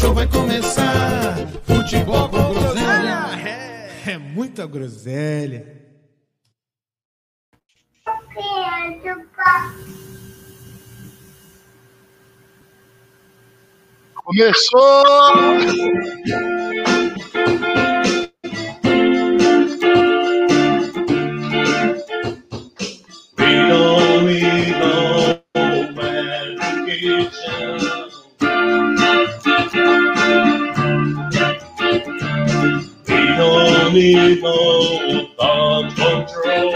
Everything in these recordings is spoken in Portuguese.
show vai começar. Futebol com groselha é muita groselha. Começou! We don't need no control.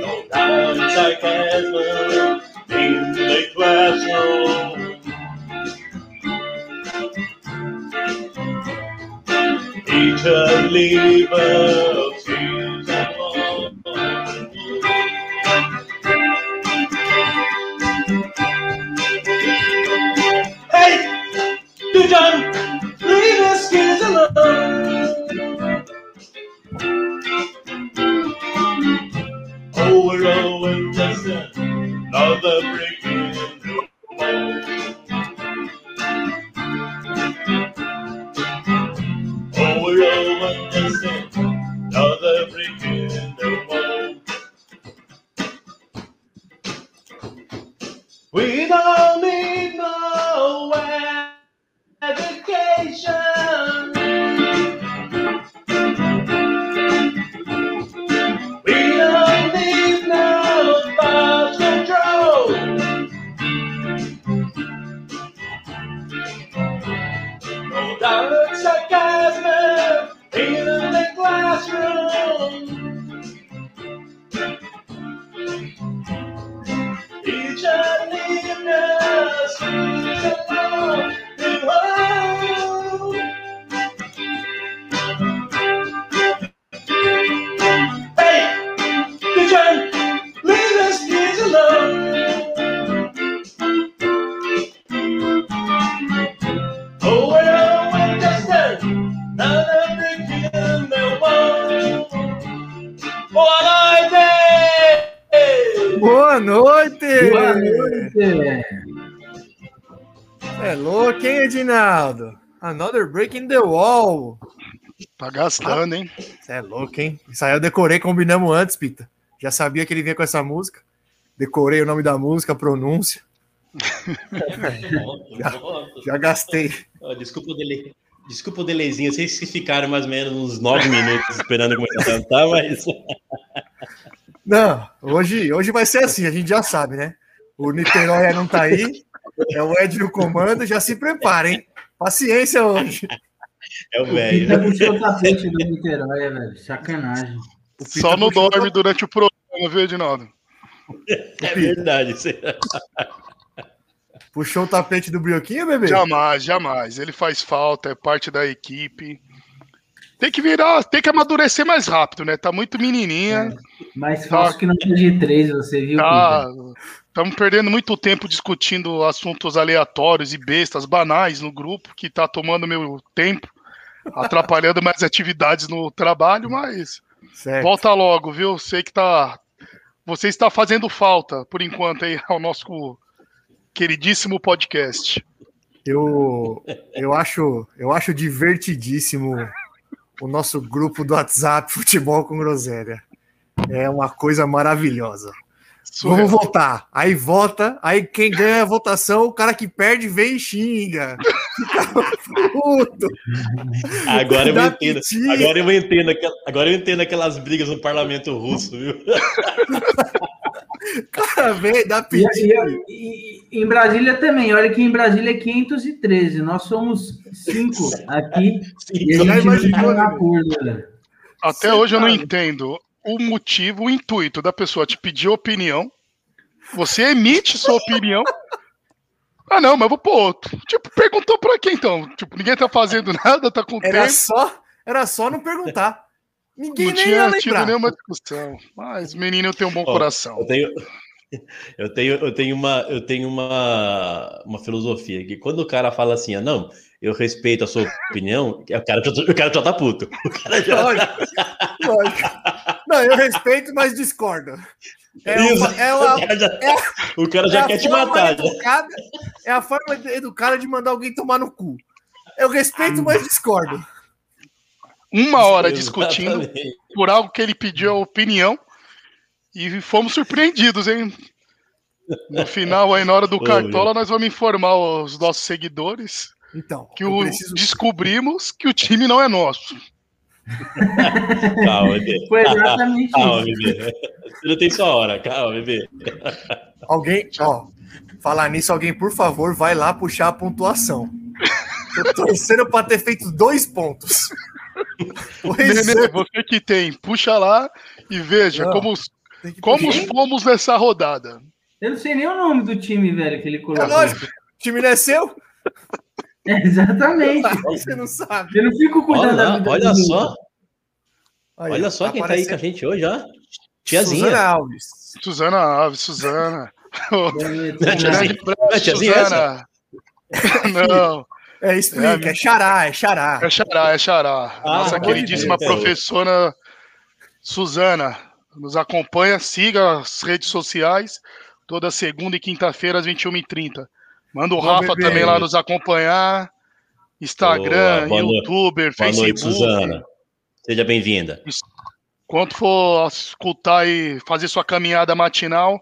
No doubt sarcasm in the classroom. Teacher leave us John, leave us kids alone. Oh, we're all just another brick É louco, hein, Edinaldo? Another break in the wall. Tá gastando, hein? Você é louco, hein? Isso aí eu decorei, combinamos antes, Pita. Já sabia que ele vinha com essa música. Decorei o nome da música, a pronúncia. Já gastei. Ó, Desculpa o delay. Desculpa o delayzinho, sei se ficaram mais ou menos uns nove minutos esperando começar a cantar, mas. Não, hoje, hoje vai ser assim, a gente já sabe, né? O Niterói não tá aí, é o Ed no comando, já se prepara, hein? Paciência hoje. É o Pita velho. puxou o tapete do Niterói, velho. Sacanagem. O Pita Só não dorme durante o programa, viu, Edinaldo? É verdade. é- Puxou o tapete do Brioquinho, bebê? Jamais, jamais. Ele faz falta, é parte da equipe. Tem que virar, tem que amadurecer mais rápido, né? Tá muito menininha. Mais fácil que não de três, você viu? Tá, Pita? Estamos perdendo muito tempo discutindo assuntos aleatórios e bestas, banais no grupo, que tá tomando meu tempo, atrapalhando mais atividades no trabalho, mas Certo. volta logo, viu? Sei que tá. Você está fazendo falta, por enquanto, aí, ao nosso queridíssimo podcast. Eu, eu, acho, eu acho divertidíssimo o nosso grupo do WhatsApp Futebol com Groselha. É uma coisa maravilhosa. Vamos votar. Aí vota, aí quem ganha a votação, o cara que perde vem e xinga. Puto. Agora eu entendo. pitinha. Agora eu entendo, agora eu entendo aquelas brigas no parlamento russo, viu? Cara, vem, dá E, pedido. e- e- em Brasília também. Olha que em Brasília é 513. Nós somos cinco aqui. E a gente imaginou, na né? curva. Até Você hoje eu não entendo o motivo, o intuito da pessoa te pedir opinião. Você emite sua opinião. Ah, não, mas eu vou pôr outro. Tipo, perguntou pra quem então? Tipo, ninguém tá fazendo nada, tá com Era tempo. só, era só não perguntar. Ninguém Não nem ia tinha tido lembrar. nenhuma discussão. Mas, menino, eu tenho um bom Ó, coração. Eu tenho, eu tenho, eu tenho uma, eu tenho uma, uma filosofia que quando o cara fala assim, ah, não, eu respeito a sua opinião, o cara, já- o cara já tá puto. O cara já Lógico, lógico. Não, eu respeito, mas discordo. É uma, é uma, o cara já, é- o cara já é quer te matar. Educada, é a forma educada de mandar alguém tomar no cu. Eu respeito, mas discordo. Uma hora discutindo Exatamente. por algo que ele pediu a opinião e fomos surpreendidos, hein? No final, aí, na hora do Ô, Cartola, nós vamos informar os nossos seguidores Então, que o, preciso- descobrimos que o time não é nosso. Calma, bebê. Foi exatamente Calma, isso. bebê. Você não tem sua hora. Calma, bebê. alguém, ó, falar nisso, alguém, por favor, vai lá puxar a pontuação. Tô torcendo pra ter feito dois pontos. Nenê, é, você que tem, puxa lá e veja Não, como, que como puxar. fomos nessa rodada. Eu não sei nem o nome do time, velho, que ele É colocou. lógico, o time não é seu? É, exatamente. Você não sabe. Eu não fico cuidando Olha, da vida olha dos só. Aí, olha só quem tá aí com a gente hoje, ó. Tiazinha. Suzana Alves. Suzana Alves, Suzana. Tiazinha. Grande Não é tiazinha Suzana. Não, É, explica, é xará, é xará. é Xará, é Xará. Ah, Nossa queridíssima professora Suzana nos acompanha, siga as redes sociais, toda segunda e quinta-feira às 21h30. Manda o Boa, Rafa bebê. também lá nos acompanhar. Instagram, Boa, boa youtuber, Boa Facebook. noite, Suzana. Seja bem-vinda. Quando for escutar e fazer sua caminhada matinal,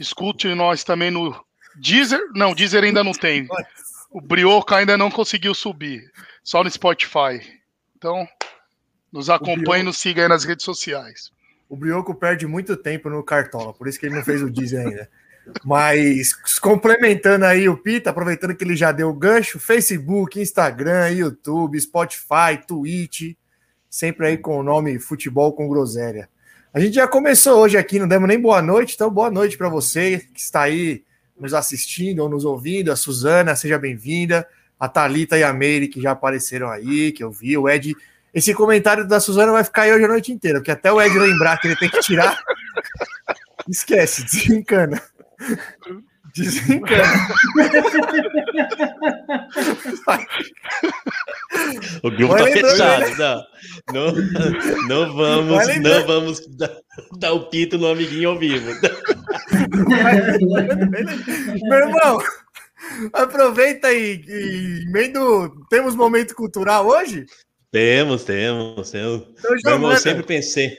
escute nós também no Deezer. Não, Deezer ainda não tem. O Brioca ainda não conseguiu subir. Só no Spotify. Então, nos acompanhe e nos siga aí nas redes sociais. O Brioco perde muito tempo no Cartola, por isso que ele não fez o Disney ainda. Mas complementando aí o Pita, aproveitando que ele já deu o gancho, Facebook, Instagram, YouTube, Spotify, Twitch, sempre aí com o nome Futebol com Groselha. A gente já começou hoje aqui, não demos nem boa noite, então boa noite para você que está aí nos assistindo ou nos ouvindo. A Suzana, seja bem-vinda. A Thalita e a Meire, que já apareceram aí, que eu vi. O Ed. Esse comentário da Suzana vai ficar aí hoje a noite inteira, porque até o Ed lembrar que ele tem que tirar. Esquece, desencana. Desencana. O grupo Vai tá fechado. Não, não, não vamos, Vai lembrando. não vamos dar, dar o pito no amiguinho ao vivo. Meu irmão, aproveita e, e emendo. Temos momento cultural hoje? Temos, temos, temos. Então Meu irmão, eu sempre pensei,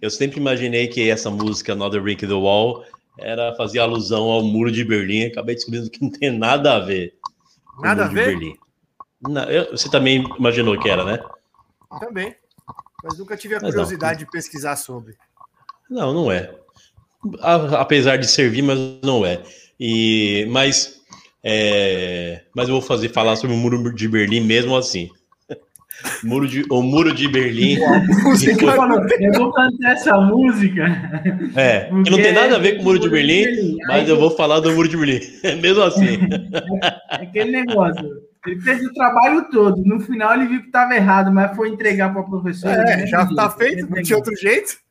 eu sempre imaginei que essa música Another Brick in the Wall era fazer alusão ao Muro de Berlim. Acabei descobrindo que não tem nada a ver. Nada a ver? Berlim. Não, eu- você também imaginou que era, né? Também. Mas nunca tive a Mas não. curiosidade de pesquisar sobre. Não, não é. A- apesar de servir, mas não é. E, mas, é, mas eu vou fazer falar sobre o Muro de Berlim mesmo assim. Muro de, o Muro de Berlim. Você que falou, eu vou cantar essa música. É, que não tem nada a ver com o Muro de Berlim, mas eu vou falar do Muro de Berlim. Mesmo assim. É aquele negócio. Ele fez o trabalho todo. No final ele viu que estava errado, mas foi entregar para a professora. É, já tá feito, não tinha outro jeito.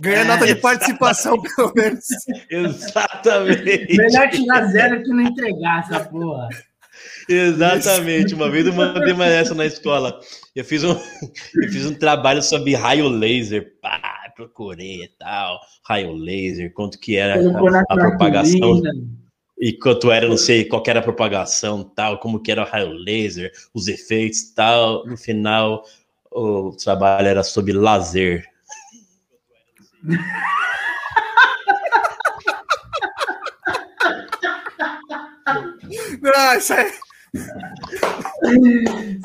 Ganha nota de participação, pelo menos. Exatamente. Melhor tirar zero que não entregar essa porra. Exatamente. Uma vez eu mandei uma dessa na escola. Eu fiz um, eu fiz um trabalho sobre raio laser. Pá, procurei e tal. Raio laser, quanto que era a, a propagação. E quanto era, não sei, qual que era a propagação tal, como que era o raio laser, os efeitos tal. No final, o trabalho era sobre lazer. Não, isso aí.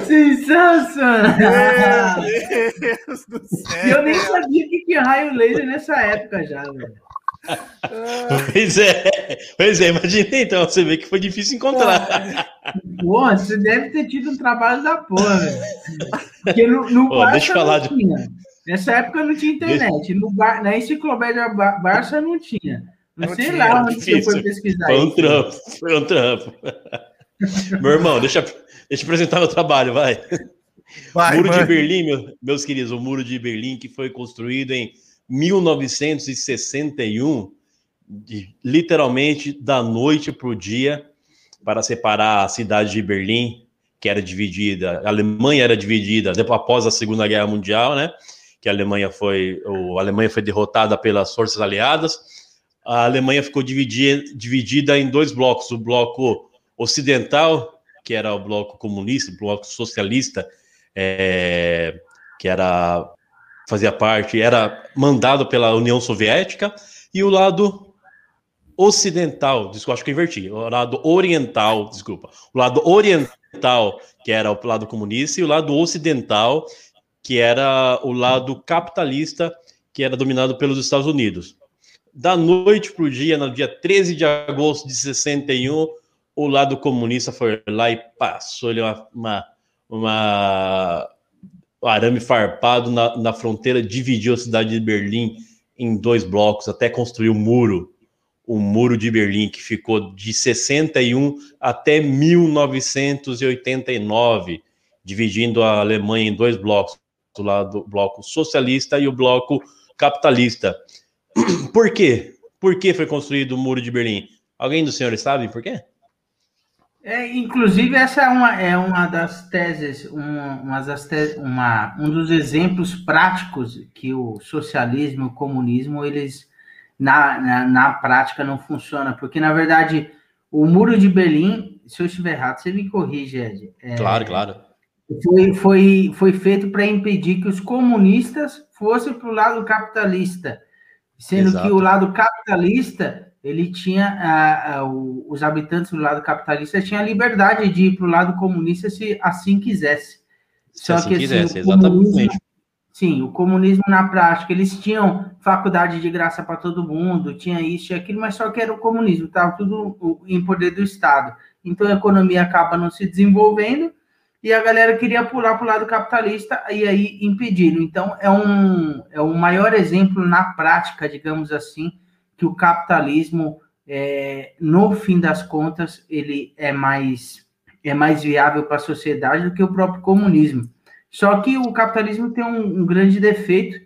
Sensacional! Meu Deus do E céu. eu nem sabia que tinha raio laser nessa época já, velho. Pois é, pois é, imagina então, você vê que foi difícil encontrar. Porra, você deve ter tido um trabalho da porra, velho. Porque no, no Pô, Barça deixa eu falar não de- tinha. Nessa época não tinha internet. No Bar, na enciclopédia Ba- Barça não tinha. Não sei tinha, lá onde você foi pesquisar Foi um isso. trampo, foi um trampo. Meu irmão, deixa, deixa eu apresentar meu trabalho, vai. Vai, muro de. Berlim, meu- meus queridos, o Muro de Berlim que foi construído em 1961, de- literalmente da noite para o dia, para separar a cidade de Berlim, que era dividida, a Alemanha era dividida depois após a Segunda Guerra Mundial, né? Que a Alemanha foi, o, a Alemanha foi derrotada pelas forças aliadas. A Alemanha ficou dividida, dividida em dois blocos: o bloco ocidental, que era o bloco comunista, o bloco socialista, é, que era fazia parte, era mandado pela União Soviética, e o lado ocidental, desculpa, acho que inverti, o lado oriental, desculpa, o lado oriental, que era o lado comunista, e o lado ocidental, que era o lado capitalista, que era dominado pelos Estados Unidos. Da noite para o dia, no dia 13 de agosto de 61, o lado comunista foi lá e passou-lhe uma, uma, uma um arame farpado na, na fronteira, dividiu a cidade de Berlim em dois blocos, até construir o muro, o muro de Berlim, que ficou de 61 até 1989, dividindo a Alemanha em dois blocos, o lado o bloco socialista e o bloco capitalista. Por quê? Por que foi construído o muro de Berlim? Alguém dos senhores sabe por quê? É, inclusive, essa é uma, é uma das teses, uma, uma das te- uma- um dos exemplos práticos que o socialismo e o comunismo, eles, na, na, na prática, não funciona. Porque, na verdade, o Muro de Berlim, se eu estiver errado, você me corrige, Ed. É, Claro, claro. foi, foi, foi feito para impedir que os comunistas fossem para o lado capitalista, sendo Exato. que o lado capitalista ele tinha o- os habitantes do lado capitalista tinham a liberdade de ir para o lado comunista se assim quisesse. Se assim quisesse, o comunismo- exatamente. Sim, o comunismo na prática, eles tinham faculdade de graça para todo mundo, tinha isso e aquilo, mas só que era o comunismo, estava tudo em poder do Estado. Então a economia acaba não se desenvolvendo e a galera queria pular para o lado capitalista e aí impediram. Então é um, é um maior exemplo na prática, digamos assim, que o capitalismo, é, no fim das contas, ele é mais, é mais viável para a sociedade do que o próprio comunismo. Só que o capitalismo tem um, um grande defeito,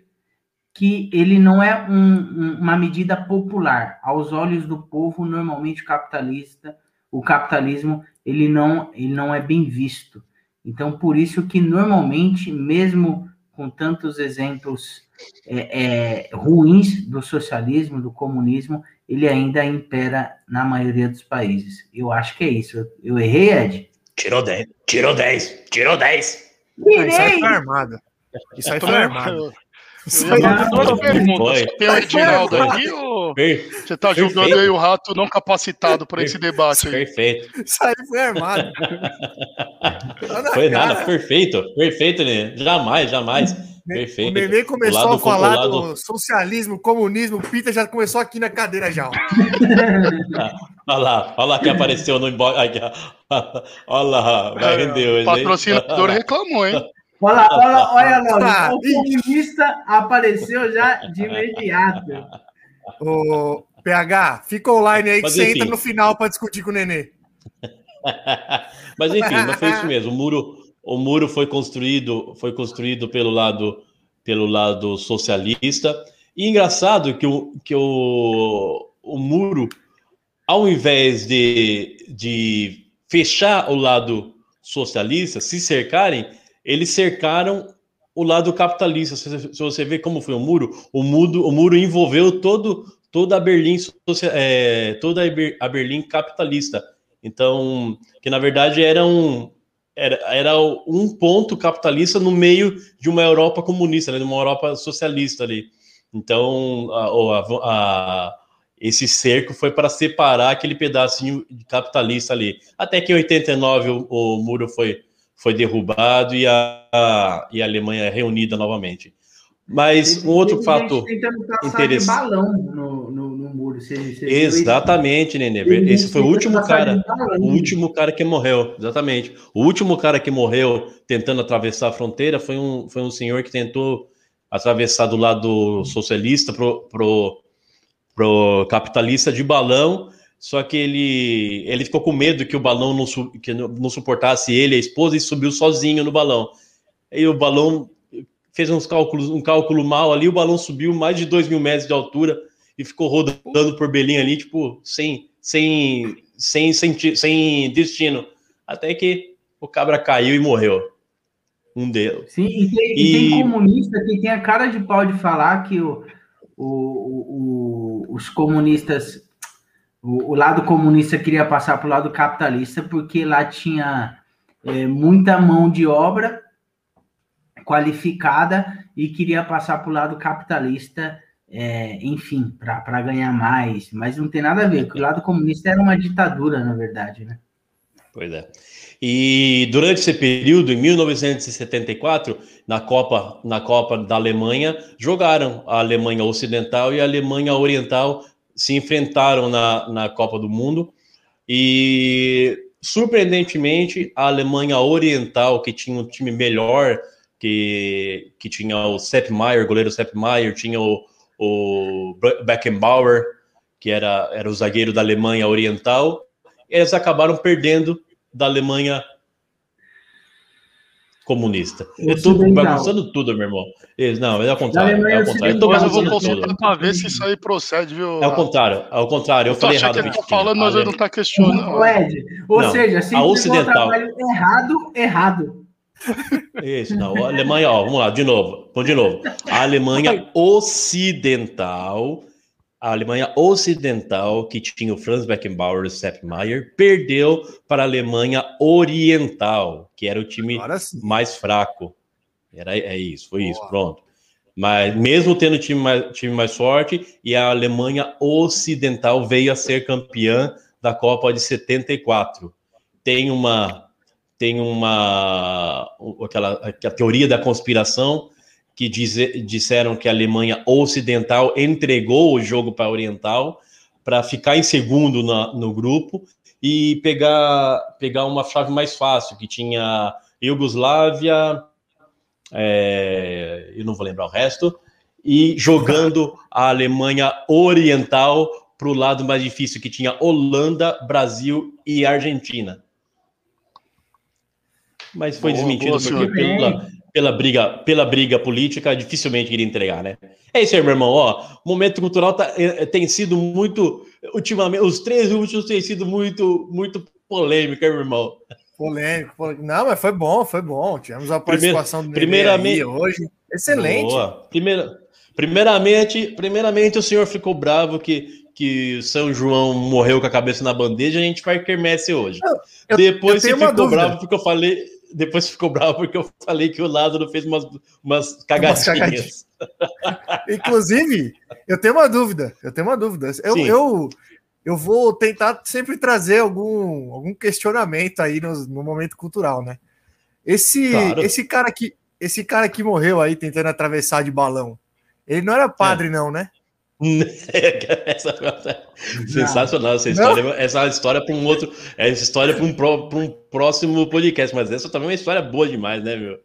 que ele não é um- um- uma medida popular. Aos olhos do povo, normalmente capitalista, o capitalismo, ele não, ele não é bem visto. Então, por isso que normalmente, mesmo com tantos exemplos é, é, ruins do socialismo, do comunismo, ele ainda impera na maioria dos países. Eu acho que é isso. Eu errei, Ed? Tirou 10, tirou 10, tirou 10. Ah, Isso aí foi armado. Isso aí foi armado. Duas perguntas. Tem o Edinaldo ou você tá Perfeito. julgando aí o rato não capacitado para esse debate aí? Perfeito. isso aí foi armado. Foi cara. nada, perfeito, perfeito, né? Jamais, jamais. O Perfeito. Nenê começou O lado a falar o lado- do socialismo, comunismo, o Peter já começou aqui na cadeira já. Olha lá, olha lá que apareceu no inbox. Olha lá, vai render o hoje. hein? patrocinador reclamou, hein? Olha, olha, olha, Lauro, Ah, o comunista apareceu já de imediato. Ô, PH, fica online aí que você entra no final para discutir com o Nenê. mas enfim, mas foi isso mesmo. O muro, o muro foi construído, foi construído pelo lado, pelo lado socialista. E engraçado que o, que o, o muro, ao invés de, de fechar o lado socialista, se cercarem, eles cercaram o lado capitalista. Se, se você vê como foi o muro, o muro, o muro envolveu todo, toda a Berlim, é, toda a Ber- a Berlim capitalista. Então, que na verdade era um, era, era um ponto capitalista no meio de uma Europa comunista, né, de uma Europa socialista ali. Então, a, a- a- esse cerco foi para separar aquele pedacinho capitalista ali. Até que em 89 o, o muro foi, foi derrubado e a, e a Alemanha é reunida novamente. Mas um outro fato. interessante. balão no, no, no muro. Viu isso? Exatamente, Nenê. Esse foi o último cara. O último cara que morreu, exatamente. O último cara que morreu tentando atravessar a fronteira foi um, foi um senhor que tentou atravessar do lado socialista pro, pro, pro capitalista de balão, só que ele, ele ficou com medo que o balão não, que não, suportasse ele, a esposa, e subiu sozinho no balão. Aí o balão fez uns cálculos, um cálculo mal ali, o balão subiu mais de 2 mil metros de altura e ficou rodando por Belém ali, tipo, sem, sem, sem, sem, sem destino. Até que o cabra caiu e morreu. Um deles. Sim, e tem, e tem E- comunista que tem a cara de pau de falar que o, o- o- os comunistas, o, o lado comunista queria passar para o lado capitalista porque lá tinha é, muita mão de obra qualificada e queria passar para o lado capitalista, é, enfim, para ganhar mais. Mas não tem nada a ver, porque o lado comunista era uma ditadura, na verdade, né? Pois é. E durante esse período, em 1974, na Copa, na Copa da Alemanha, jogaram a Alemanha Ocidental e a Alemanha Oriental se enfrentaram na, na Copa do Mundo. E surpreendentemente, a Alemanha Oriental, que tinha um time melhor, que, que tinha o Sepp Maier, goleiro Sepp Maier, tinha o, o Beckenbauer, que era, era o zagueiro da Alemanha Oriental, eles acabaram perdendo da Alemanha comunista. Eu tô bagunçando tudo, meu irmão. Eles- Não, é ao contrário. Alemanha É ao contrário. Eu tô Depois eu vou consultar pra ver se isso aí procede, viu? É ao contrário, é ao contrário. Eu, Eu tô falei errado. que ele tá falando, mas ele não tá questionando. O Ed, ou Não, seja, se a o ocidental. errado, errado. Isso, não. A Alemanha, ó, vamos lá, de novo. Vamos de novo. A Alemanha Ocidental, a Alemanha Ocidental, que tinha o Franz Beckenbauer e o Sepp Maier, perdeu para a Alemanha Oriental, que era o time mais fraco. Era, é isso, foi isso, Boa. pronto. Mas mesmo tendo time mais, time mais forte, e a Alemanha Ocidental veio a ser campeã da Copa de 74. Tem uma tem uma aquela a teoria da conspiração que dize, disseram que a Alemanha Ocidental entregou o jogo para a Oriental para ficar em segundo na, no grupo e pegar pegar uma chave mais fácil que tinha Iugoslávia, é, eu não vou lembrar o resto, e jogando a Alemanha Oriental para o lado mais difícil, que tinha Holanda, Brasil e Argentina. Mas foi Boa, desmentido boa, porque pela, pela, briga, pela briga política dificilmente iria entregar, né? É isso aí, meu irmão. Ó, o momento cultural tá, é, tem sido muito. Ultimamente, os três últimos têm sido muito, muito polêmico, hein, meu irmão. Polêmico, polêmico. Não, mas foi bom, foi bom. Tivemos a Primeiro- participação do Nenê primeiramente- hoje. Excelente. Boa. Primeira, primeiramente, primeiramente, o senhor ficou bravo que, que São João morreu com a cabeça na bandeja e a gente faz quermesse hoje. eu- depois eu você ficou dúvida. bravo porque eu falei. Depois ficou bravo porque eu falei que o Lázaro fez umas, umas cagadinhas. cagadinhas. Inclusive, eu tenho uma dúvida. Eu tenho uma dúvida. Eu, Sim. eu, eu vou tentar sempre trazer algum, algum questionamento aí no, no momento cultural, né? Esse, Claro. esse cara que esse cara que morreu aí tentando atravessar de balão, ele não era padre, não, né? essa, sensacional essa história. Essa história para um outro. Essa história para um, um próximo podcast. Mas essa também é uma história boa demais, né, meu?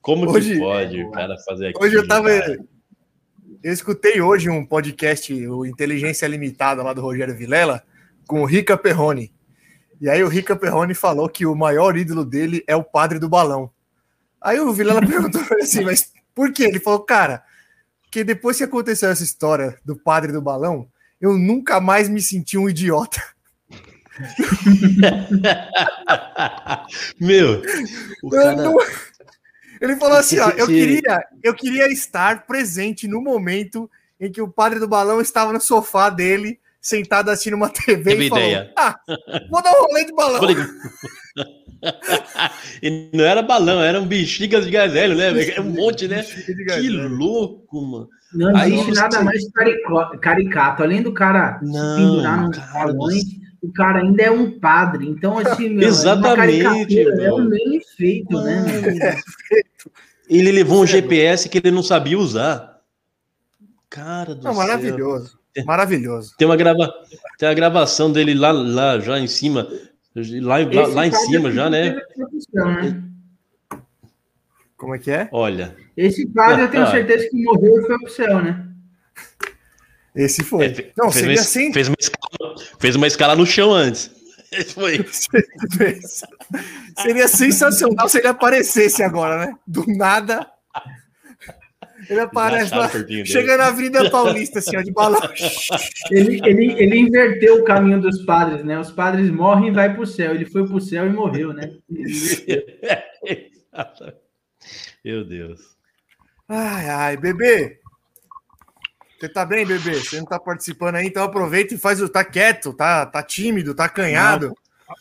Como Hoje- que pode o cara fazer aquilo? Hoje eu tava. cara? Eu escutei hoje um podcast, o Inteligência Limitada, lá do Rogério Vilela, com o Rica Perrone. E aí o Rica Perrone falou que o maior ídolo dele é o padre do balão. Aí o Vilela perguntou assim, mas por quê? Ele falou, cara, que depois que aconteceu essa história do padre do balão, eu nunca mais me senti um idiota. Meu, cara. não- Ele falou assim, ó, eu queria, eu queria estar presente no momento em que o padre do balão estava no sofá dele, sentado assistindo uma TV Teve e falou, ideia. ah, vou dar um rolê de balão. E não era balão, eram bexigas de gazélio, né? É um monte, né? Que louco, mano. Não Aí existe nada mais caricato. Além do cara se Não, pendurar nos balões, o cara ainda é um padre. Então, assim, meu, Exatamente, é, caricatura, é um meme feito, né? meu? Ele levou um GPS que ele não sabia usar. Cara do Não, céu. maravilhoso, maravilhoso. Tem uma, grava... Tem uma gravação dele lá, lá já em cima. Lá, lá, lá em cima já, né? né? Como é que é? Olha. Esse padre eu tenho Ah. certeza que morreu e foi pro céu, né? Esse foi. É, Não, fez, seria uma, assim. fez, uma escala, fez uma escala no chão antes. Esse foi. Seria sensacional se ele aparecesse agora, né? Do nada. Ele aparece lá, chega na Avenida Paulista, assim, ó, de balão. Ele, ele, ele inverteu o caminho dos padres, né? Os padres morrem e vai para o céu. Ele foi para o céu e morreu, né? Meu Deus. Ai, ai, bebê. Você tá bem, bebê? Você não tá participando aí, então aproveita e faz o. Tá quieto, tá, tá tímido, tá acanhado.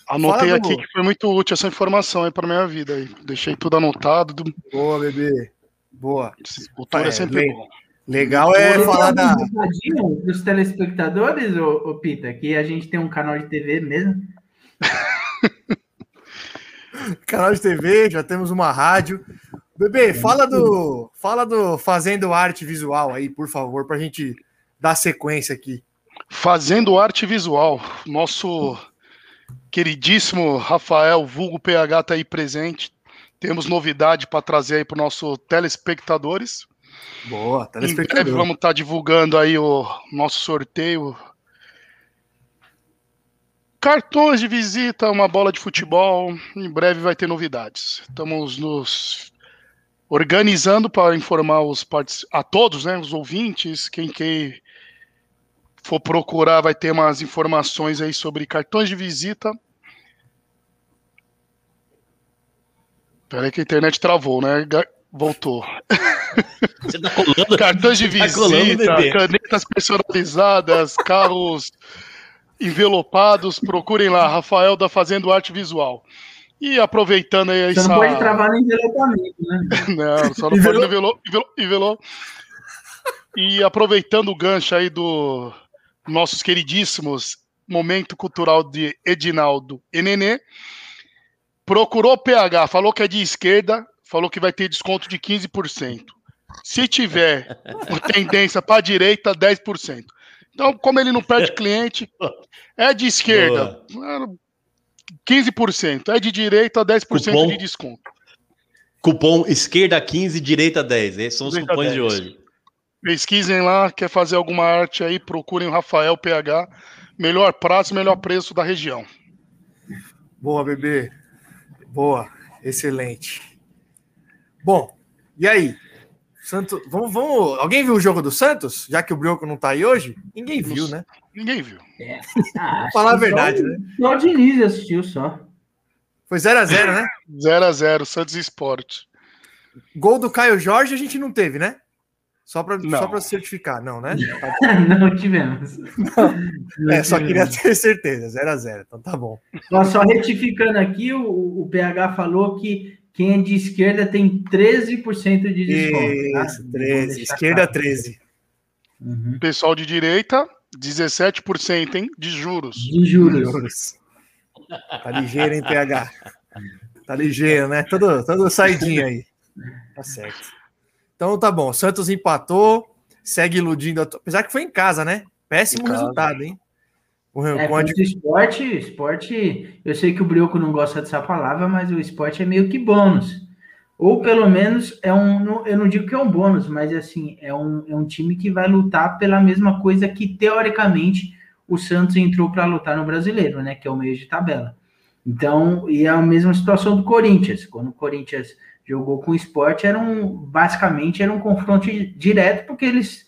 Anotei Fala, aqui Dudu. que foi muito útil essa informação aí para minha vida. Aí. Deixei tudo anotado. Do... Boa, bebê. Boa. Cultura É, é sempre bem. bom. Legal é falar da. dos telespectadores, ô, ô Pita, que a gente tem um canal de TV mesmo. canal de TV, já temos uma rádio. Bebê, fala do, fala do Fazendo Arte Visual aí, por favor, pra gente dar sequência aqui. Fazendo arte visual. Nosso queridíssimo Rafael Vulgo PH tá aí presente. Temos novidade para trazer aí para os nossos telespectadores. Boa, Em breve telespectador. vamos estar divulgando aí o nosso sorteio. Cartões de visita, uma bola de futebol. Em breve vai ter novidades. Estamos nos organizando para informar os a todos, né, os ouvintes, quem que for procurar vai ter umas informações aí sobre cartões de visita. Peraí que a internet travou, né? Voltou. Você tá colando? Cartões de Tá colando, visita, canetas personalizadas, carros envelopados. Procurem lá, Rafael da Fazendo Arte Visual. E aproveitando aí Você essa. não pode travar no envelopamento, né? Não, só não pode no envelo- envelo- envelo- E aproveitando o gancho aí do nossos queridíssimos Momento Cultural de Edinaldo e Nenê, procurou PH, falou que é de esquerda, falou que vai ter desconto de 15%. Se tiver tendência para a direita, 10%. Então, como ele não perde cliente, é de esquerda, 15%. É de direita, 10% Cupom. de desconto. Cupom esquerda 15, direita 10. Esses são os Direita cupons de 10. hoje. Pesquisem lá, quer fazer alguma arte aí, procurem o Rafael PH. Melhor prazo, melhor preço da região. Boa, bebê. Boa, excelente. Bom, e aí? Santos, vamos, vamos. Alguém viu o jogo do Santos? Já que o Brioco não tá aí hoje? Ninguém viu, né? Ninguém viu. Ah, Falar a verdade, só, né? Só o Diniz assistiu só. Foi 0x0, né? 0x0, Santos Esporte. Gol do Caio Jorge a gente não teve, né? Só para só pra certificar, não, né? não tivemos. Não É, só queria ter certeza. 0x0, então tá bom. Só, só retificando aqui, o, o PH falou que quem é de esquerda tem 13% de desconto. tá? Isso, Vou 13. deixar Esquerda, claro. 13. Uhum. Pessoal de direita, 17%, hein? De juros. De juros. Juros. Tá ligeiro, hein, PH? Tá ligeiro, né? Todo, todo saidinho aí. Tá certo. Então tá bom. Santos empatou, segue iludindo. Apesar que foi em casa, né? Péssimo casa. resultado, hein? Com, É, o esporte, esporte, eu sei que o Brioco não gosta dessa palavra, mas o esporte é meio que bônus. Ou pelo menos é um, eu não digo que é um bônus, mas assim, é um, é um time que vai lutar pela mesma coisa que teoricamente o Santos entrou para lutar no brasileiro, né? Que é o meio de tabela. Então, e é a mesma situação do Corinthians. Quando o Corinthians jogou com o esporte, era um, basicamente era um confronto direto, porque eles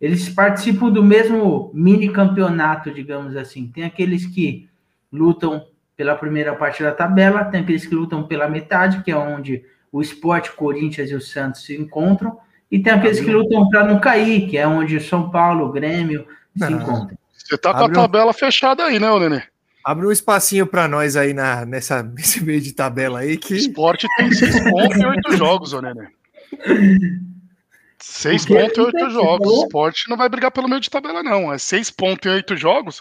eles participam do mesmo mini campeonato, digamos assim. Tem aqueles que lutam pela primeira parte da tabela, tem aqueles que lutam pela metade, que é onde o Esporte, Corinthians e o Santos se encontram, e tem aqueles que lutam para não cair, que é onde o São Paulo, o Grêmio se Ah. encontram. Você tá com a Abre um- tabela fechada aí, né, Nenê? Abre um espacinho para nós aí na, nessa, nesse meio de tabela aí que Esporte tem 6 pontos e 8 jogos, ô Nenê. 6 O quê? pontos e O 8 que você jogos. O falou? esporte não vai brigar pelo meio de tabela, não. É 6 pontos e 8 jogos.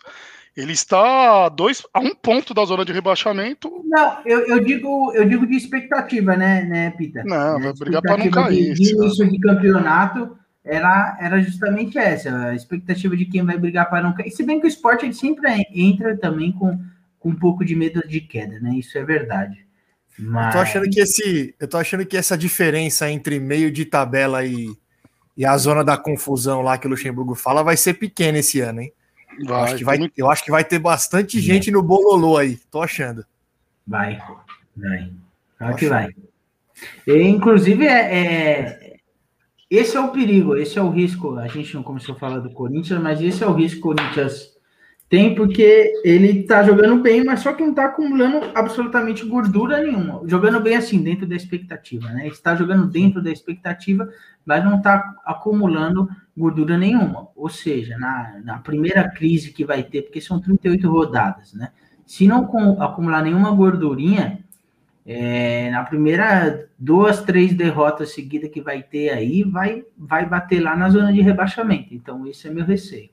Ele está a, dois, a um ponto da zona de rebaixamento. Não, eu, eu digo eu digo de expectativa, né, né Pita? Não, vai brigar para não cair. De, início de campeonato era, era justamente essa, a expectativa de quem vai brigar para não cair. Se bem que o esporte ele sempre entra também com, com um pouco de medo de queda, né? Isso é verdade. Eu Mas tô achando que esse, eu tô achando que essa diferença entre meio de tabela e, E a zona da confusão lá que o Luxemburgo fala vai ser pequena esse ano, hein? Eu acho, que vai, muito- eu acho que vai ter bastante gente no bololô aí, tô achando. Vai, vai. Claro que vai. E, inclusive, é, é- esse é o perigo, esse é o risco. A gente não começou a falar do Corinthians, mas esse é o risco que o Corinthians tem, porque ele tá jogando bem, mas só que não tá acumulando absolutamente gordura nenhuma. Jogando bem assim, dentro da expectativa, né? Está jogando dentro da expectativa, mas não tá acumulando gordura nenhuma. Ou seja, na, na primeira crise que vai ter, porque são 38 rodadas, né? Se não acumular nenhuma gordurinha, é, na primeira duas, três derrotas seguidas que vai ter aí, vai, vai bater lá na zona de rebaixamento. Então, esse é meu receio.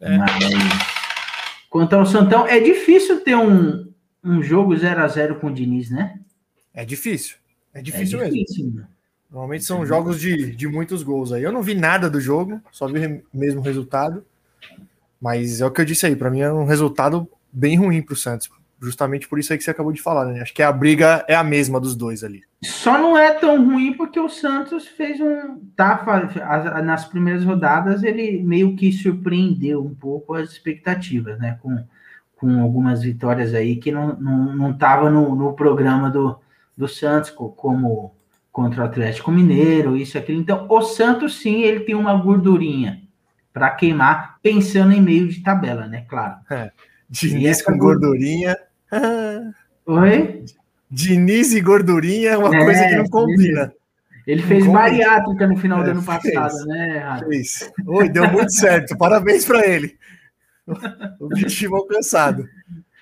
Mas, quanto ao Santão, é difícil ter um, um jogo 0 a 0 com o Diniz, né? É difícil. É É difícil mesmo. difícil, né? Normalmente são jogos de, de muitos gols aí. Eu não vi nada do jogo, só vi o mesmo resultado. Mas é o que eu disse aí, pra mim é um resultado bem ruim pro Santos. Justamente por isso aí que você acabou de falar, né? Acho que a briga é a mesma dos dois ali. Só não é tão ruim porque o Santos fez um. Tá, nas primeiras rodadas ele meio que surpreendeu um pouco as expectativas, né? Com, com algumas vitórias aí que não estavam não, não tava no, no programa do, do Santos, co- como contra o Atlético Mineiro, isso e aquilo. Então, o Santos sim, ele tem uma gordurinha para queimar, pensando em meio de tabela, né? Claro. Diniz essa com gordurinha. Oi? Diniz e gordurinha é uma É, coisa que não combina. Ele fez Como- bariátrica no final do É, ano fez. passado, né, Rafa? Fez. Oi, deu muito certo. Parabéns para ele. Objetivo alcançado.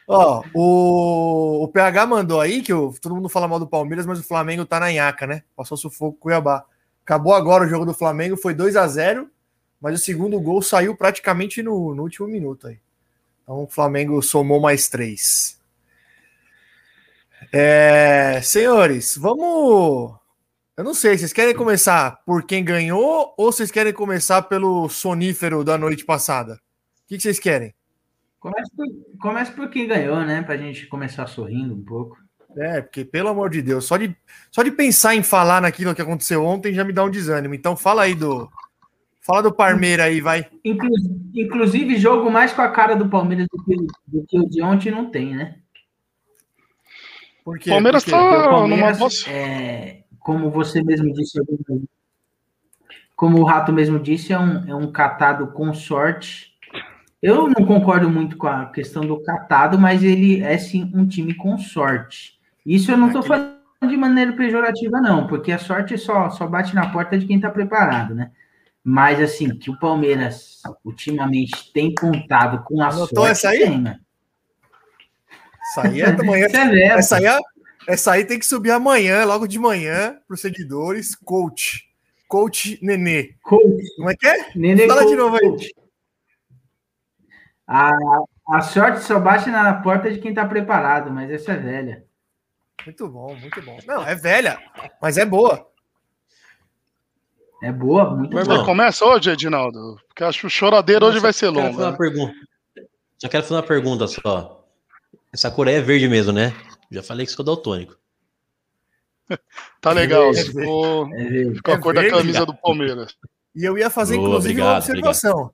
Ó, o, o PH mandou aí que o, todo mundo fala mal do Palmeiras, mas o Flamengo tá na nhaca, né? Passou sufoco com o Cuiabá. Acabou agora o jogo do Flamengo, foi 2 a 0 mas o segundo gol saiu praticamente no, no último minuto aí. Então o Flamengo somou mais três. É, senhores, vamos. Eu não sei, vocês querem começar por quem ganhou ou vocês querem começar pelo sonífero da noite passada? O que, que vocês querem? Começa por, por quem ganhou, né? Pra gente começar sorrindo um pouco. É, porque, pelo amor de Deus, só de, só de pensar em falar naquilo que aconteceu ontem já me dá um desânimo. Então fala aí do. Fala do Parmeira aí, vai. Inclu- inclusive, jogo mais com a cara do Palmeiras do que, do que o de ontem não tem, né? Por quê? Palmeiras Por quê? tá- Porque o numa Palmeiras, boa- é, como você mesmo disse, como o Rato mesmo disse, é um, é um catado com sorte. Eu não concordo muito com a questão do catado, mas ele é sim um time com sorte. Isso eu não estou Aquele- falando de maneira pejorativa, não, porque a sorte só, só bate na porta de quem está preparado, né? Mas assim, que o Palmeiras ultimamente tem contado com a Anotou sorte. essa aí? Tem, né? Essa aí é é. Essa aí, é- essa aí tem que subir amanhã, logo de manhã, para os seguidores. Coach. Coach Nenê. Coach. Como é que é? Nenê Fala de Coach. novo aí. A, a sorte só bate na porta de quem tá preparado, mas essa é velha. Muito bom, muito bom. Não, é velha, mas é boa. É boa, muito irmão. boa. começa hoje, Edinaldo? Porque acho que o choradeiro hoje vai ser Quero longo. fazer uma né? pergunta. Só quero fazer uma pergunta só. Essa cor aí é verde mesmo, né? Já falei que sou daltônico. Tá legal. É Ficou, É ficou a É cor da verde, camisa do Palmeiras. E eu ia fazer, inclusive, uma obrigado, observação.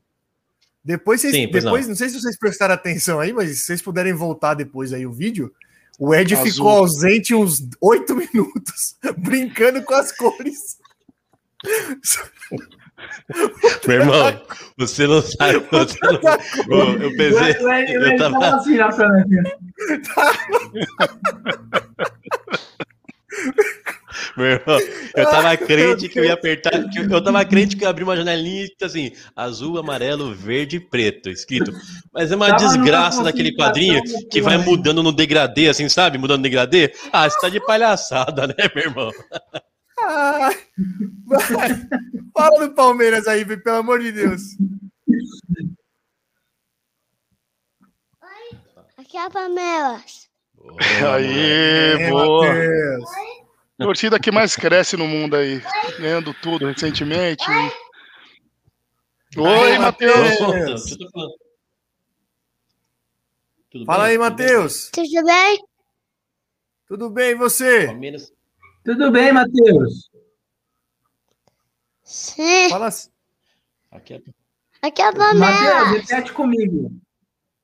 Depois, vocês, Sim, pois depois não. não. sei se vocês prestaram atenção aí, mas se vocês puderem voltar depois aí o vídeo, o Ed Azul. ficou ausente uns oito minutos, brincando com as cores. Meu irmão, você não sabe. Você não... Ô, eu pensei. O Ed- o eu Ed tava- tava assim na. Meu irmão, eu tava crente que eu ia apertar. eu, eu tava crente que eu ia abrir uma janelinha e assim: azul, amarelo, verde e preto, escrito. Mas é uma Tava desgraça daquele quadrinho que vai mudando no degradê, assim, sabe? Mudando no degradê. Ah, você tá de palhaçada, né, meu irmão? Ah, vai. Fala do Palmeiras aí, pelo amor de Deus. Aqui é a Palmeiras. Aí, boa. Matheus. Torcida que mais cresce no mundo aí. Ganhando tudo recentemente. Oi, Aí, Matheus. Fala bem? aí? Matheus. Tudo bem? Tudo bem, e você? Palmeiras. Tudo bem, Matheus? Sim. Fala assim. Aqui é... Aqui é a Matheus, Palmeiras. repete comigo.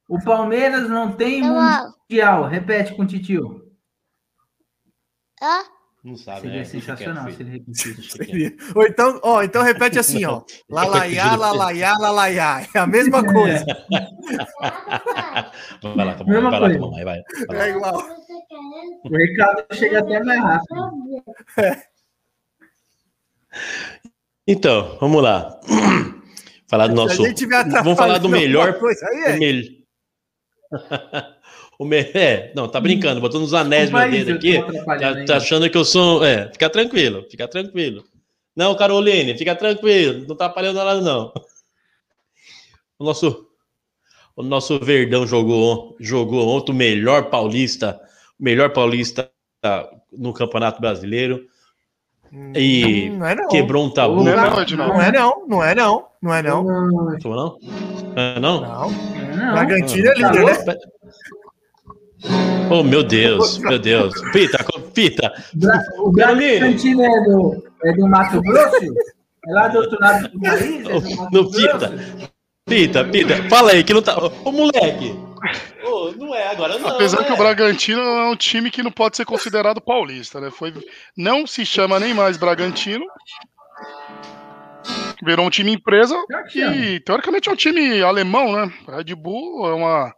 O Palmeiras não tem Eu mundial. Repete com o titio. Hã? Não sabe, Seria né? Deixa sensacional se ele repetisse. Seria. Ou então, ó, então repete assim, ó. Lalaiá, lalaiá, lalaiá. É a mesma coisa. Vai lá, toma, Mesma vai lá, coisa. toma, vai, vai. vai lá. É igual. O Ricardo chega até mais rápido. Então, vamos lá. falar do nosso. Se a gente tiver Vamos falar do melhor. Coisa, aí é. o me... É, não, tá brincando, botando os anéis no dedo aqui. Tá, tá achando que eu sou. É, fica tranquilo, fica tranquilo. Não, Caroline, fica tranquilo, não tá atrapalhando nada, não. O nosso, o nosso Verdão jogou, jogou ontem o melhor paulista, o melhor paulista no Campeonato Brasileiro e Não é não. quebrou um tabu. Não é Não, não. Não é não, não é não, não é não. Não, Não? Não? É, não? Não. não. Bragantino é líder, né? Oh, meu Deus, meu Deus. Pita, pita. Bra- O. Bragantino é do, é do Mato Grosso? É lá do outro lado do país? É do Mato No? Pita. Pita, Pita, fala aí que não tá. Ô, moleque. Ô, não é agora, não. Apesar que é. o Bragantino é um time que não pode ser considerado paulista, né? Foi, não se chama nem mais Bragantino. Virou um time empresa que, teoricamente, é um time alemão, né? Red Bull é uma,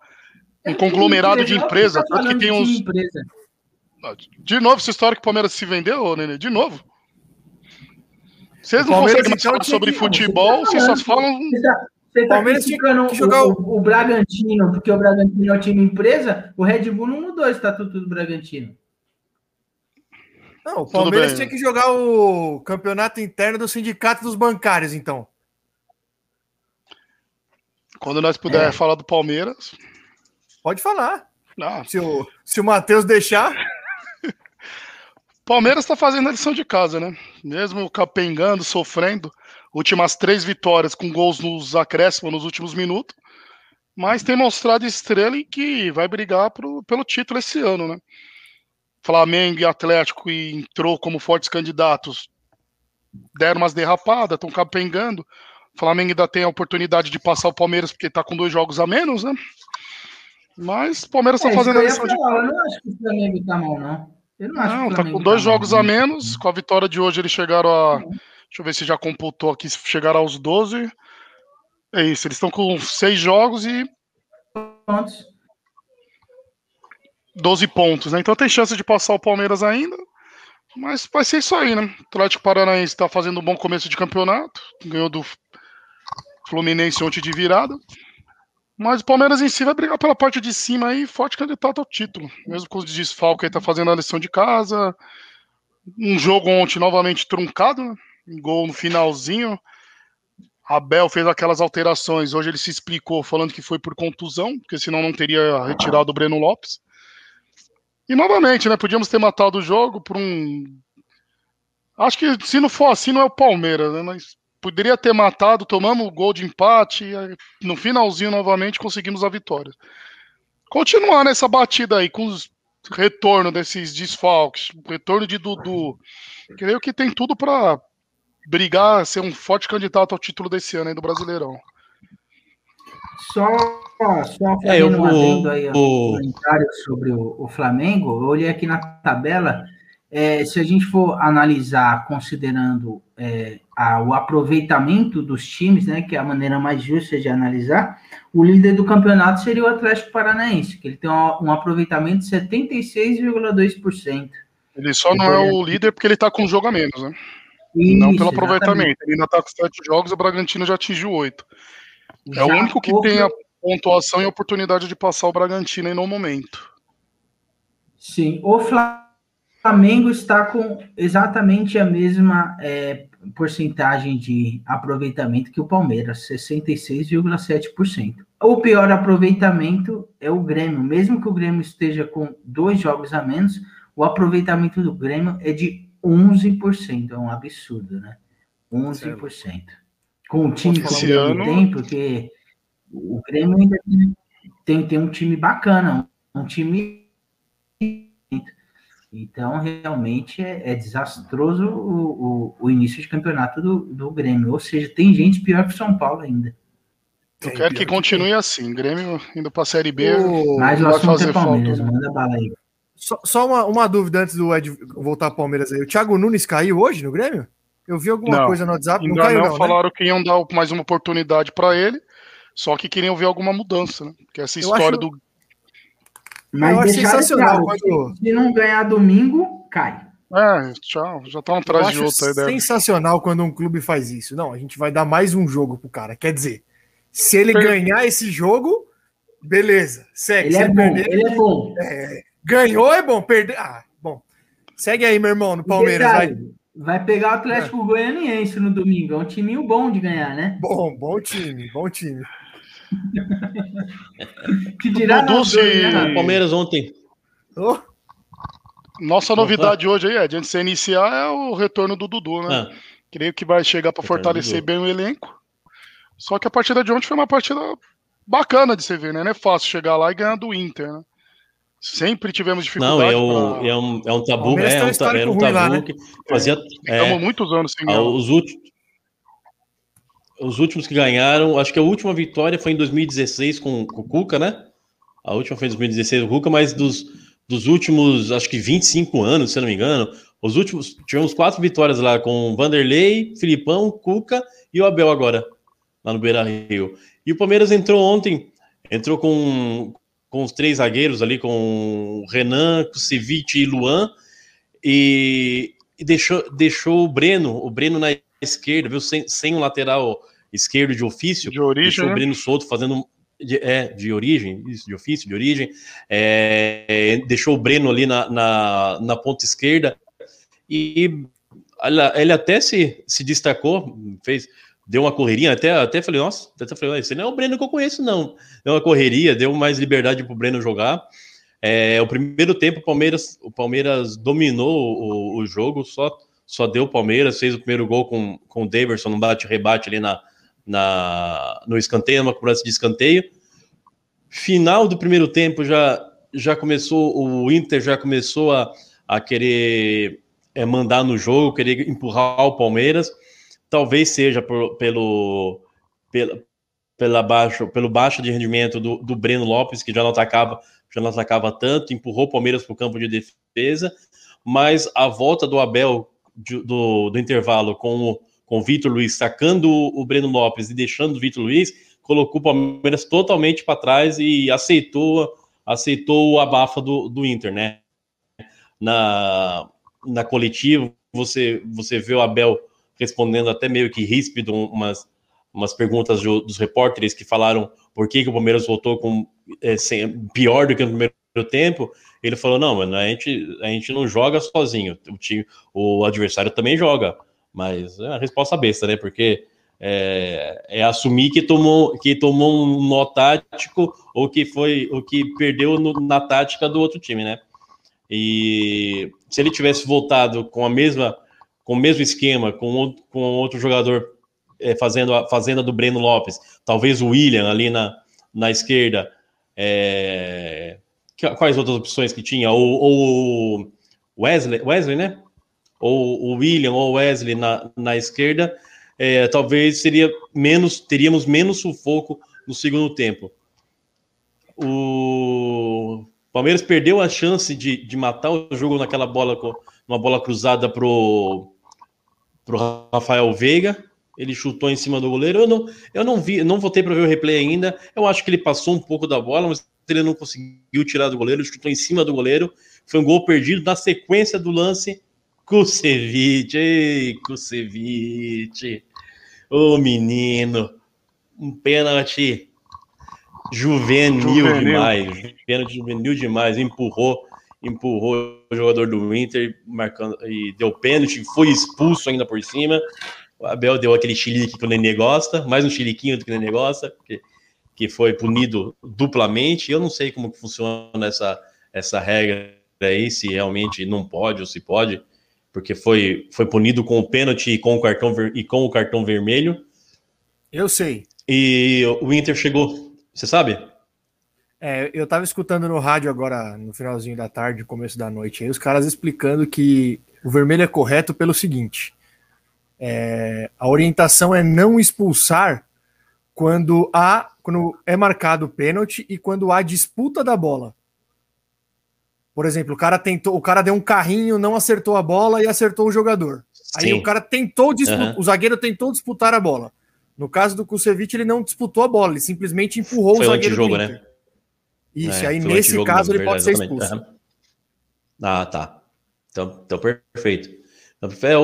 um conglomerado de empresa. Tá Tanto que tem de uns. empresa. De novo, essa história que o Palmeiras se vendeu, Nenê? De novo. Vocês O não conseguem mais então, falar sobre futebol, vocês só falam. Você tá, tá Palmeiras criticando que jogar o, o, o Bragantino, porque o Bragantino é o time empresa, o Red Bull não mudou o estatuto do Bragantino. Não, o Palmeiras tinha que jogar o campeonato interno do sindicato dos bancários, então. Quando nós puder É. falar do Palmeiras. Pode falar. Ah, Se o, se o Matheus deixar. Palmeiras está fazendo a lição de casa, né? Mesmo capengando, sofrendo, últimas três vitórias com gols nos acréscimos nos últimos minutos, mas tem mostrado estrela e que vai brigar pro, pelo título esse ano, né? Flamengo e Atlético e entrou como fortes candidatos, deram umas derrapadas, estão capengando. O Flamengo ainda tem a oportunidade de passar o Palmeiras porque está com dois jogos a menos, né? Mas o Palmeiras está É, fazendo a que lição de Eu não acho que o Flamengo tá mal, não. Eu não, acho que não, o tá com dois mal, jogos não. a menos. Com a vitória de hoje, eles chegaram a. Deixa eu ver se já computou aqui, se chegaram aos 12. É isso, eles estão com seis jogos e Pontos. 12 pontos, né? Então tem chance de passar o Palmeiras ainda. Mas vai ser isso aí, né? O Atlético Paranaense está fazendo um bom começo de campeonato. Ganhou do Fluminense ontem de virada. Mas o Palmeiras em si vai brigar pela parte de cima aí, forte candidato ao título. Mesmo com os desfalques aí, tá fazendo a lição de casa. Um jogo ontem novamente truncado, né? Gol no finalzinho. Abel fez aquelas alterações. Hoje ele se explicou falando que foi por contusão, porque senão não teria retirado o Breno Lopes. E novamente, né? Podíamos ter matado o jogo por um. Acho que se não for assim, não é o Palmeiras, né? Mas poderia ter matado, tomamos o gol de empate e no finalzinho novamente conseguimos a vitória. Continuar nessa batida aí com os retorno desses desfalques, retorno de Dudu, creio que tem tudo para brigar, ser um forte candidato ao título desse ano aí do Brasileirão. Só, só É, eu fazendo um adendo aí ao vou. comentário sobre o, o Flamengo, eu olhei aqui na tabela, é, se a gente for analisar considerando é, a- o aproveitamento dos times, né, que é a maneira mais justa de analisar, o líder do campeonato seria o Atlético Paranaense, que ele tem um, um aproveitamento de 76,2%. Ele só não é o líder porque ele tá com um jogo a menos, né? não Isso, pelo exatamente. aproveitamento. Ele ainda tá com sete jogos, o Bragantino já atingiu oito. É o único que houve- tem a pontuação e a oportunidade de passar o Bragantino aí no momento. Sim, o Flamengo está com exatamente a mesma é, porcentagem de aproveitamento que o Palmeiras, 66,7%. O pior aproveitamento é o Grêmio, mesmo que o Grêmio esteja com dois jogos a menos, o aproveitamento do Grêmio é de 11%, é um absurdo, né? 11%. Com o time que ano- tem, porque o Grêmio ainda tem, tem, um time bacana, um time Então, realmente é, é desastroso o, o, o, início de campeonato do, do Grêmio. Ou seja, tem gente pior que o São Paulo ainda. Eu quero que continue assim. Grêmio indo para a Série B. O... Mas o vai assunto fazer é Palmeiras, falta. manda bala aí. Só, só uma, uma, dúvida antes do Ed voltar ao Palmeiras aí. O Thiago Nunes caiu hoje no Grêmio? Eu vi alguma não, coisa no WhatsApp. Não caiu, não, não né? falaram né? que iam dar mais uma oportunidade para ele, só que queriam ver alguma mudança, né? Porque essa história acho... do mas eu acho sensacional claro, quando... se não ganhar domingo, cai. É, tchau, já tá um atrás de outro aí. Deve. Sensacional quando um clube faz isso. Não, a gente vai dar mais um jogo pro cara. Quer dizer, se ele ganhar esse jogo, beleza, segue. Ele, se é, bom, perder, ele é bom. É, ganhou é bom, perder. Ah, bom. Segue aí, meu irmão, no Palmeiras. Vai. Vai pegar o Atlético é. Goianiense no domingo. É um timinho bom de ganhar, né? Bom, bom time, bom time. que dirá Dudu, se... né, Palmeiras ontem. Oh. Nossa novidade hoje aí, Ed, antes de você iniciar, é o retorno do Dudu, né? Ah. Creio que vai chegar para fortalecer bem o elenco. Só que a partida de ontem foi uma partida bacana de se ver, né? Não é fácil chegar lá e ganhar do Inter, né? Sempre tivemos dificuldade. Não, é, o, pra... é, um, é um tabu, é, é um, é um tabu lá, né? que fazia. É, é, muitos anos sem ganhar. Os últimos, os últimos que ganharam, acho que a última vitória foi em 2016 com, com o Cuca, né? A última foi em 2016 com o Cuca, mas dos, dos últimos, acho que 25 anos, se eu não me engano, os últimos, tivemos quatro vitórias lá com Vanderlei, Filipão, Cuca e o Abel agora, lá no Beira Rio. E o Palmeiras entrou ontem, entrou com, com os três zagueiros ali, com Renan, Kusevich e Luan, e, e, deixou, deixou o Breno, o Breno na esquerda, viu? Sem, sem um lateral esquerdo de ofício, de origem, deixou o né? Breno Souto fazendo de, é, de origem, isso, de ofício, de origem, é, deixou o Breno ali na, na, na, ponta esquerda e ele até se, se destacou, fez, deu uma correria, até, até falei, nossa, até falei, esse não é o Breno que eu conheço, não. Deu uma correria, deu mais liberdade para o Breno jogar. É, o primeiro tempo, o Palmeiras, o Palmeiras dominou o, o jogo, só, só deu o Palmeiras, fez o primeiro gol com, com o Daverson, um bate-rebate ali na, na, no escanteio, uma cobrança de escanteio. Final do primeiro tempo já, já começou, o Inter já começou a, a querer é, mandar no jogo, querer empurrar o Palmeiras. Talvez seja por, pelo, pela, pela baixo, pelo baixo de rendimento do, do Breno Lopes, que já não atacava, já não atacava tanto, empurrou o Palmeiras para o campo de defesa, mas a volta do Abel de, do, do intervalo com o com o Vitor Luiz sacando o Breno Lopes e deixando o Vitor Luiz, colocou o Palmeiras totalmente para trás e aceitou aceitou o abafa do, do Inter, né? Na, na coletiva, você, você vê o Abel respondendo até meio que ríspido umas, umas perguntas do, dos repórteres que falaram por que, que o Palmeiras voltou com é, sem, pior do que no primeiro tempo. Ele falou: não, mano, a gente, a gente não joga sozinho, o, time, o adversário também joga. Mas é uma resposta besta, né? Porque é, é, assumir que tomou, que tomou um nó tático ou que foi o que perdeu no, na tática do outro time, né? E se ele tivesse voltado com a mesma, com o mesmo esquema, com, com outro jogador é, fazendo, a, fazendo a do Breno Lopes, talvez o William ali na, na esquerda, é, quais outras opções que tinha? Ou, ou Wesley, Wesley, né? ou o William ou o Wesley na, na esquerda, é, talvez seria menos, teríamos menos sufoco no segundo tempo. O Palmeiras perdeu a chance de, de matar o jogo naquela bola, uma bola cruzada pro, pro Rafael Veiga. Ele chutou em cima do goleiro. Eu não, eu não vi, não voltei para ver o replay ainda. Eu acho que ele passou um pouco da bola, mas ele não conseguiu tirar do goleiro. Ele chutou em cima do goleiro. Foi um gol perdido. Na sequência do lance, Kusevich, ei, Kusevich. Ô menino, um pênalti juvenil, juvenil, demais. Pênalti juvenil demais. Empurrou, empurrou jogador do Inter, marcando e deu pênalti, foi expulso ainda por cima. O Abel deu aquele chilique que o Nenê gosta, mais um chiliquinho do que o Nenê gosta, que, que foi punido duplamente. Eu não sei como funciona essa, essa regra aí, se realmente não pode ou se pode porque foi, foi punido com o pênalti e com o cartão, e com o cartão vermelho. Eu sei. E o Inter chegou. Você sabe? É, eu tava escutando no rádio agora, no finalzinho da tarde, começo da noite, aí os caras explicando que o vermelho é correto pelo seguinte: é, a orientação é não expulsar quando há quando é marcado pênalti e quando há disputa da bola. Por exemplo, o cara tentou, o cara deu um carrinho, não acertou a bola e acertou o jogador. Aí Sim. o cara tentou disputar, Aham. o zagueiro tentou disputar a bola. No caso do Kusevich, ele não disputou a bola, ele simplesmente empurrou Foi o o zagueiro. do antijogo, Inter. né? Isso, É, aí o nesse caso ele pode ser verdade, expulso. exatamente. Aham. Ah, tá. Então, então perfeito. É, o,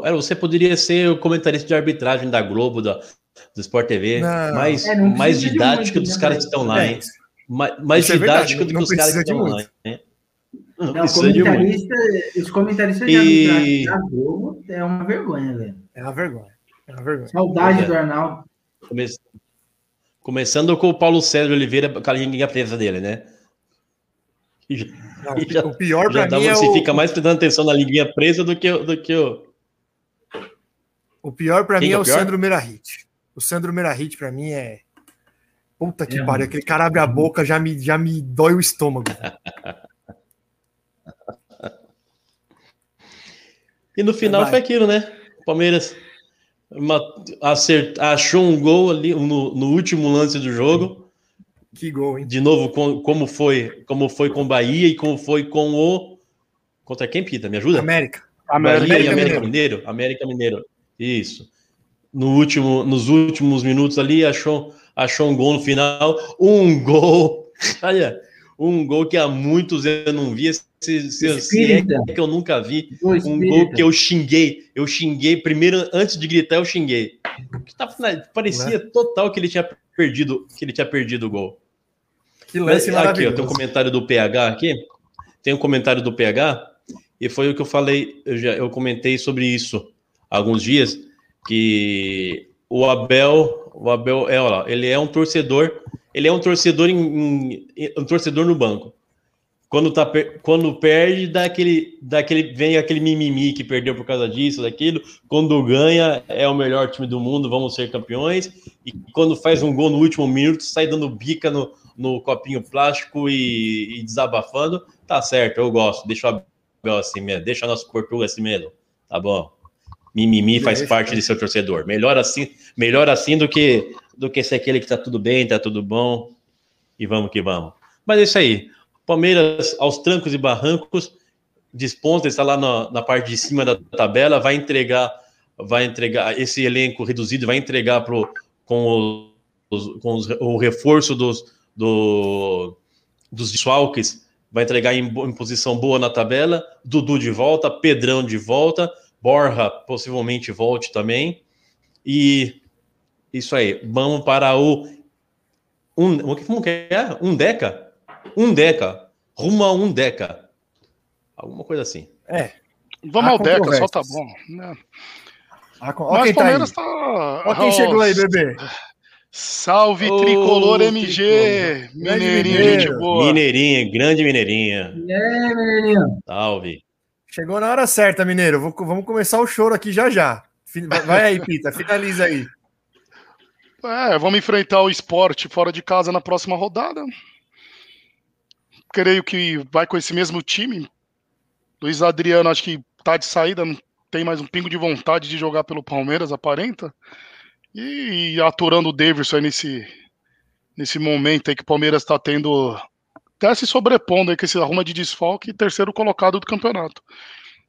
o, é, você poderia ser o comentarista de arbitragem da Globo, da, do Sport TV, Não. mais, É, não mais de didático muito, dos né, caras mas- que estão lá, hein? Ma- Mais Isso é verdade, didático do que os caras que de estão lá, hein? Não Não, de comentarista, os comentaristas de E- arbitragem da Globo é uma vergonha, velho. É uma vergonha. É uma vergonha. Saudade é. do Arnaldo. Começando com o Paulo César Oliveira, com a linha presa dele, né? E já- Não, e já- o pior dá- mim é você o, fica mais prestando atenção na linha presa do que, o- do que o. o pior para mim é é o pior? Sandro Merahit. O Sandro Merahit pra mim é Puta que É, pariu, aquele cara abre a boca, já me, já me dói o estômago. E no final Vai. foi aquilo, né? Palmeiras uma- acert- achou um gol ali no, no último lance do jogo. Que gol, hein? De novo, com- como foi, como foi com o Bahia e como foi com o. Contra quem, Pita? Me ajuda? América. América, Bahia e América América Mineiro. América Mineiro. Isso. No último, nos últimos minutos ali, achou, achou um gol no final. Um gol. Olha, um gol que há muitos eu não via. Se, se, se é que eu nunca vi. Um gol que eu xinguei. Eu xinguei primeiro, antes de gritar, eu xinguei. Que tava- parecia total que ele tinha perdido, que ele tinha perdido o gol. Que lance Aqui, ó, tem um comentário do PH aqui. Tem um comentário do PH, e foi o que eu falei, eu, já, eu comentei sobre isso há alguns dias, que o Abel, o Abel é, lá, ele é um torcedor, ele é um torcedor em, em- um torcedor no banco. Quando, tá, quando perde, dá aquele, dá aquele, vem aquele mimimi que perdeu por causa disso, daquilo. Quando ganha, é o melhor time do mundo, vamos ser campeões. E quando faz um gol no último minuto, sai dando bica no, no copinho plástico e, e desabafando. Tá certo, eu gosto. Deixa o Abel assim mesmo. Deixa nosso Portugal assim mesmo. Tá bom. Mimimi faz parte de seu torcedor. Melhor assim, melhor assim do que do que ser aquele que tá tudo bem, tá tudo bom. E vamos que vamos. Mas é isso aí. Palmeiras aos trancos e barrancos desponta, está lá na, na parte de cima da tabela, vai entregar, vai entregar esse elenco reduzido, vai entregar pro, com, os, com os- o reforço dos, do, dos desfalques, vai entregar em, em posição boa na tabela. Dudu de volta, Pedrão de volta, Borja possivelmente volte também. E isso aí, vamos para o. Um, o que- como que é? Um Deca? Um Deca. Rumo a um Deca. Alguma coisa assim. É. Vamos ao Deca, só tá bom. né? Ah, Ó, Mas quem o tá aí. Palmeiras tá. Ó quem Ó, chegou aí, bebê. Salve, Ô, tricolor tricolor. MG! Grande Mineirinho, gente boa. Mineirinha, grande Mineirinha. É, menino. Salve. Chegou na hora certa, Mineiro. Vou- vamos começar o choro aqui já já. Vai aí, Pita. Finaliza aí. É, vamos enfrentar o esporte fora de casa na próxima rodada. Creio que vai com esse mesmo time. Luiz Adriano, acho que tá de saída, não tem mais um pingo de vontade de jogar pelo Palmeiras, aparenta. E, aturando o Davidson aí nesse, nesse momento aí que o Palmeiras está tendo. Até se sobrepondo aí com esse arruma de desfalque e terceiro colocado do campeonato.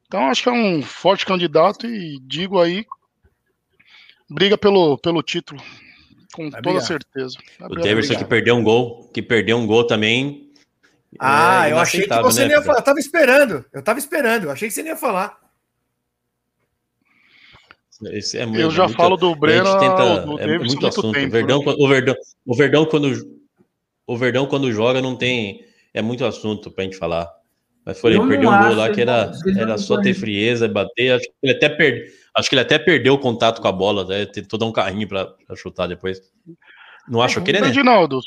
Então acho que é um forte candidato e digo aí. Briga pelo, pelo título. Com Vai toda brigar. certeza. Vai O Davidson que perdeu um gol, que perdeu um gol também. Ah, é eu achei que você né, não ia falar. Eu tava esperando. Eu tava esperando. Eu achei que você ia falar. Esse é Eu muito- já muito- falo do Breno, tenta, do é Davidson muito muito assunto. tempo. o, Verdão, né? quando- o, Verdão, o Verdão quando o Verdão quando joga não tem é muito assunto pra gente falar. Mas foi Eu ele perdeu um gol lá que era, era só ter frieza, bater. Acho que ele até perde, acho que ele até perdeu o contato com a bola, né? tentou dar um carrinho pra chutar depois. Não acho que ele, né? Reginaldo,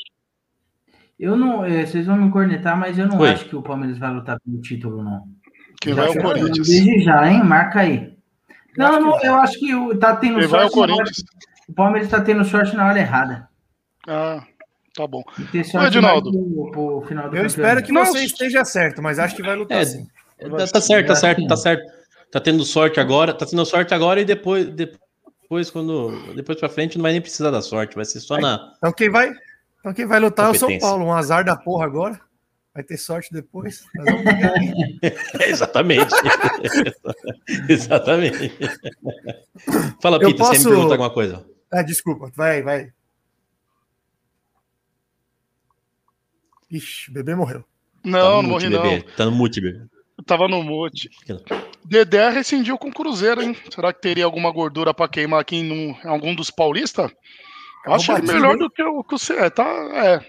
Eu não, é, vocês vão me cornetar, mas eu não Oi. acho que o Palmeiras vai lutar pelo título, não. que Já vai o Corinthians. Desde já, hein? Marca aí. Não, acho que não, eu acho que o- tá tendo Que vai o sorte. na hora- Corinthians. O Palmeiras tá tendo sorte na hora errada. Ah, Tá bom. Sorte Edinaldo. pro, pro final do Eu espero que Não, você esteja certo, mas acho que vai lutar É, sim. Tá, tá certo, tá certo, tá certo. Tá tendo sorte agora, tá tendo sorte agora e depois, depois quando depois para frente não vai nem precisar da sorte, vai ser só na Então quem vai, então quem vai lutar é o São. Paulo. Um azar da porra agora. Vai ter sorte depois. Exatamente. Exatamente. Fala, Pita, você posso- me pergunta alguma coisa. Ah, desculpa. Vai, vai. Ixi, o bebê morreu. Não, Tá não morri mute, não. bebê. Tá no mute, bebê. Eu tava no mute. Dedé rescindiu com o Cruzeiro, hein? Será que teria alguma gordura pra queimar aqui em um- em algum dos paulistas? Eu acho ele melhor hein? do que o que. É, tá, é.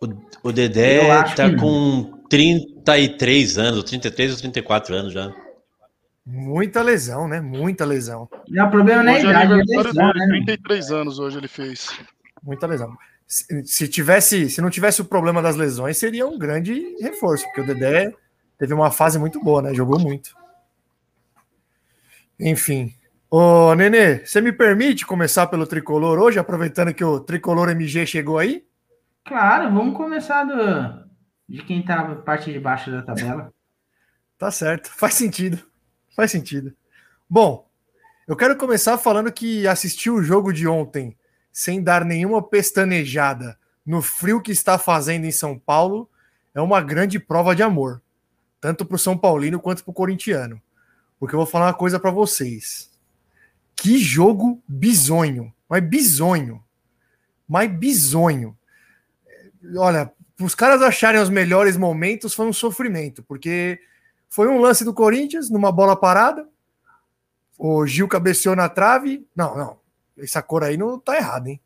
O, o Dedé tá que com 33 anos, 33 ou 34 anos já. Muita lesão, né? Muita lesão. Não, o problema não é a é idade, é lesão, né? 33 anos hoje ele fez. Muita lesão. Se, se tivesse, se não tivesse o problema das lesões, seria um grande reforço, porque o Dedé teve uma fase muito boa, né? Jogou muito. Enfim. Ô, Nenê, você me permite começar pelo tricolor hoje, aproveitando que o tricolor MG chegou aí? Claro, vamos começar do, de quem tá na parte de baixo da tabela. Tá certo, faz sentido. Faz sentido. Bom, eu quero começar falando que assistir o jogo de ontem sem dar nenhuma pestanejada no frio que está fazendo em São Paulo é uma grande prova de amor, tanto para o São Paulino quanto para o corintiano. Porque eu vou falar uma coisa para vocês. Que jogo bizonho, mas bizonho, mas bizonho. Olha, para os caras acharem os melhores momentos foi um sofrimento, porque foi um lance do Corinthians numa bola parada. O Gil cabeceou na trave. Não, não. Essa cor aí não tá errada, hein?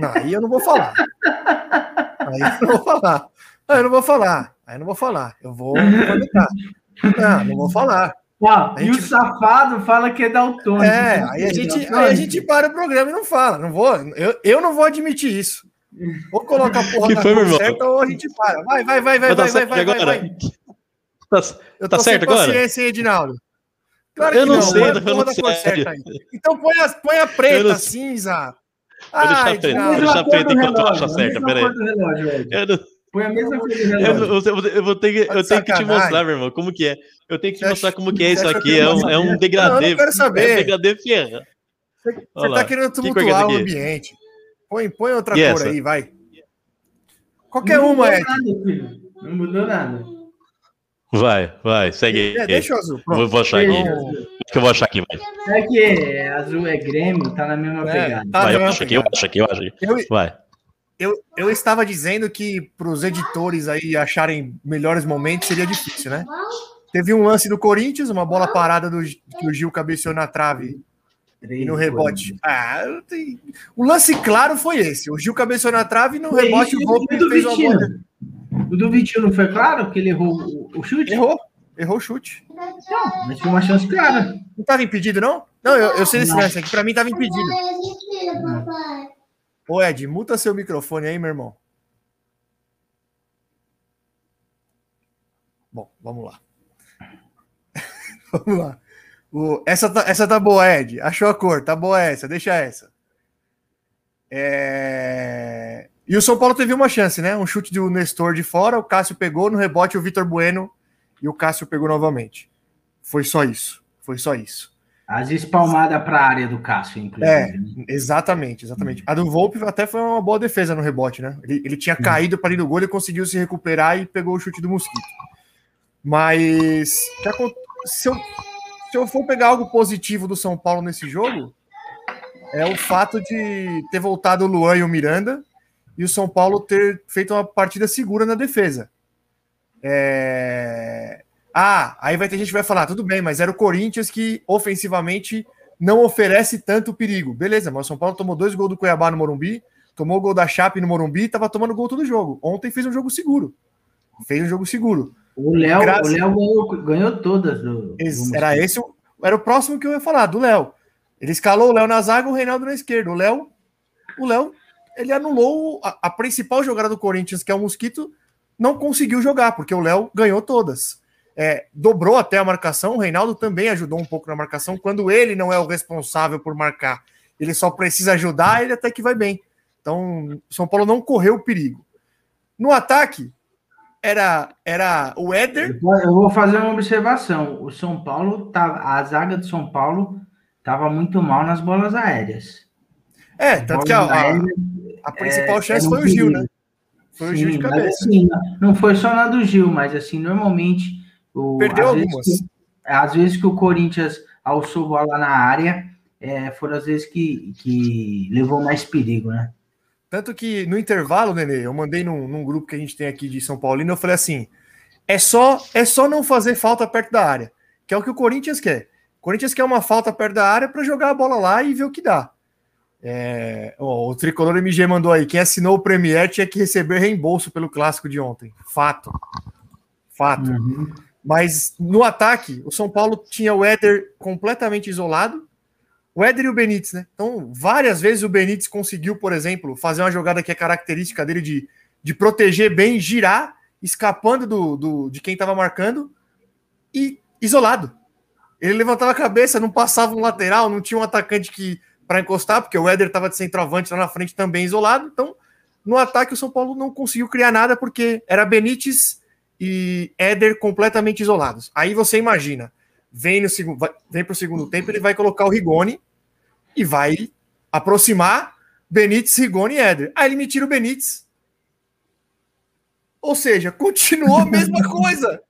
Não, aí eu não vou falar. Aí eu não vou falar. Aí eu não vou falar. Aí eu não vou falar. Eu vou comentar. Não, não vou falar. A e o gente- safado fala que é daltônico. É, aí a gente, aí a gente para o programa e não fala. Não vou, eu, eu não vou admitir isso. Ou coloca a porra Que na foi, cor certa ou a gente para. Vai, vai, vai, vai, tá vai, vai, certo vai, vai, agora? vai. Tá- Eu Tá tô certo sem agora? paciência, Edinaldo? Claro Eu que não não, sei, eu porra não da sei. cor certa aí. Então põe a, põe a Eu preta, não- cinza. Vou deixar preto, Edinaldo. vou deixar do enquanto eu relógio, acho a certa, peraí. Eu, não- Põe a mesma cor do eu, relógio. não- eu, eu vou ter que, Tá de eu tenho que te mostrar, meu irmão, como que é. Eu tenho que te Você mostrar acha- como que é isso você acha aqui. que eu É vou um, é um Não, degradê. eu não quero É um saber. degradê ferra. Você Olha tá querendo Que que é tumultuar essa o ambiente. Põe, põe outra E cor essa? aí, vai. Qualquer Não uma, mudou Ed. nada, filho. Não mudou nada. Vai, vai, segue É, aí. deixa o azul. Pronto. vou achar aqui. Acho que eu vou achar aqui, vai. É que azul é Grêmio, tá na mesma É, pegada. tá vai, eu acho aqui, eu acho aqui, eu acho aqui. Eu, Vai. eu, eu estava dizendo que para os editores aí acharem melhores momentos seria difícil, né? Teve um lance do Corinthians, uma bola parada do, que o Gil cabeceou na trave e no rebote. Ah, o lance claro foi esse. O Gil cabeceou na trave e no rebote o Volpe fez uma bola. O do Vitinho não foi claro que ele errou o, chute? Errou, errou o chute. Não, mas foi uma chance clara. Não estava impedido, não? Não, eu, eu sei desse lance aqui. Para mim estava impedido. Ô, Ed, muta seu microfone aí, meu irmão. Bom, vamos lá. vamos lá. O- essa, tá, essa tá boa, Ed. Achou a cor, tá boa essa, deixa essa. É, E o São Paulo teve uma chance, né? Um chute do Nestor de fora, o Cássio pegou, no rebote o Vitor Bueno e o Cássio pegou novamente. Foi só isso. Foi só isso. As espalmadas pra área do Cássio, inclusive. É, né? exatamente, exatamente. A do Volpe até foi uma boa defesa no rebote, né? Ele, ele tinha caído para ir no gol, ele conseguiu se recuperar e pegou o chute do Mosquito. Mas se, eu, se eu for pegar algo positivo do São Paulo nesse jogo, é o fato de ter voltado o Luan e o Miranda e o São Paulo ter feito uma partida segura na defesa. É... Ah, aí vai ter gente que vai falar, tudo bem, mas era o Corinthians que ofensivamente não oferece tanto perigo. Beleza, mas o São Paulo tomou dois gols do Cuiabá no Morumbi, tomou o gol da Chape no Morumbi e tava tomando gol todo jogo. Ontem fez um jogo seguro. Fez um jogo seguro. O Léo, Graças- o Léo ganhou, ganhou todas do. Era esse, o- era o próximo que eu ia falar, do Léo. Ele escalou o Léo na zaga, o Reinaldo na esquerda. O Léo, o Léo, ele anulou a, a principal jogada do Corinthians, que é o Mosquito, não conseguiu jogar, porque o Léo ganhou todas. É, dobrou até a marcação, o Reinaldo também ajudou um pouco na marcação, quando ele não é o responsável por marcar ele só precisa ajudar, ele até que vai bem. Então, São Paulo não correu o perigo. No ataque, era, era o Éder. Eu vou fazer uma observação. O São Paulo, tá, a zaga do São Paulo estava muito mal nas bolas aéreas. É, tanto que a, a, a principal é, chance foi o Gil, né? Foi Sim, o Gil de cabeça. Assim, não foi só na do Gil, mas assim, normalmente. O, Perdeu algumas. Vezes que, às vezes que o Corinthians alçou bola na área, é, foram as vezes que, que levou mais perigo, né? Tanto que no intervalo, Nenê, eu mandei num, num grupo que a gente tem aqui de São Paulino, eu falei assim: é só, é só não fazer falta perto da área, que é o que o Corinthians quer. O Corinthians quer uma falta perto da área para jogar a bola lá e ver o que dá. É, ó, o Tricolor MG mandou aí: quem assinou o Premier tinha que receber reembolso pelo clássico de ontem. Fato. Fato. Uhum. Mas no ataque, o São Paulo tinha o Éder completamente isolado o Éder e o Benítez, né? Então, várias vezes o Benítez conseguiu, por exemplo, fazer uma jogada que é característica dele de, de proteger bem, girar, escapando do, do de quem estava marcando e isolado. Ele levantava a cabeça, não passava um lateral, não tinha um atacante que para encostar, porque o Éder estava de centroavante lá na frente também isolado. Então, no ataque, o São Paulo não conseguiu criar nada porque era Benítez e Éder completamente isolados. Aí você imagina, vem, vem para o segundo tempo, ele vai colocar o Rigoni e vai aproximar Benítez, Rigoni e Éder. Aí ele me tira o Benítez. Ou seja, continuou a mesma coisa.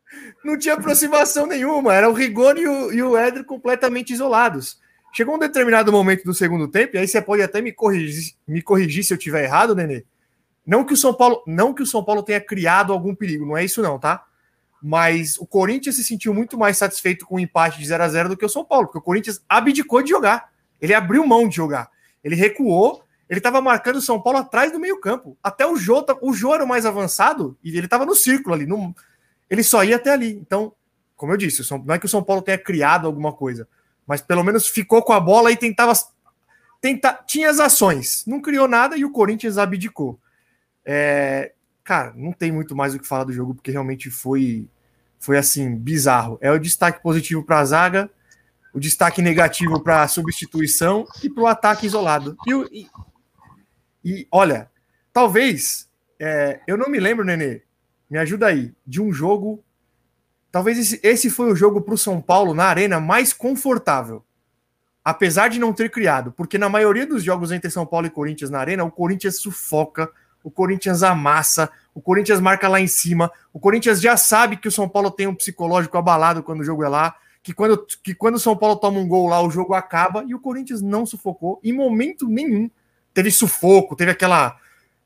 Não tinha aproximação nenhuma. Era o Rigoni e o Éder completamente isolados. Chegou um determinado momento do segundo tempo, e aí você pode até me corrigir, me corrigir se eu tiver errado, Nenê. Não que o São Paulo, não que o São Paulo tenha criado algum perigo, não é isso não, tá? mas o Corinthians se sentiu muito mais satisfeito com o empate de 0 a 0 do que o São Paulo, porque o Corinthians abdicou de jogar. Ele abriu mão de jogar. Ele recuou, ele estava marcando o São Paulo atrás do meio-campo. Até o Jô, o Jô era o mais avançado e ele estava no círculo ali, no, ele só ia até ali. Então, como eu disse, não é que o São Paulo tenha criado alguma coisa, mas pelo menos ficou com a bola e tentava tenta, tinha as ações, não criou nada e o Corinthians abdicou. É, cara, não tem muito mais o que falar do jogo, porque realmente foi, foi assim, bizarro. É o destaque positivo para a zaga, o destaque negativo para a substituição e para o ataque isolado. E, e, e olha, talvez, é, eu não me lembro, Nenê, me ajuda aí, de um jogo. Talvez esse, esse foi o jogo para o São Paulo na arena mais confortável. Apesar de não ter criado, porque na maioria dos jogos entre São Paulo e Corinthians na arena, o Corinthians sufoca, o Corinthians amassa, o Corinthians marca lá em cima, o Corinthians já sabe que o São Paulo tem um psicológico abalado quando o jogo é lá, que quando, que quando o São Paulo toma um gol lá, o jogo acaba, e o Corinthians não sufocou em momento nenhum. Teve sufoco, teve aquela,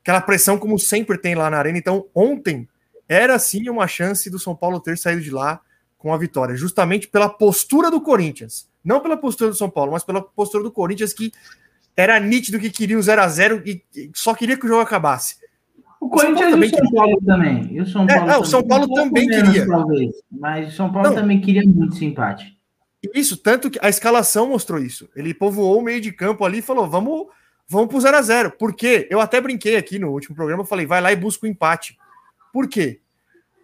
aquela pressão como sempre tem lá na arena. Então, ontem era sim uma chance do São Paulo ter saído de lá com a vitória, justamente pela postura do Corinthians. Não pela postura do São Paulo, mas pela postura do Corinthians que era nítido que queria o 0 a 0 e só queria que o jogo acabasse. O Corinthians e o São Paulo também. E o São Paulo, é, também. o São Paulo também menos, queria. Talvez, mas o São Paulo não. também queria muito esse empate. Isso, tanto que a escalação mostrou isso. Ele povoou o meio de campo ali e falou: vamos, vamos pro 0 a 0 Por quê? Eu até brinquei aqui no último programa, eu falei, vai lá e busca o empate. Por quê?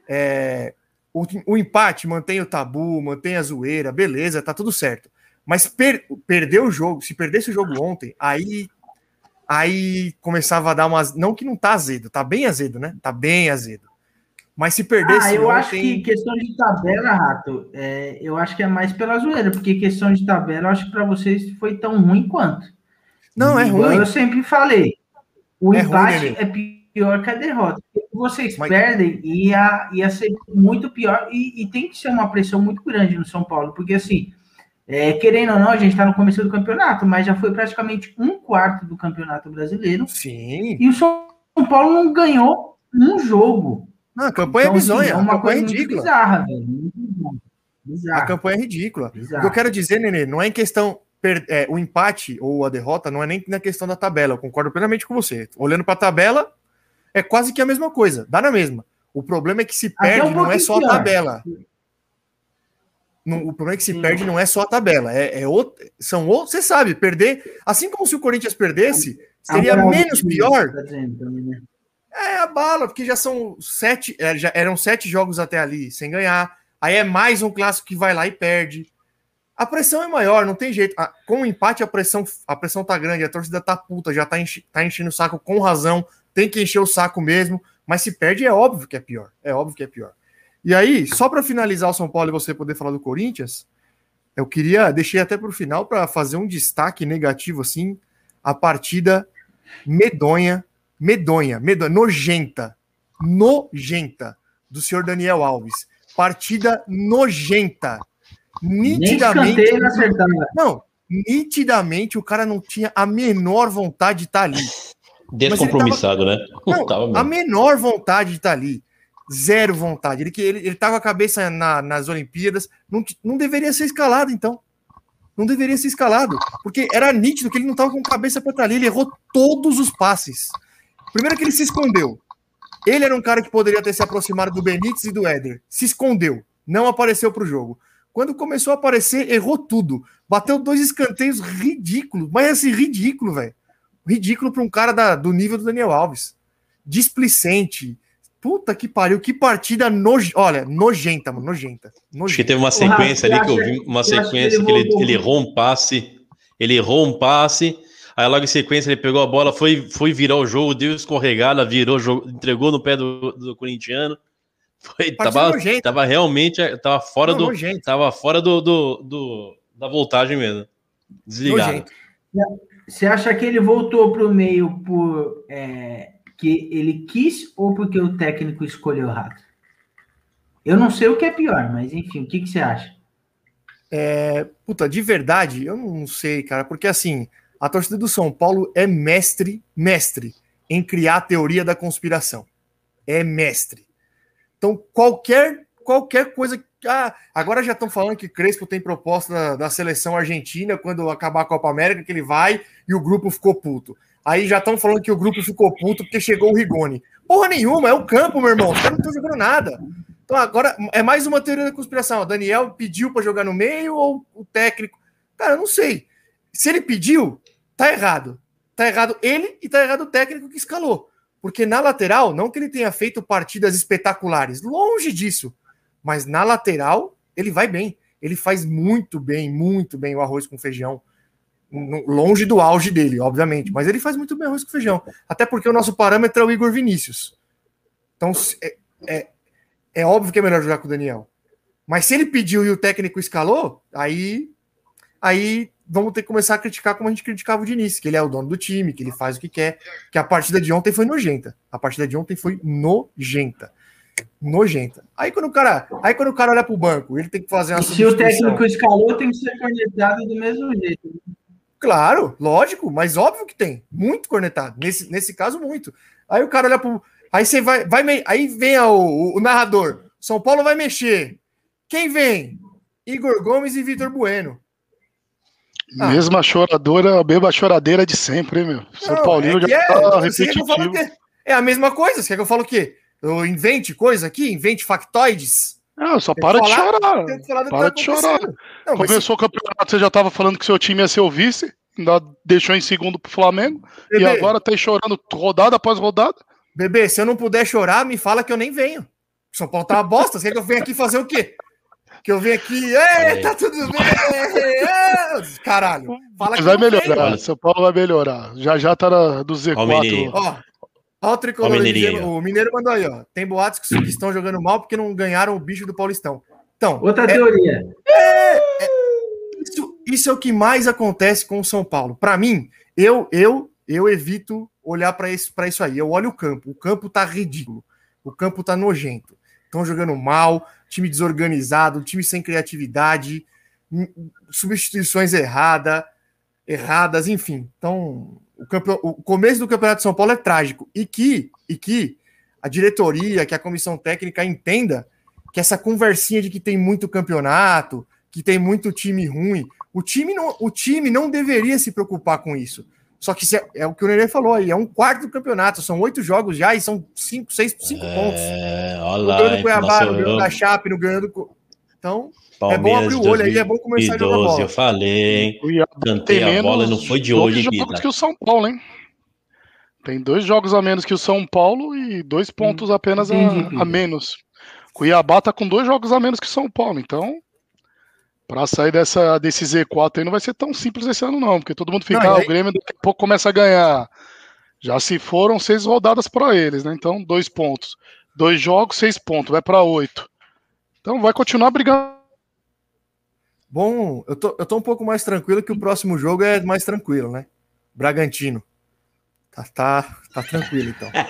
É, o, o empate mantém o tabu, mantém a zoeira, beleza, tá tudo certo. Mas per, perder o jogo, se perdesse o jogo ontem, aí aí começava a dar umas. Não que não tá azedo, tá bem azedo, né? Tá bem azedo. Mas se perdesse. Ah, eu ontem... acho que questão de tabela, Rato, é, eu acho que é mais pela zoeira, porque questão de tabela, eu acho que para vocês foi tão ruim quanto. Não, é ruim. Eu sempre falei. O é empate ruim, é pior que a derrota. Vocês Mas... perdem, ia, ia ser muito pior, e, e tem que ser uma pressão muito grande no São Paulo, porque assim é, querendo ou não, a gente está no começo do campeonato, mas já foi praticamente um quarto do campeonato brasileiro. Sim. E o São Paulo não ganhou um jogo. Não, a campanha então, é bizonha, assim, é uma coisa ridícula. bizarra, velho. Bizarra. A campanha é ridícula. Bizarra. O que eu quero dizer, Nenê, não é em questão. É, o empate ou a derrota não é nem na questão da tabela. Eu concordo plenamente com você. Olhando para a tabela, é quase que a mesma coisa. Dá na mesma. O problema é que se perde um não é só a tabela. Não, o problema é que se Sim. perde não é só a tabela, é, é outro, são outros. Você sabe, perder, assim como se o Corinthians perdesse, seria menos pior. Tá né? É a bala, porque já são sete, é, já eram sete jogos até ali sem ganhar. Aí é mais um clássico que vai lá e perde. A pressão é maior, não tem jeito. Com o empate, a pressão, a pressão tá grande, a torcida tá puta, já tá, enche, tá enchendo o saco com razão, tem que encher o saco mesmo, mas se perde é óbvio que é pior. É óbvio que é pior. E aí, só para finalizar o São Paulo e você poder falar do Corinthians, eu queria, deixei até para o final para fazer um destaque negativo assim, a partida medonha, medonha, medonha, nojenta, nojenta do senhor Daniel Alves. Partida nojenta. Nitidamente. Não, nitidamente o cara não tinha a menor vontade de estar tá ali. Descompromissado, tava, né? Não, a menor vontade de estar tá ali. Zero vontade. Ele, ele, ele tá com a cabeça na, nas Olimpíadas. Não, não deveria ser escalado, então. Não deveria ser escalado. Porque era nítido que ele não tava com cabeça para estar tá ali. Ele errou todos os passes. Primeiro que ele se escondeu. Ele era um cara que poderia ter se aproximado do Benítez e do Éder. Se escondeu. Não apareceu para o jogo. Quando começou a aparecer, errou tudo. Bateu dois escanteios ridículos. Mas assim, ridículo, velho. Ridículo para um cara da, do nível do Daniel Alves. Displicente. Puta que pariu, que partida noj... Olha, nojenta, mano, nojenta, nojenta. Acho que teve uma sequência ali que eu vi, uma sequência que ele, ele errou um passe, ele errou um passe, aí logo em sequência ele pegou a bola, foi, foi virar o jogo, deu escorregada, virou, entregou no pé do, do corintiano. Foi, tava, tava realmente, tava fora Não, do, tava fora do, do, do, da voltagem mesmo. Desligado. Você acha que ele voltou para o meio por é, que ele quis ou porque o técnico escolheu errado? Eu não sei o que é pior, mas enfim, o que, que você acha? É, puta, de verdade, eu não sei, cara, porque assim, a torcida do São Paulo é mestre, mestre em criar a teoria da conspiração. É mestre. Então, qualquer, qualquer coisa. Ah, agora já estão falando que Crespo tem proposta da, da, seleção argentina quando acabar a Copa América, que ele vai e o grupo ficou puto. Aí já estão falando que o grupo ficou puto porque chegou o Rigoni. Porra nenhuma, é o campo, meu irmão. Os caras não estão jogando nada. Então agora é mais uma teoria da conspiração. O Daniel pediu para jogar no meio ou o técnico? Cara, eu não sei. Se ele pediu, tá errado. Tá errado ele e tá errado o técnico que escalou. Porque na lateral, não que ele tenha feito partidas espetaculares, longe disso. Mas na lateral, ele vai bem. Ele faz muito bem, muito bem o arroz com feijão. Longe do auge dele, obviamente. Mas ele faz muito bem arroz com feijão. Até porque o nosso parâmetro é o Igor Vinícius. Então, é, é, é óbvio que é melhor jogar com o Daniel. Mas se ele pediu e o técnico escalou, aí, aí vamos ter que começar a criticar como a gente criticava o Diniz, que ele é o dono do time, que ele faz o que quer, que a partida de ontem foi nojenta. A partida de ontem foi nojenta. Nojenta. Aí quando o cara, aí quando o cara olha pro banco, ele tem que fazer uma Se o técnico escalou, tem que ser cornetado do mesmo jeito. Claro, lógico, mas óbvio que tem. Muito cornetado. Nesse, nesse caso, muito. Aí o cara olha pro. Aí você vai. vai aí vem o, o, o narrador. São Paulo vai mexer. Quem vem? Igor Gomes e Vitor Bueno. Ah. Mesma choradora, mesma choradeira de sempre, hein, meu? São não, Paulinho é já é, tá repetitivo. É, é a mesma coisa. Você quer que eu falo o quê? Eu invente coisa aqui? Invente factoides? Não, só para de chorar. Para de chorar. Não, Começou mas... o campeonato, você já estava falando que seu time ia ser o vice, ainda deixou em segundo pro Flamengo, Bebê, e agora tá chorando rodada após rodada. Bebê, se eu não puder chorar, me fala que eu nem venho. São Paulo tá uma bosta. Você quer que eu venha aqui fazer o quê? que eu venho aqui, tá tudo bem, caralho. Fala que vai melhorar, São Paulo vai melhorar. Já já tá na, do Z4. Ó, ó, o tricolor, o, o Mineiro mandou aí, ó. Tem boatos que, que, estão jogando mal porque não ganharam o bicho do Paulistão. Então, outra é, teoria. É, é, isso, isso é o que mais acontece com o São Paulo. Para mim, eu eu eu evito olhar para isso, pra isso aí. Eu olho o campo. O campo tá ridículo. O campo tá nojento. Estão jogando mal, time desorganizado, time sem criatividade, substituições errada, erradas, enfim. Então, o, o começo do Campeonato de São Paulo é trágico. E que, e que a diretoria, que a comissão técnica entenda que essa conversinha de que tem muito campeonato, que tem muito time ruim, o time não, o time não deveria se preocupar com isso. Só que é, é, o que o Nenê falou aí, é um quarto do campeonato, são oito jogos já e são cinco, seis, cinco é, pontos. Olha lá, no Cuiabá, no ganhando da Chape, no ganhando. Então, Palmeiras é bom abrir o olho aí, é bom começar 2012, a jogar bola. Eu falei, cantei a bola, não foi de hoje, Dois jogos que o São Paulo, hein? Tem dois jogos a menos que o São Paulo e dois pontos apenas a, a menos. Cuiabá tá com dois jogos a menos que o São Paulo, então Pra sair dessa, desse Z4 aí não vai ser tão simples esse ano, não, porque todo mundo fica, Não, ah, aí- o Grêmio daqui a pouco começa a ganhar. Já se foram seis rodadas para eles, né? Então, dois pontos. Dois jogos, seis pontos, vai para oito. Então vai continuar brigando. Bom, eu tô, eu tô um pouco mais tranquilo que o próximo jogo é mais tranquilo, né? Bragantino. Tá, tá, tá tranquilo, então.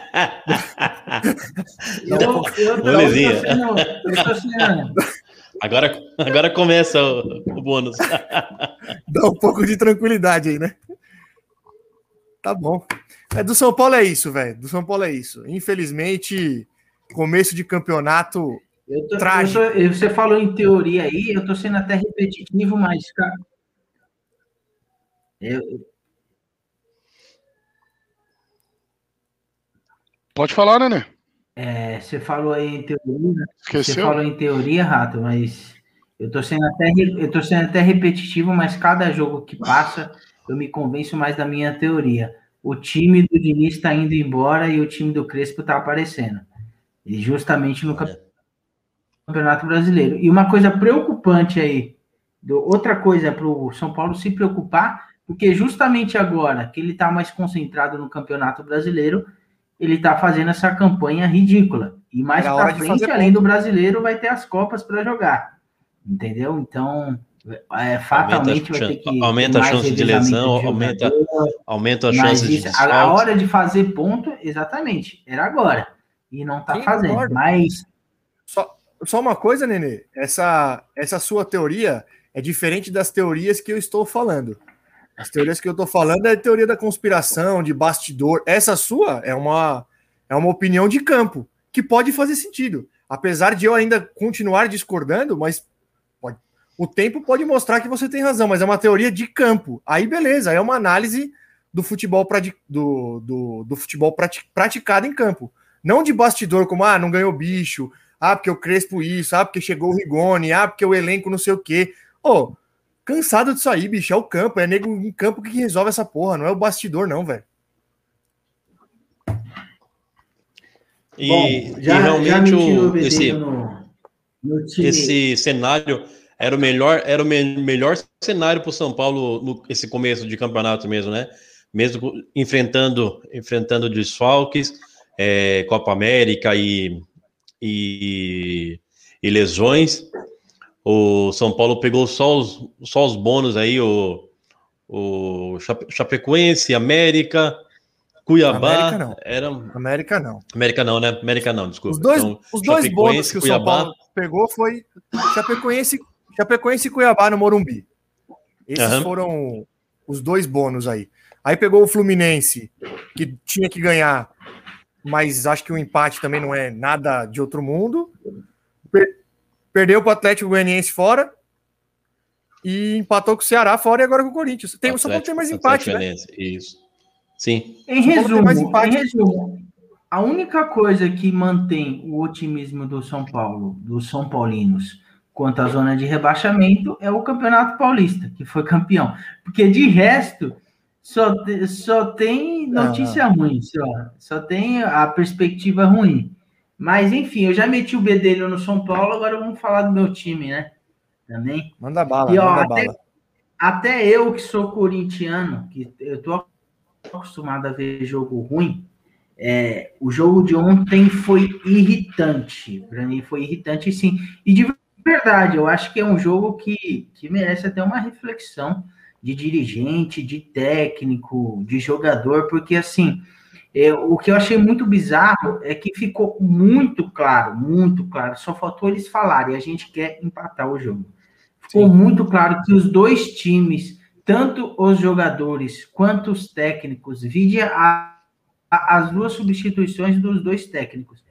Eu, Molezinha. tô sendo- Agora, agora começa o, o bônus. Dá um pouco de tranquilidade aí, né? Tá bom. É, do São Paulo é isso, velho. Do São Paulo é isso. Infelizmente, começo de campeonato. Eu tô- eu Trágico. tô- eu- você falou em teoria aí, eu tô sendo até repetitivo, mas, cara. Eu, Pode falar, né, né? é, você falou aí em teoria, Você Esqueceu? falou em teoria, Rato, mas eu tô sendo até eu tô sendo até repetitivo, mas cada jogo que passa eu me convenço mais da minha teoria. O time do Diniz está indo embora e o time do Crespo está aparecendo. E justamente no campe- Campeonato Brasileiro. E uma coisa preocupante aí, do- outra coisa para o São Paulo se preocupar, porque justamente agora que ele está mais concentrado no Campeonato Brasileiro, ele está fazendo essa campanha ridícula. E mais hora para frente, além do brasileiro, vai ter as Copas para jogar. Entendeu? Então, é, fatalmente vai ter que. aumenta a chance de lesão, de aumenta- jogador, Aumenta a chance de isso- a, hora de fazer ponto, exatamente, era agora. E não tá Sim, fazendo. Mas Só, só uma coisa, Nenê. Essa, essa sua teoria é diferente das teorias que eu estou falando. As teorias que eu estou falando é a teoria da conspiração, de bastidor. Essa sua é uma, é uma opinião de campo, que pode fazer sentido. Apesar de eu ainda continuar discordando, mas pode- o tempo pode mostrar que você tem razão, mas é uma teoria de campo. Aí, beleza, é uma análise do futebol, do, do, do futebol prati- praticado em campo. Não de bastidor, como, ah, não ganhou bicho, ah, porque o Crespo isso, ah, porque chegou o Rigoni, ah, porque o elenco não sei o quê. Ô, cansado disso aí, bicho, é o campo, é nego em campo que resolve essa porra, não é o bastidor, não, velho. E, bom, e já, já realmente o esse, no, no time. esse cenário era o melhor, era o me- melhor cenário para o São Paulo no esse começo de campeonato mesmo, né? Mesmo enfrentando enfrentando desfalques, é, Copa América e, e, e lesões, o São Paulo pegou só os, só os bônus aí, o, o Chape- Chapecoense, América, Cuiabá, América não. era América não. América não, né? América não, desculpa. Os dois, Então, os dois bônus que o São. Paulo pegou foi Chapecoense, Chapecoense e Cuiabá no Morumbi. Esses Aham. foram os dois bônus aí. Aí pegou o Fluminense, que tinha que ganhar, mas acho que o empate também não é nada de outro mundo. Per- perdeu para o Atlético Goianiense fora e empatou com o Ceará fora e agora com o Corinthians. Tem, o São Paulo tem mais empate, Atlético né? Isso. Sim. Em resumo, empate. em resumo, a única coisa que mantém o otimismo do São Paulo, dos São Paulinos, quanto à zona de rebaixamento, é o Campeonato Paulista, que foi campeão. Porque de resto, só, só tem notícia ruim, só, só tem a perspectiva ruim. Mas, enfim, eu já meti o bedelho no São Paulo, agora vamos falar do meu time, né? Também. Manda bala, E, ó, manda até- bala. Até eu que sou corintiano, que eu tô acostumado a ver jogo ruim, é, o jogo de ontem foi irritante. Para mim foi irritante, sim. E de verdade, eu acho que é um jogo que, que merece até uma reflexão de dirigente, de técnico, de jogador, porque assim, é, o que eu achei muito bizarro é que ficou muito claro, muito claro. Só faltou eles falarem, a gente quer empatar o jogo. Ficou muito claro que os dois times, tanto os jogadores quanto os técnicos, vide a, a- as duas substituições dos dois técnicos.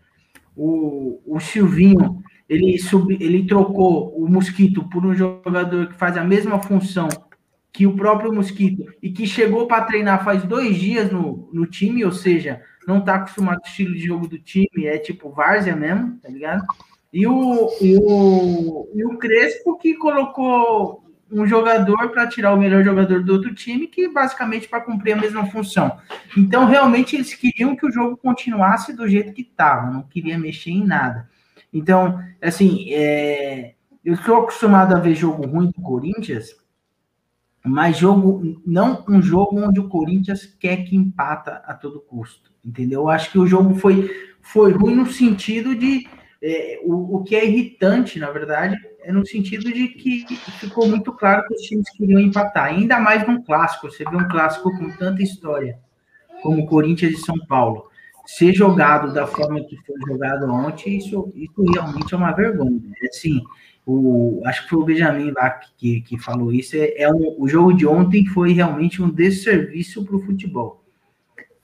O, o Silvinho, ele, sub, ele trocou o Mosquito por um jogador que faz a mesma função que o próprio Mosquito e que chegou para treinar faz dois dias no, no time, ou seja, não está acostumado com o estilo de jogo do time, é tipo várzea mesmo, tá ligado? E o, e o, e o Crespo que colocou um jogador para tirar o melhor jogador do outro time, que basicamente para cumprir a mesma função. Então, realmente, eles queriam que o jogo continuasse do jeito que estava, não queria mexer em nada. Então, assim, é, eu estou acostumado a ver jogo ruim do Corinthians, mas jogo não um jogo onde o Corinthians quer que empata a todo custo, entendeu? Eu acho que o jogo foi, foi ruim no sentido de é, o, o que é irritante, na verdade, é no sentido de que ficou muito claro que os times queriam empatar, ainda mais num clássico. Você vê um clássico com tanta história como Corinthians e São Paulo ser jogado da forma que foi jogado ontem, isso, isso realmente é uma vergonha. É assim, o, acho que foi o Benjamin lá que, que falou isso. É, é um, o jogo de ontem foi realmente um desserviço para o futebol,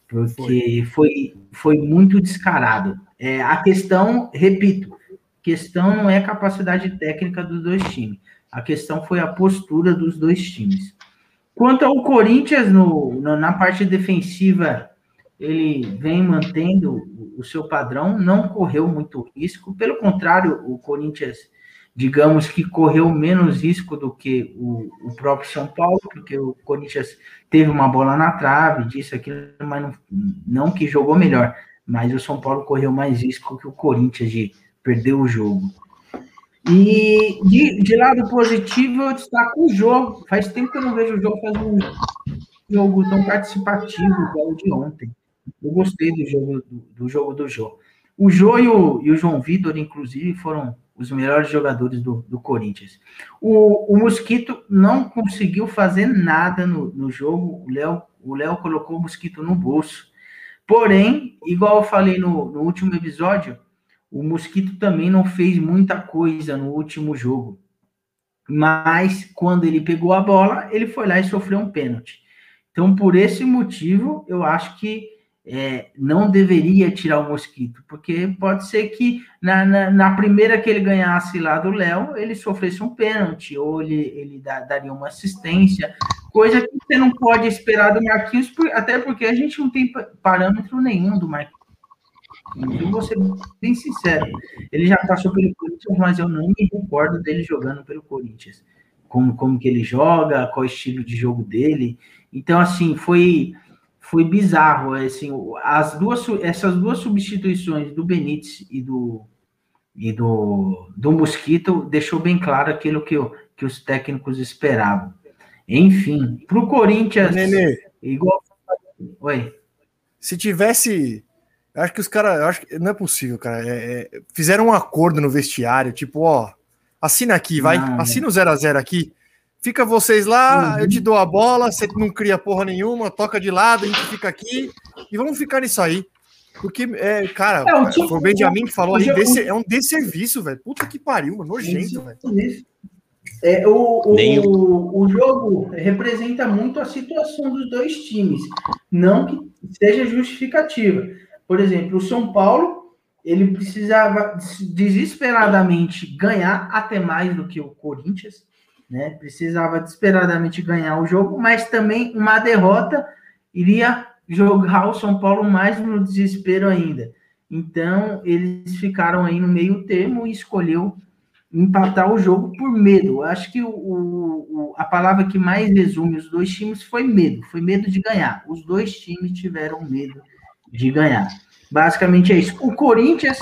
porque foi, foi muito descarado. É, a questão, repito, questão não é a capacidade técnica dos dois times. A questão foi a postura dos dois times. Quanto ao Corinthians, no, no, na parte defensiva, ele vem mantendo o seu padrão, não correu muito risco. Pelo contrário, o Corinthians, digamos que correu menos risco do que o, o próprio São Paulo, porque o Corinthians teve uma bola na trave, disse aquilo, mas não, não que jogou melhor. Mas o São Paulo correu mais risco que o Corinthians de perder o jogo. E de, de lado positivo, eu destaco o jogo. Faz tempo que eu não vejo o jogo fazer um jogo tão participativo igual o de ontem. Eu gostei do jogo do, do jogo do Jô. O Jô e o, e o, João Vitor, inclusive, foram os melhores jogadores do, do Corinthians. O, o Mosquito não conseguiu fazer nada no, no jogo. O Léo o Léo colocou o Mosquito no bolso. Porém, igual eu falei no, no último episódio, o Mosquito também não fez muita coisa no último jogo. Mas quando ele pegou a bola, ele foi lá e sofreu um pênalti. Então, por esse motivo, eu acho que é, não deveria tirar o Mosquito, porque pode ser que na, na, na primeira que ele ganhasse lá do Léo, ele sofresse um pênalti, ou ele, ele daria uma assistência, coisa que você não pode esperar do Marquinhos, até porque a gente não tem parâmetro nenhum do Marquinhos. Eu vou ser bem sincero, ele já passou pelo Corinthians, mas eu não me recordo dele jogando pelo Corinthians. Como, como que ele joga, qual é o estilo de jogo dele. Então, assim, foi foi bizarro. Assim, as duas, essas duas substituições do Benítez e do, e do, do Mosquito deixou bem claro aquilo que, que os técnicos esperavam. Enfim, para o Corinthians. Nenê, igual. Oi. Se tivesse. Acho que os caras. Acho que não é possível, cara. É, é, fizeram um acordo no vestiário, tipo, ó. Assina aqui, vai. Não, assina o 0x0 aqui. Fica vocês lá, uhum. eu te dou a bola, você não cria porra nenhuma, toca de lado, a gente fica aqui e vamos ficar nisso aí. Porque, é, cara, é, o, foi o Benjamin que falou aí, desse, é um desserviço, velho. Puta que pariu, mano, nojento, velho. É, o, o, o, jogo representa muito a situação dos dois times, não que seja justificativa. Por exemplo, o São Paulo, ele precisava desesperadamente ganhar até mais do que o Corinthians, né? Precisava desesperadamente ganhar o jogo, mas também uma derrota iria jogar o São Paulo mais no desespero ainda. Então, eles ficaram aí no meio termo e escolheu empatar o jogo por medo. Acho que o, o, a palavra que mais resume os dois times foi medo. Foi medo de ganhar. Os dois times tiveram medo de ganhar. Basicamente é isso. O Corinthians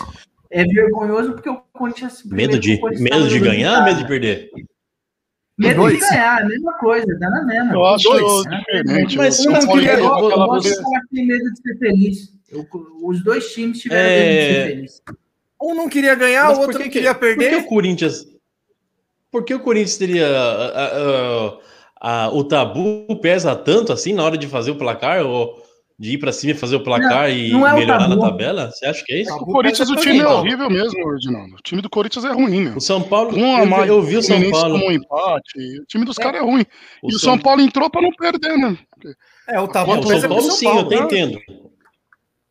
é vergonhoso porque o Corinthians. Medo de, medo de ganhar, medo de perder? Medo dois. de ganhar, a mesma coisa, dá na mesma. Eu acho dois, diferente. Mas um não queria, eu, tem medo de ser feliz. Eu, os dois times tiveram é... medo de ser feliz. Um não queria ganhar, o outro não queria perder. Por que o Corinthians? Por que o Corinthians teria a, a, a, o tabu pesa tanto assim na hora de fazer o placar? Ou de ir para cima e fazer o placar não, e não é melhorar na tabela? Você acha que é isso? O Corinthians, o time é horrível mesmo, Reginaldo. O time do Corinthians é ruim, meu. O São Paulo, um eu, mais, eu vi o São Paulo. Como um empate. O time dos é. caras é ruim. O e o São Paulo entrou para não perder, né? É, o tabu o São Paulo, sim, Paulo, eu né? entendo.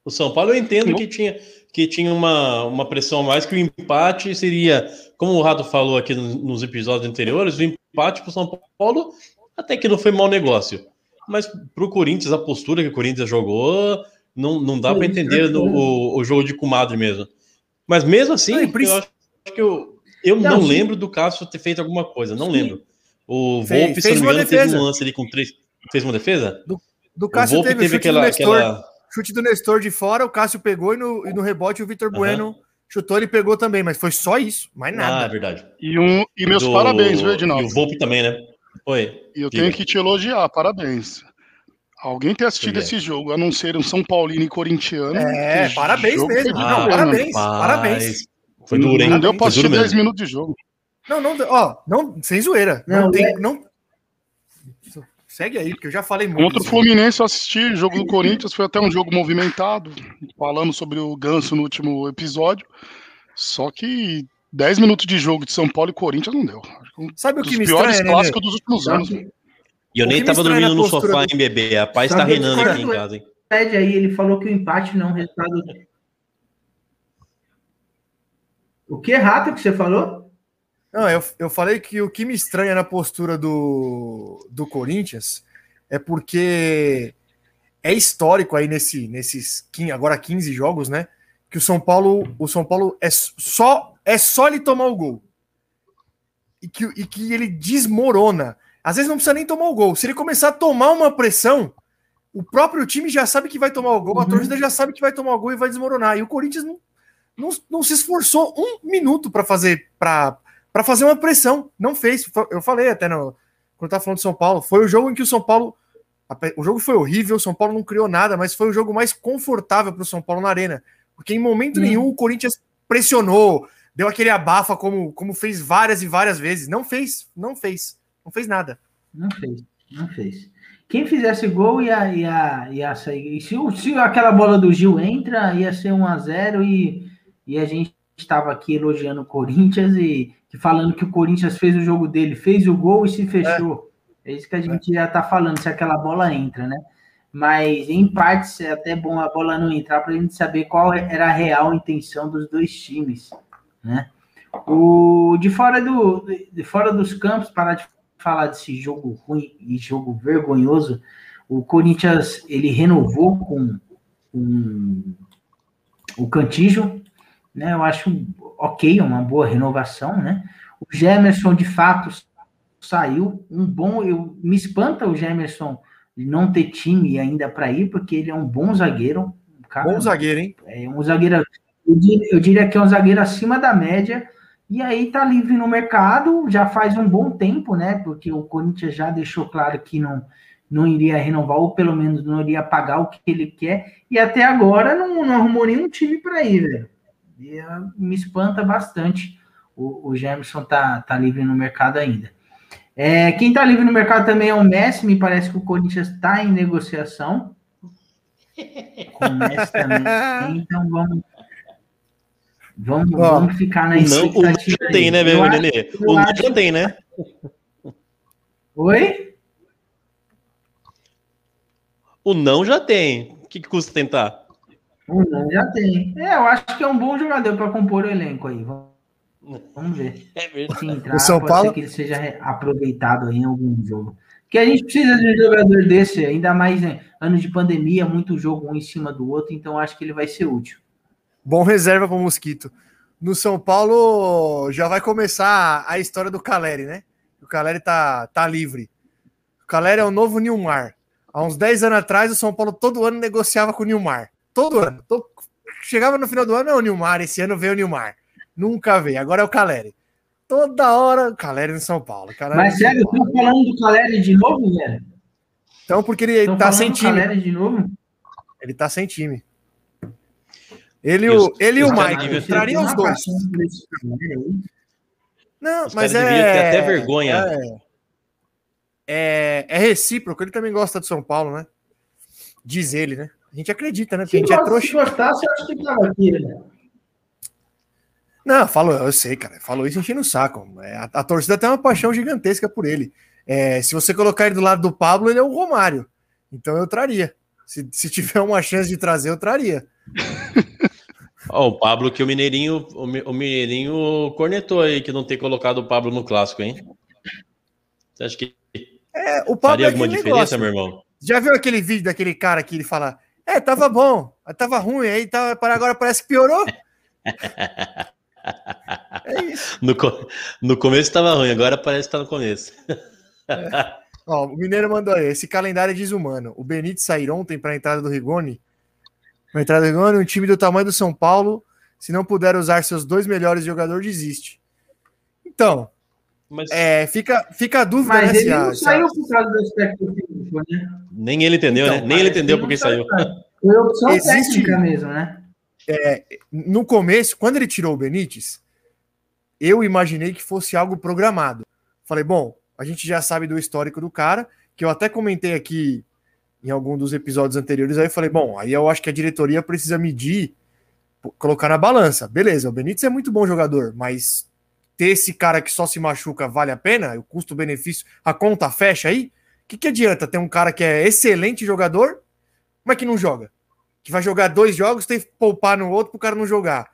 O São Paulo eu entendo que tinha, que tinha uma, uma pressão a mais, que o empate seria, como o Rato falou aqui nos episódios anteriores, o empate para o São Paulo até que não foi mau negócio mas pro Corinthians, a postura que o Corinthians jogou, não, não dá para entender no, o, o jogo de comadre mesmo. Mas mesmo assim, eu acho que eu, eu não, não lembro do Cássio ter feito alguma coisa, não sim. lembro. O Volpe, se não me engano, teve um lance ali com três. Fez uma defesa? Do, do Cássio teve, teve aquela, aquela. Chute do Nestor de fora, o Cássio pegou e no, e no rebote o Vitor Bueno Chutou, ele pegou também, mas foi só isso, mais Ah, é nada. verdade. E, um, e meus Do- parabéns, viu, E Edinaldo? o Volpe também, né? Oi. E eu diga. tenho que te elogiar, parabéns. Alguém ter assistido quê? esse jogo, a não ser um São Paulino e corintiano. É, parabéns mesmo. foi Não, parabéns, rapaz. parabéns. Foi duro, hein? Não deu pra assistir duro 10 mesmo. minutos de jogo. Não, não, ó, não, sem zoeira. Não, Não, tem, é- não. Segue aí, porque eu já falei muito. Contra o. Fluminense eu assisti, jogo do Corinthians foi até um jogo movimentado, falamos sobre o Ganso no último episódio. Só que 10 minutos de jogo de São Paulo e Corinthians não deu. Sabe o Um dos que me piores estranha, né? clássicos dos últimos anos. E eu O nem tava dormindo no sofá, do- hein, bebê? A paz tá Sabe reinando aqui em casa, hein? Pede aí, ele falou que o empate não é um resultado. O que rato que você falou? Não, eu, eu falei que o que me estranha na postura do, do Corinthians é porque é histórico aí nesse, nesses 15, agora 15 jogos, né? Que o São Paulo, o São Paulo é só é só ele tomar o gol. E que, e que ele desmorona. Às vezes não precisa nem tomar o gol. Se ele começar a tomar uma pressão, o próprio time já sabe que vai tomar o gol, a Uhum. torcida já sabe que vai tomar o gol e vai desmoronar. E o Corinthians não, não, não se esforçou um minuto para fazer para fazer uma pressão. Não fez. Eu falei até no, quando eu tava falando de São Paulo. Foi o jogo em que o São Paulo. O jogo foi horrível, o São Paulo não criou nada, mas foi o jogo mais confortável para o São Paulo na arena. Porque em momento Hum. nenhum o Corinthians pressionou, deu aquele abafa como, como fez várias e várias vezes. Não fez, não fez, não fez nada. Não fez, não fez. Quem fizesse gol ia, ia, ia sair. E se, se aquela bola do Gil entra, ia ser 1 a 0 e, e a gente estava aqui elogiando o Corinthians e, falando que o Corinthians fez o jogo dele, fez o gol e se fechou. É, isso que a gente já tá falando, se aquela bola entra, né? Mas em partes é até bom a bola não entrar para a gente saber qual era a real intenção dos dois times, né? O de fora do de fora dos campos, parar de falar desse jogo ruim e jogo vergonhoso, o Corinthians ele renovou com, com o Cantijo, né? Eu acho ok, uma boa renovação, né? O Gemerson de fato saiu, um bom, eu me espanta o Gemerson não ter time ainda para ir, porque ele é um bom zagueiro, um cara, Bom zagueiro, hein? é um zagueiro, eu diria, eu diria que é um zagueiro acima da média, e aí tá livre no mercado, já faz um bom tempo, né? Porque o Corinthians já deixou claro que não, não iria renovar, ou pelo menos não iria pagar o que ele quer, e até agora não, não arrumou nenhum time para ir, velho. E, ah, me espanta bastante o, o Gemerson tá, tá livre no mercado ainda. É, quem tá livre no mercado também é o Messi, me parece que o Corinthians está em negociação. Com o Messi também. Então vamos. Vamos, Ó, vamos ficar na O não, o não expectativa já aí. tem, né, Eu meu Nenê? O não acho- já tem, né? Oi? O não já tem. O que, que custa tentar? O não já tem. É, eu acho que é um bom jogador para compor o elenco aí. Vamos, vamos ver. É verdade. Se entrar, O São pode Paulo- ser que ele seja aproveitado aí em algum jogo. Porque a gente precisa de um jogador desse, ainda mais em anos de pandemia, muito jogo um em cima do outro, então acho que ele vai ser útil. Bom reserva para o Mosquito. No São Paulo já vai começar a história do Caleri, né? O Caleri tá, tá livre. O Caleri é o novo Nilmar. Há uns 10 anos atrás, o São Paulo todo ano negociava com o Nilmar. Todo ano. Chegava no final do ano, é o Nilmar. Esse ano veio o Nilmar. Nunca veio. Agora é o Caleri. Toda hora o Caleri no São Paulo. Caleri Mas sério, estão falando do Caleri de novo, velho? Então, porque ele Estão tá sem time. Caleri de novo? Ele tá sem time. Ele, e o, ele e o Michael. Trariam os dois. Não, Os mas é. até vergonha. É, é, é recíproco, ele também gosta de São Paulo, né? Diz ele, né? A gente acredita, né? Porque a gente é trouxa. se gostasse, eu acho que tava aqui, né? Não, falou, eu sei, cara. Falou isso enchendo o saco. É, a, a torcida tem uma paixão gigantesca por ele. É, se você colocar ele do lado do Pablo, ele é o Romário. Então eu traria. Se, se tiver uma chance de trazer, eu traria. Ó, o Pablo, que o Mineirinho, o Mi- o Mineirinho cornetou aí que não ter colocado o Pablo no clássico, hein? Você acha que É, o Pablo faria é alguma aquele diferença, negócio. meu irmão? Já viu aquele vídeo daquele cara que ele fala: É, tava bom, tava ruim, aí tava, para agora parece que piorou? é isso. No, no começo estava ruim, agora parece que tá no começo. Ó, o Mineiro mandou aí, esse calendário é desumano. O Benítez sair ontem para a entrada do Rigoni. Para a entrada do Rigoni, um time do tamanho do São Paulo Se não puder usar seus dois melhores jogadores, desiste. Então, Mas é, fica, fica a dúvida, Mas né? ele não saiu por causa do aspecto físico, né? nem ele entendeu, Então, né? Nem ele entendeu que porque saiu. Foi opção Existe- técnica mesmo, né? no começo, quando ele tirou o Benítez, eu imaginei que fosse algo programado. Falei, bom, a gente já sabe do histórico do cara, que eu até comentei aqui em algum dos episódios anteriores, aí eu falei, bom, aí eu acho que a diretoria precisa medir, colocar na balança. Beleza, o Benítez é muito bom jogador, mas ter esse cara que só se machuca vale a pena? O custo-benefício, a conta fecha aí? O que, que adianta ter um cara que é excelente jogador, mas que não joga? que vai jogar dois jogos, tem que poupar no outro para o cara não jogar.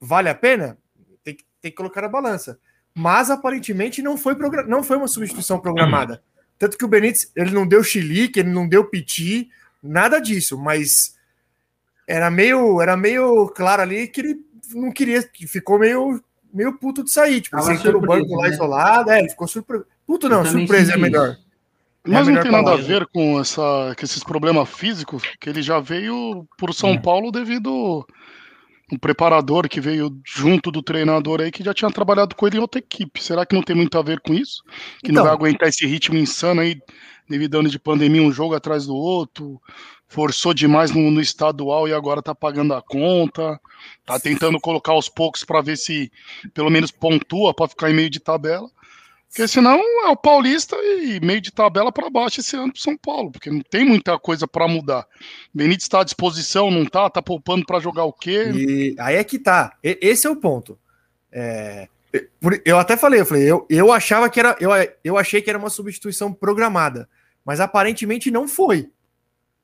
Vale a pena? Tem que, tem que colocar na balança. Mas aparentemente não foi, não foi uma substituição programada. Tanto que o Benítez ele não deu chilique, ele não deu piti, nada disso, mas era meio, era meio claro ali que ele não queria, que ficou meio, meio puto de sair. Tipo, Tava sentou no surpreso, banco lá né? isolado, é, ele ficou surpreso. Puto não, surpresa é melhor. Mas É a não tem nada a ver com, essa, com esses problemas físicos, que ele já veio por São É. Paulo devido um preparador que veio junto do treinador aí que já tinha trabalhado com ele em outra equipe. Será que não tem muito a ver com isso? Que Então. não vai aguentar esse ritmo insano aí, devido a ano de pandemia, um jogo atrás do outro, forçou demais no, no estadual e agora tá pagando a conta, tá tentando colocar aos poucos para ver se pelo menos pontua para ficar em meio de tabela. Porque senão é o Paulista e meio de tabela para baixo esse ano pro São Paulo, porque não tem muita coisa para mudar. Benítez está à disposição, não tá? Tá poupando para jogar o quê? E aí é que tá. E- Esse é o ponto. É, eu até falei, eu falei, eu, eu achava que era, eu, eu achei que era uma substituição programada, mas aparentemente não foi.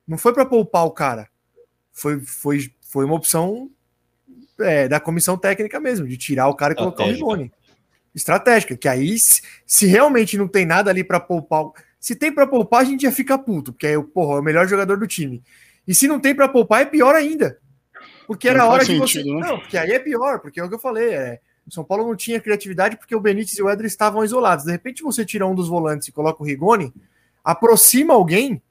Não foi para poupar o cara. Foi, foi, foi uma opção é, da comissão técnica mesmo, de tirar o cara e colocar o Estratégica. Estratégica, que aí, se, realmente não tem nada ali para poupar, se tem para poupar, a gente já fica puto, porque é, o- porra, é o melhor jogador do time. E se não tem para poupar, é pior ainda. Porque era Não hora de você. né? Não, porque aí é pior, porque é o que eu falei. É... São Paulo não tinha criatividade porque o Benítez e o Éder estavam isolados. De repente, você tira um dos volantes e coloca o Rigoni, aproxima alguém.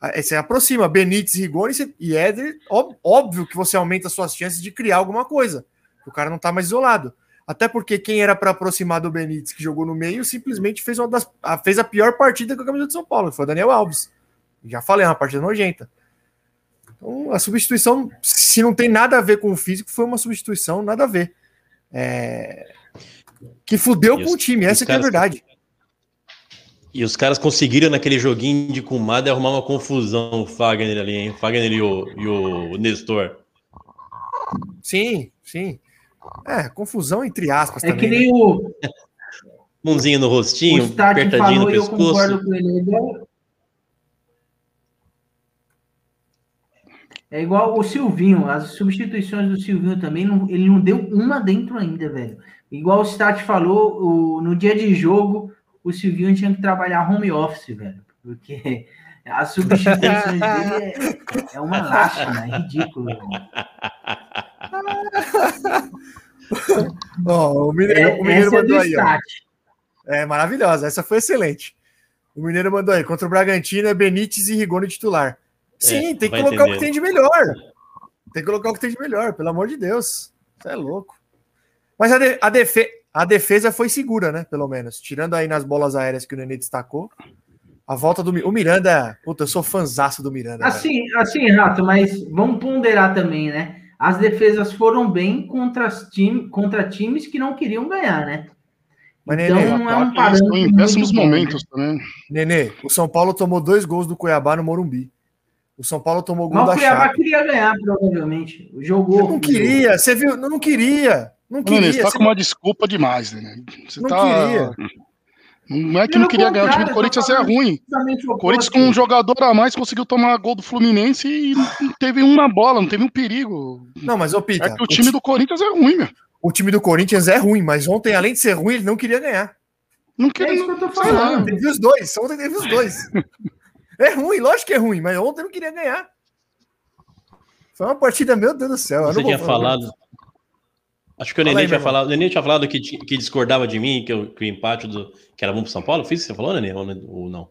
aí Você aproxima Benítez, Rigoni e Éder. ó- Óbvio que você aumenta suas chances de criar alguma coisa. O cara não tá mais isolado. Até porque quem era para aproximar do Benítez, que jogou no meio, simplesmente fez, uma das, a- fez a pior partida com a camisa de São Paulo, que foi o Daniel Alves. Já falei, é uma partida nojenta. Então, a substituição, se não tem nada a ver com o físico, foi uma substituição, nada a ver. É, Que fudeu E com os- o time, essa que é a verdade. E os caras conseguiram naquele joguinho de Kumada arrumar uma confusão, o Fagner ali, hein? O Fagner e o, e o Nestor. Sim, sim. É, confusão entre aspas É também. que né? nem o, Mãozinha no o rostinho, Stati apertadinho falou no e eu pescoço. concordo com ele. É igual, é igual o Silvinho, as substituições do Silvinho também, não- ele não deu uma dentro ainda, velho. Igual o Stati falou, o- no dia de jogo, o Silvinho tinha que trabalhar home office, velho. Porque as substituições dele é, é uma lástima, é ridículo. velho. O Mineiro, É, o Mineiro é do mandou aí, ó. É maravilhosa, essa foi excelente. O Mineiro mandou aí, contra o Bragantino é Benítez e Rigoni titular. Sim, tem que colocar o que entender. tem de melhor. Tem que colocar o que tem de melhor, pelo amor de Deus. Você é louco. Mas a, de- a defe- a defesa foi segura, né? Pelo menos. Tirando aí nas bolas aéreas que o Nenê destacou. A volta do o Miranda. Puta, eu sou fanzaço do Miranda. velho. Assim, assim, Rato, mas vamos ponderar também, né? As defesas foram bem contra, as time, contra times que não queriam ganhar, né? Mas, então Nenê, não é um parâmetro estão em péssimos bom, né? momentos também. Nenê, o São Paulo tomou dois gols do Cuiabá no Morumbi. O São Paulo tomou gol Mas o da Cuiabá Chape. queria ganhar, provavelmente. Jogou. Não queria, você viu? Não queria. Não queria. você tá com uma desculpa demais, né? Você Não tá. queria. Não é que não queria ganhar. O time do Corinthians é ruim. O Corinthians com um jogador a mais conseguiu tomar gol do Fluminense e não teve uma bola, não teve um perigo. Não, mas ô Pita, É que o time do Corinthians é ruim, meu. o time do Corinthians é ruim, mas ontem, além de ser ruim, ele não queria ganhar. Não É queria. isso que eu tô falando. Teve os dois, ontem teve os dois. É ruim, lógico que é ruim, mas ontem não queria ganhar. Foi uma partida, meu Deus do céu. Você tinha falar. falado. Acho que o Fala Nenê aí, tinha falado. O Nenê tinha falado que, que discordava de mim, que, o- que o empate do. que era bom pro São Paulo. Fiz você falou, Nenê? Ou não-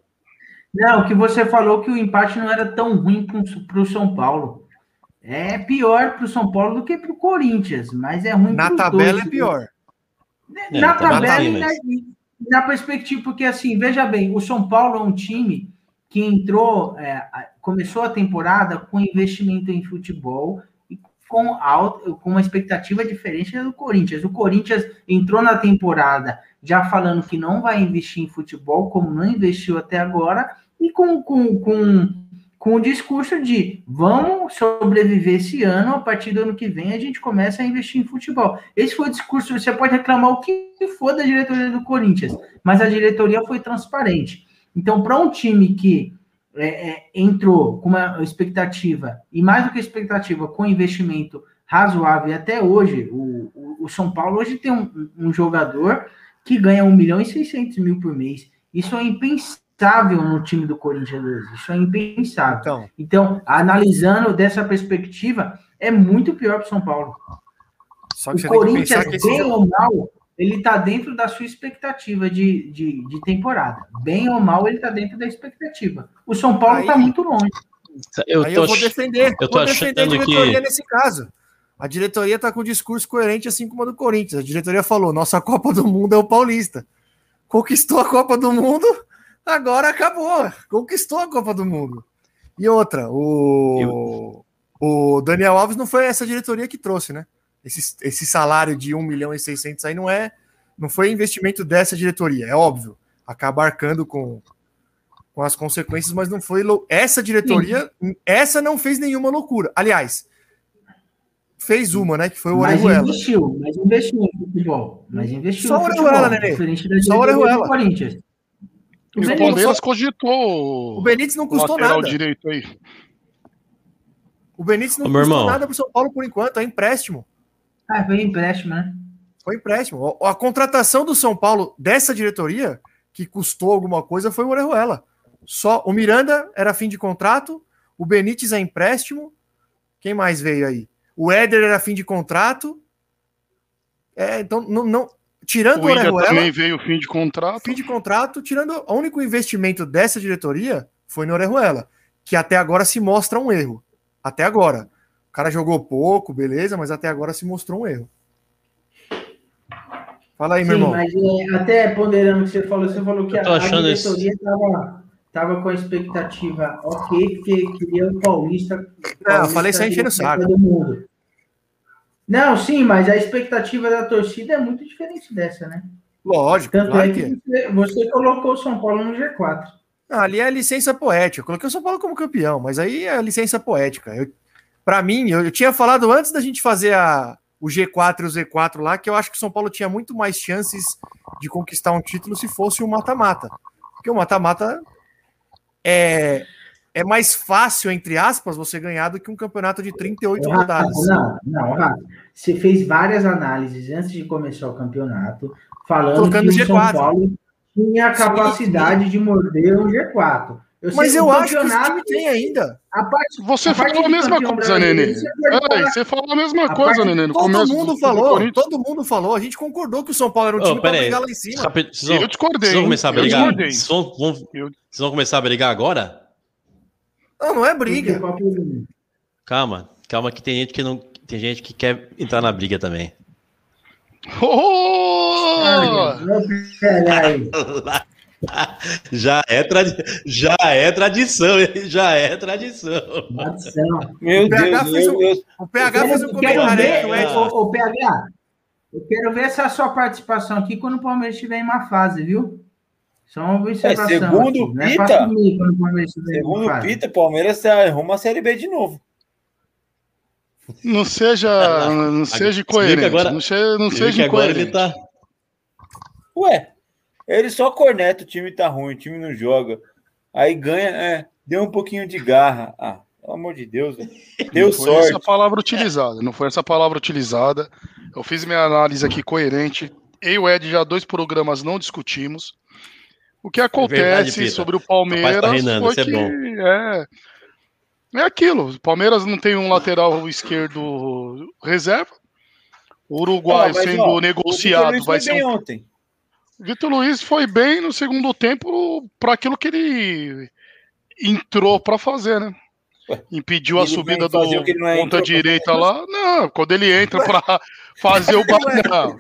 não? Que você falou que o empate não era tão ruim para o São Paulo. É pior para o São Paulo do que para o Corinthians, mas é ruim Na pros tabela dois. é pior. É, na tabela bem, e na, mas- na perspectiva, porque assim, veja bem, o São Paulo é um time que entrou, é, começou a temporada com investimento em futebol com, alta, com uma expectativa diferente do Corinthians. O Corinthians entrou na temporada já falando que não vai investir em futebol, como não investiu até agora, e com, com, com, com o discurso de vamos sobreviver esse ano, a partir do ano que vem a gente começa a investir em futebol. Esse foi o discurso, você pode reclamar o que for da diretoria do Corinthians, mas a diretoria foi transparente. Então, para um time que é, é, entrou com uma expectativa, e mais do que expectativa, com investimento razoável, e até hoje, o, o, o São Paulo hoje tem um, um jogador que ganha 1 milhão e 600 mil por mês. Isso é impensável no time do Corinthians hoje. Isso é impensável. Então, Então, analisando dessa perspectiva, é muito pior para o São Paulo. só O que que Corinthians, esse bem jogo- ou mal, ele está dentro da sua expectativa de, de, de temporada. Bem ou mal, ele está dentro da expectativa. O São Paulo está muito longe. Eu Aí tô eu vou defender. eu tô vou defender a achando que- diretoria nesse caso. A diretoria tá com um discurso coerente, assim como a do Corinthians. A diretoria falou: nossa Copa do Mundo é o Paulista. Conquistou a Copa do Mundo, agora acabou. Conquistou a Copa do Mundo. E outra, o, o Daniel Alves não foi essa diretoria que trouxe, né? Esse, esse salário de 1 milhão e 600 aí não é. Não foi investimento dessa diretoria, é óbvio. Acaba arcando com, com as consequências, mas não foi. Essa diretoria, essa não fez nenhuma loucura. Aliás, fez uma, né? Que foi o Mas Orejuela. investiu, mas investiu no futebol. Mas investiu Só no o futebol, Orejuela, Nenê. diferente da Só o Orejuela. Corinthians. O Benítez Palmeiras só- cogitou O Benítez não o custou nada. direito aí. O Benítez não Ô, custou irmão. nada pro São Paulo por enquanto, é empréstimo. Ah, foi empréstimo, né? Foi empréstimo. A, a contratação do São Paulo dessa diretoria, que custou alguma coisa, foi o Orejuela. Só o Miranda era fim de contrato, o Benítez é empréstimo. Quem mais veio aí? O Éder era fim de contrato. É, então, não, não- tirando o, O Orejuela, também veio fim de contrato. fim de contrato, tirando o único investimento dessa diretoria foi no Orejuela, que até agora se mostra um erro. Até agora. O cara jogou pouco, beleza, mas até agora se mostrou um erro. Fala aí, meu Sim, irmão. mas é, até ponderando o que você falou, você falou que a, a diretoria estava tava com a expectativa ok, porque queria o Paulista. Não, eu falei isso aí enchendo o saco. Não, sim, mas a expectativa da torcida é muito diferente dessa, né? Lógico, Tanto claro é que que é. você, você colocou o São Paulo no G4. Não, ali é licença poética. Eu coloquei o São Paulo como campeão, mas aí é licença poética. Eu, para mim, eu, eu tinha falado antes da gente fazer a, o G4 e o Z4 lá, que eu acho que o São Paulo tinha muito mais chances de conquistar um título se fosse o mata-mata. Porque o mata-mata é, é mais fácil, entre aspas, você ganhar do que um campeonato de 38 Rafa, rodadas. Não, não, Rafa. Você fez várias análises antes de começar o campeonato, falando Colocando que o São G4. Paulo tinha a Sim, capacidade de morder um G4. Sei Mas eu acho que esse time tem ainda. A parte, Você a parte falou a mesma coisa, Nenê. Peraí, falar- você falou a mesma A coisa, parte- Nenê, no Todo começo mundo do- do falou, todo mundo falou. A gente concordou que o São Paulo era um Ô, time aí. brigar lá em cima. Rapi- Vocês vão, Eu discordei. vocês vão começar a Eu brigar? discordei. Vocês vão, vão- Eu- vocês vão começar a brigar agora? Não, não é briga. Calma, calma que tem gente que não. Tem gente que quer entrar na briga também. Oh! Peraí. Já é, tradi já é tradição, hein? já é tradição. Meu O PH Deus, fez meu um- Deus. O PH Eu fez um comentário aí ver, o PH, eu quero ver essa sua participação aqui quando o Palmeiras estiver em uma fase, viu? Só uma observação. É, segundo aqui. o Não é Pita- sumir quando o Palmeiras Segundo uma o. Pita, Palmeiras arruma a Série B de novo. Não seja, não seja Explica coerente. agora- não seja, não seja que agora incoerente. ele tá. Ué, ele só corneta, o time tá ruim, o time não joga. Aí ganha, é, deu um pouquinho de garra. Ah, pelo amor de Deus, velho. deu não foi essa sorte. palavra utilizada. Não foi essa palavra utilizada. Eu fiz minha análise aqui coerente. Eu e o Ed já dois programas não discutimos. O que acontece verdade, Pita. sobre o Rapaz, Palmeiras tá reinando, foi é que bom. é, é aquilo. O Palmeiras não tem um lateral esquerdo reserva. O Uruguai Não, mas, sendo ó, O negociado Luiz vai ser um ontem. Vitor Luiz foi bem no segundo tempo para aquilo que ele entrou para fazer, né? impediu a Ele subida vem do o é ponta pra direita fazer. lá. Não, quando ele entra pra fazer o básico. Não.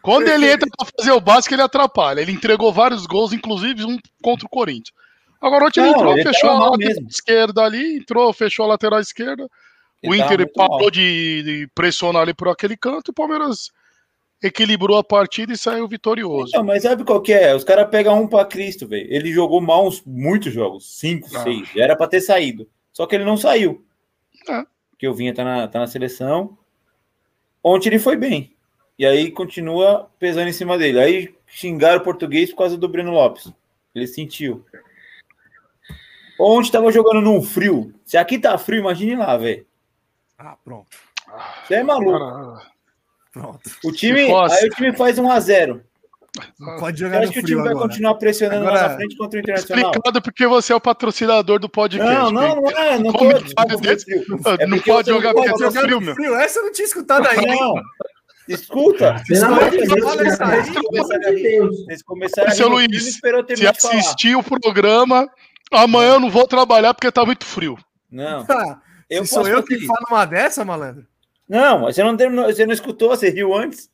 Quando ele entra pra fazer o básico, ele atrapalha. Ele entregou vários gols, inclusive um contra o Corinthians. Agora ontem ele Não, entrou, fechou a lateral mesmo. esquerda ali, entrou, fechou a lateral esquerda. o Ele tava Inter parou de, de pressionar ali por aquele canto, o Palmeiras equilibrou a partida e saiu vitorioso. Então, mas sabe qual que é? Os caras pegam um pra Cristo, velho. Ele jogou mal uns, muitos jogos. Cinco, Ah. seis. Já era pra ter saído. Só que ele não saiu. É. Porque o Vinha tá na, tá na seleção. Ontem ele foi bem. E aí continua pesando em cima dele. Aí xingaram o português por causa do Breno Lopes. Ele sentiu. Ontem tava jogando num frio. Se aqui tá frio, imagine lá, velho. Ah, pronto. Você é maluco. Cara, Pronto. O time, aí o time faz 1 a 0 Não pode jogar no acha que o time vai agora. continuar pressionando lá Agora- na frente contra o Internacional? explicado porque você é o patrocinador do podcast. Não, não, não é. Não tô, desse- É não pode jogar porque é frio, meu. Frio, essa eu não tinha escutado ainda. Não. Escuta. Seu Luiz, eu Se assistir o programa, amanhã eu não vou trabalhar porque tá muito frio. Não, Ah, eu sou eu que falo uma dessa, malandro. Não, você não terminou, você não escutou, você riu antes.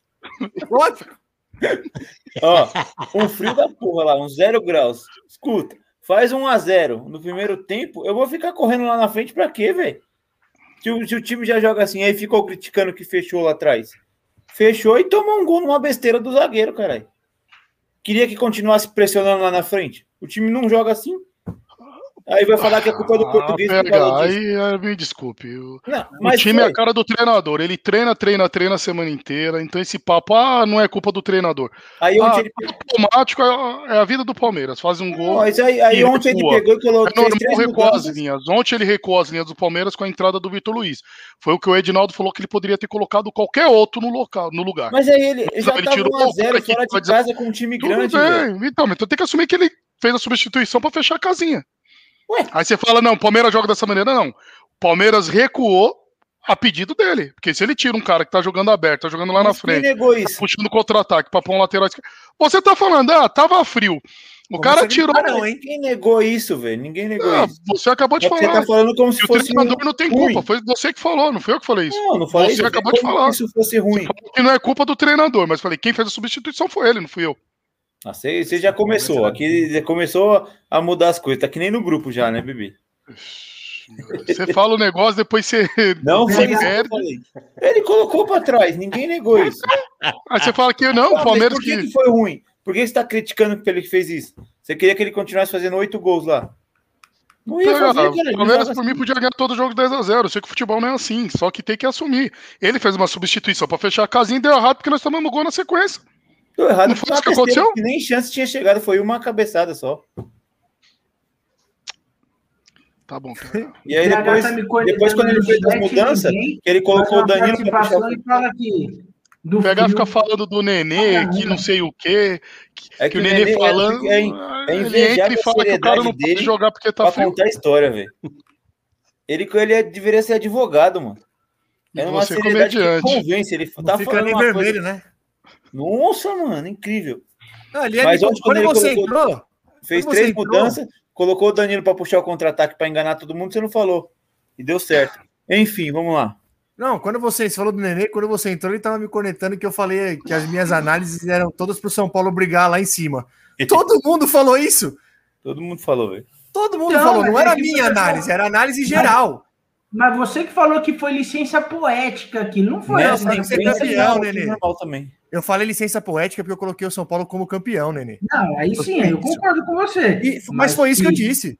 Lógico. Ó, um frio da porra lá, uns zero graus. Escuta, faz um a 0 no primeiro tempo, eu vou ficar correndo lá na frente pra quê, velho? Se, o- se o time já joga assim, aí ficou criticando que fechou lá atrás. Fechou e tomou um gol numa besteira do zagueiro, caralho. Queria que continuasse pressionando lá na frente. O time não joga assim. Aí vai falar que é culpa do português por pega, aí, aí me desculpe. O, Não, o mas time é foi. a cara do treinador. Ele treina, treina, treina a semana inteira. Então esse papo, ah, não é culpa do treinador. Aí Ah, ontem ele automático é, é a vida do Palmeiras. Faz um gol. Mas aí, aí e ontem ele recua. pegou e colocou É normal três recuar as linhas. Ontem ele recuou as linhas do Palmeiras com a entrada do Vitor Luiz. Foi o que o Edinaldo falou que ele poderia ter colocado qualquer outro no, local, no lugar. Mas aí ele já Ele tava tirou 1 a o 0 cara que fora de casa com um time grande, bem. Então, mas tu tem que assumir que ele fez a substituição pra fechar a casinha. Ué. Aí você fala, não, o Palmeiras joga dessa maneira. Não. O Palmeiras recuou a pedido dele. Porque se ele tira um cara que tá jogando aberto, tá jogando lá na Mas quem frente, negou tá puxando contra-ataque pra pôr um lateral esquerdo. Você tá falando, ah, tava frio. O Não cara você tirou. não, hein? Quem negou isso, velho? Ninguém negou Ah, isso. você acabou de Você falar. tá falando como se o fosse treinador um- não tem ruim. culpa. Foi você que falou, não foi eu que falei isso. Não, não falei Você isso. acabou de falar. se fosse ruim. Que não é culpa do treinador, mas falei, quem fez a substituição foi ele, não fui eu. Ah, você, você já começou. Aqui já começou a mudar as coisas. Tá que nem no grupo já, né, bebê? Você fala o negócio, depois você. Não foi perde. Ele colocou pra trás. Ninguém negou isso. Aí você fala que não, Ah, o Palmeiras por que, que. foi ruim? Por que você tá criticando que ele fez isso? Você queria que ele continuasse fazendo oito gols lá? Não ia fazer, cara. o Palmeiras, por mim, podia ganhar todo jogo 10x0. Eu sei que o futebol não é assim, só que tem que assumir. Ele fez uma substituição pra fechar a casinha e deu errado porque nós tomamos gol na sequência. Deu errado. Não foi isso uma que aconteceu? que Nem chance tinha chegado, foi uma cabeçada só. Tá bom, cara. E aí depois, tá depois quando ele fez as mudanças, ninguém que ele colocou o Danilo pra puxar o... e fala que do Pegar fica falando do Nenê, que não sei o quê. Que, É que o Nenê, Nenê é- falando. é, é ele entra e a fala que o cara não pode dele jogar porque tá pra frio. contar a história, velho. Ele, ele é- deveria ser advogado, mano. É uma você seriedade que convence. Ele Não tá fica falando nem uma vermelho, coisa... né? Nossa, mano, incrível. Não, ali, Mas ali, ontem, quando, quando você colocou- entrou, Fez Quando você três entrou- mudanças, colocou o Danilo pra puxar o contra-ataque pra enganar todo mundo, você não falou. E deu certo. Enfim, vamos lá. Não, quando você, você falou do Nenê, quando você entrou, ele tava me conectando que eu falei que as minhas análises eram todas pro São Paulo brigar lá em cima. Todo mundo falou isso. Todo mundo falou, velho. Todo mundo Não, falou, mas não é era que minha análise, era análise geral. Mas você que falou que foi licença poética aquilo, não foi Não, tem que ser campeão, Nenê. normal também. Eu falei licença poética porque eu coloquei o São Paulo como campeão, Nenê. Não, aí sim, eu concordo com você. E- mas foi isso que eu disse.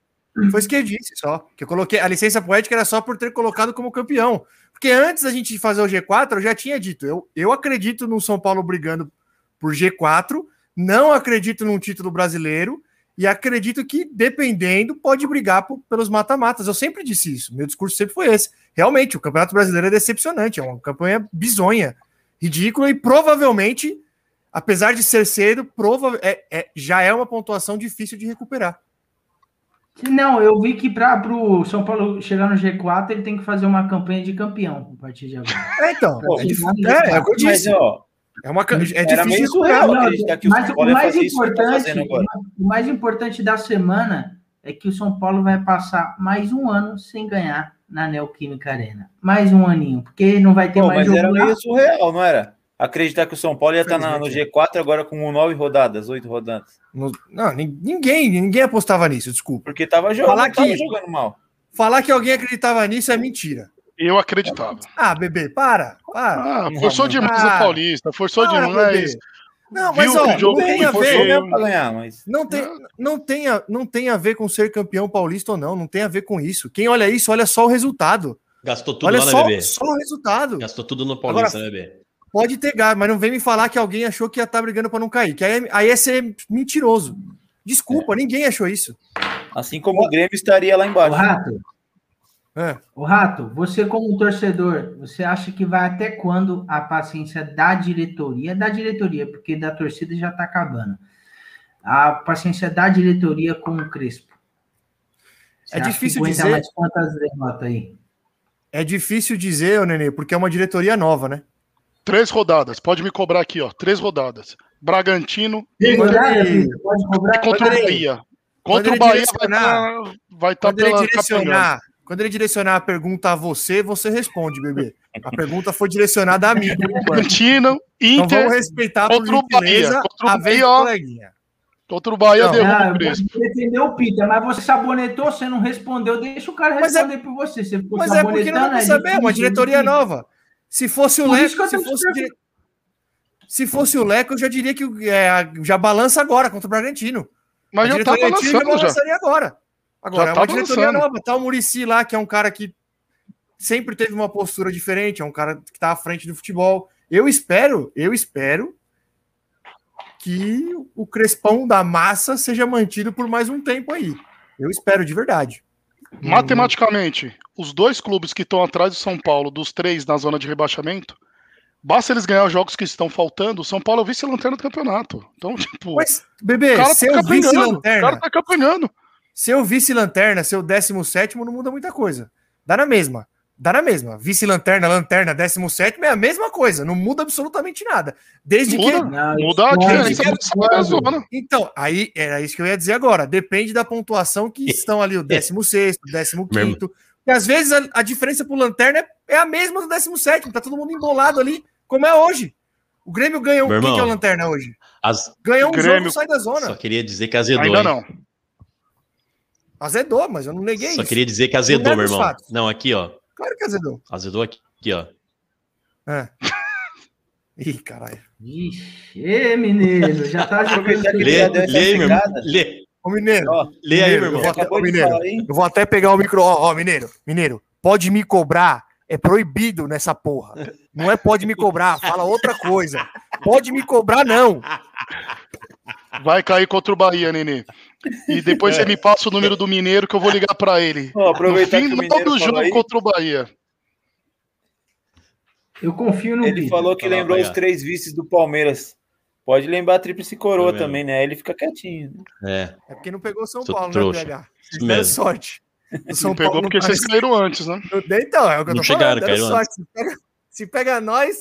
Foi isso que eu disse só. Que eu coloquei. A licença poética era só por ter colocado como campeão. Porque antes da gente fazer o G4, eu já tinha dito. Eu, eu acredito no São Paulo brigando por G4. Não acredito num título brasileiro. E acredito que, dependendo, pode brigar por- pelos mata-matas. Eu sempre disse isso. Meu discurso sempre foi esse. Realmente, o Campeonato Brasileiro é decepcionante. É uma campanha bizonha, ridícula e provavelmente, apesar de ser cedo, prova é- é- já é uma pontuação difícil de recuperar. Não, eu vi que para o São Paulo chegar no G4, ele tem que fazer uma campanha de campeão a partir de agora. É, então. Pô, É, é, é o que eu Mas, disse. ó, É, uma, é era difícil surreal recuperar. Não, acreditar que o mas São o mais isso tá importante, o mais importante da semana é que o São Paulo vai passar mais um ano sem ganhar na Neoquímica Arena. Mais um aninho, porque não vai ter Pô, mais mas era jogo lá. meio surreal, não era? Acreditar que o São Paulo ia estar no Infelizmente. G4 agora com nove rodadas, oito rodadas. No- Não, nin- ninguém, ninguém apostava nisso, desculpa. Porque tava jogando, Falar tava que- jogando mal. Falar que alguém acreditava nisso é mentira. Eu acreditava. Ah, bebê, para, para. Ah, forçou não. demais Ah, o Paulista, forçou para, demais. bebê. Não, mas ó, o não tem a ver. Não tem, não, tem a, não tem a ver com ser campeão paulista ou não, não tem a ver com isso. Quem olha isso, olha só o resultado. Gastou tudo olha lá, só, né, bebê? só o resultado. Gastou tudo no Paulista, né, bebê? Pode ter gasto, mas não vem me falar que alguém achou que ia estar brigando para não cair. Que aí, é- aí é ser mentiroso. Desculpa, ninguém achou isso. assim como o Grêmio estaria lá O embaixo. Rato, É. o Rato, você como torcedor, você acha que vai até quando a paciência da diretoria, da diretoria, porque da torcida já tá acabando, a paciência da diretoria com o Crespo? Você É acha que difícil dizer. mais quantas derrotas aí? É difícil dizer, Nenê, porque é uma diretoria nova, né? Três rodadas, pode me cobrar aqui, ó. Três rodadas. Bragantino, Vitor? Pode cobrar? e contra o Bahia. Contra o Bahia vai estar vai tá ele, pela. Quando ele direcionar a pergunta a você, você responde, bebê. A pergunta foi direcionada a mim. Bragantino, Então Inter, vamos respeitar contra o a vez coleguinha. contra o Bahia Não. derruba Ah, o eu Crespo. vou defender o Pita, mas você sabonetou, você não respondeu, deixa o cara é- responder por você. Você ficou Mas é porque não dá pra sabonetando, saber, é uma diretoria nova. Se fosse o Leco, se fosse, dire- se fosse o Leco, eu já diria que é, já balança agora contra o Bragantino. Mas a já tá balançando já. balançaria agora. Agora, Já é tá uma diretoria balançando. nova. Tá o Murici lá, que é um cara que sempre teve uma postura diferente, é um cara que tá à frente do futebol. Eu espero, eu espero que o Crespão da massa seja mantido por mais um tempo aí. Eu espero de verdade. Matematicamente, os dois clubes que estão atrás do São Paulo, dos três na zona de rebaixamento, basta eles ganhar os jogos que estão faltando, o São Paulo é o vice-lanterna do campeonato. Então, tipo, Mas, bebê, o cara tá capengando. O vice-lanterna, cara tá. Se eu vice-lanterna, seu 17 não muda muita coisa. Dá na mesma. Dá na mesma. Vice-lanterna, lanterna, 17 é a mesma coisa. Não muda absolutamente nada. Desde Muda. que. Não, Muda a isso diferença pode, da zona da zona. Então, aí era isso que eu ia dizer agora. Depende da pontuação que estão ali, o 16, o 15. Porque às vezes a, a diferença pro lanterna é, é a mesma do 17. Tá todo mundo embolado ali, como é hoje. O Grêmio um. Quem irmão, que é o lanterna hoje? As- Ganha um Grêmio- jogo, sai da Só zona. queria dizer que azedou. Ainda hein? Azedou, mas eu não neguei Só isso. queria dizer que azedou, meu irmão. fatos. Não, aqui, ó. Claro que azedou. Azedou aqui, aqui, ó. É. Ih, caralho. Ixi, ê, mineiro, já tá jogando. Lê, lê aí, meu irmão. Lê, Ô, Mineiro. Ó, lê aí, Mineiro, meu eu vou irmão. até, Mineiro, falar eu vou até pegar o micro. Ó, ó, Mineiro, Mineiro, pode me cobrar. É proibido nessa porra. Não é pode me cobrar, fala outra coisa. Pode me cobrar, não. Vai cair contra o Bahia, Nenê. E depois você me passa o número do Mineiro que eu vou ligar pra ele. Aproveitar no que o final do jogo aí, contra o Bahia. Eu confio no ele falou que lembrou vai os três vices do Palmeiras. Pode lembrar a tríplice coroa vendo? também, né? Ele fica quietinho. né? É, É porque não pegou São Sou Paulo, trouxa. né, PH? Mesmo. sorte. O São Não pegou Paulo porque vocês caíram antes, né? Então, é o que eu Não tô chegaram, falando. Sorte. Se pega, se pega nós.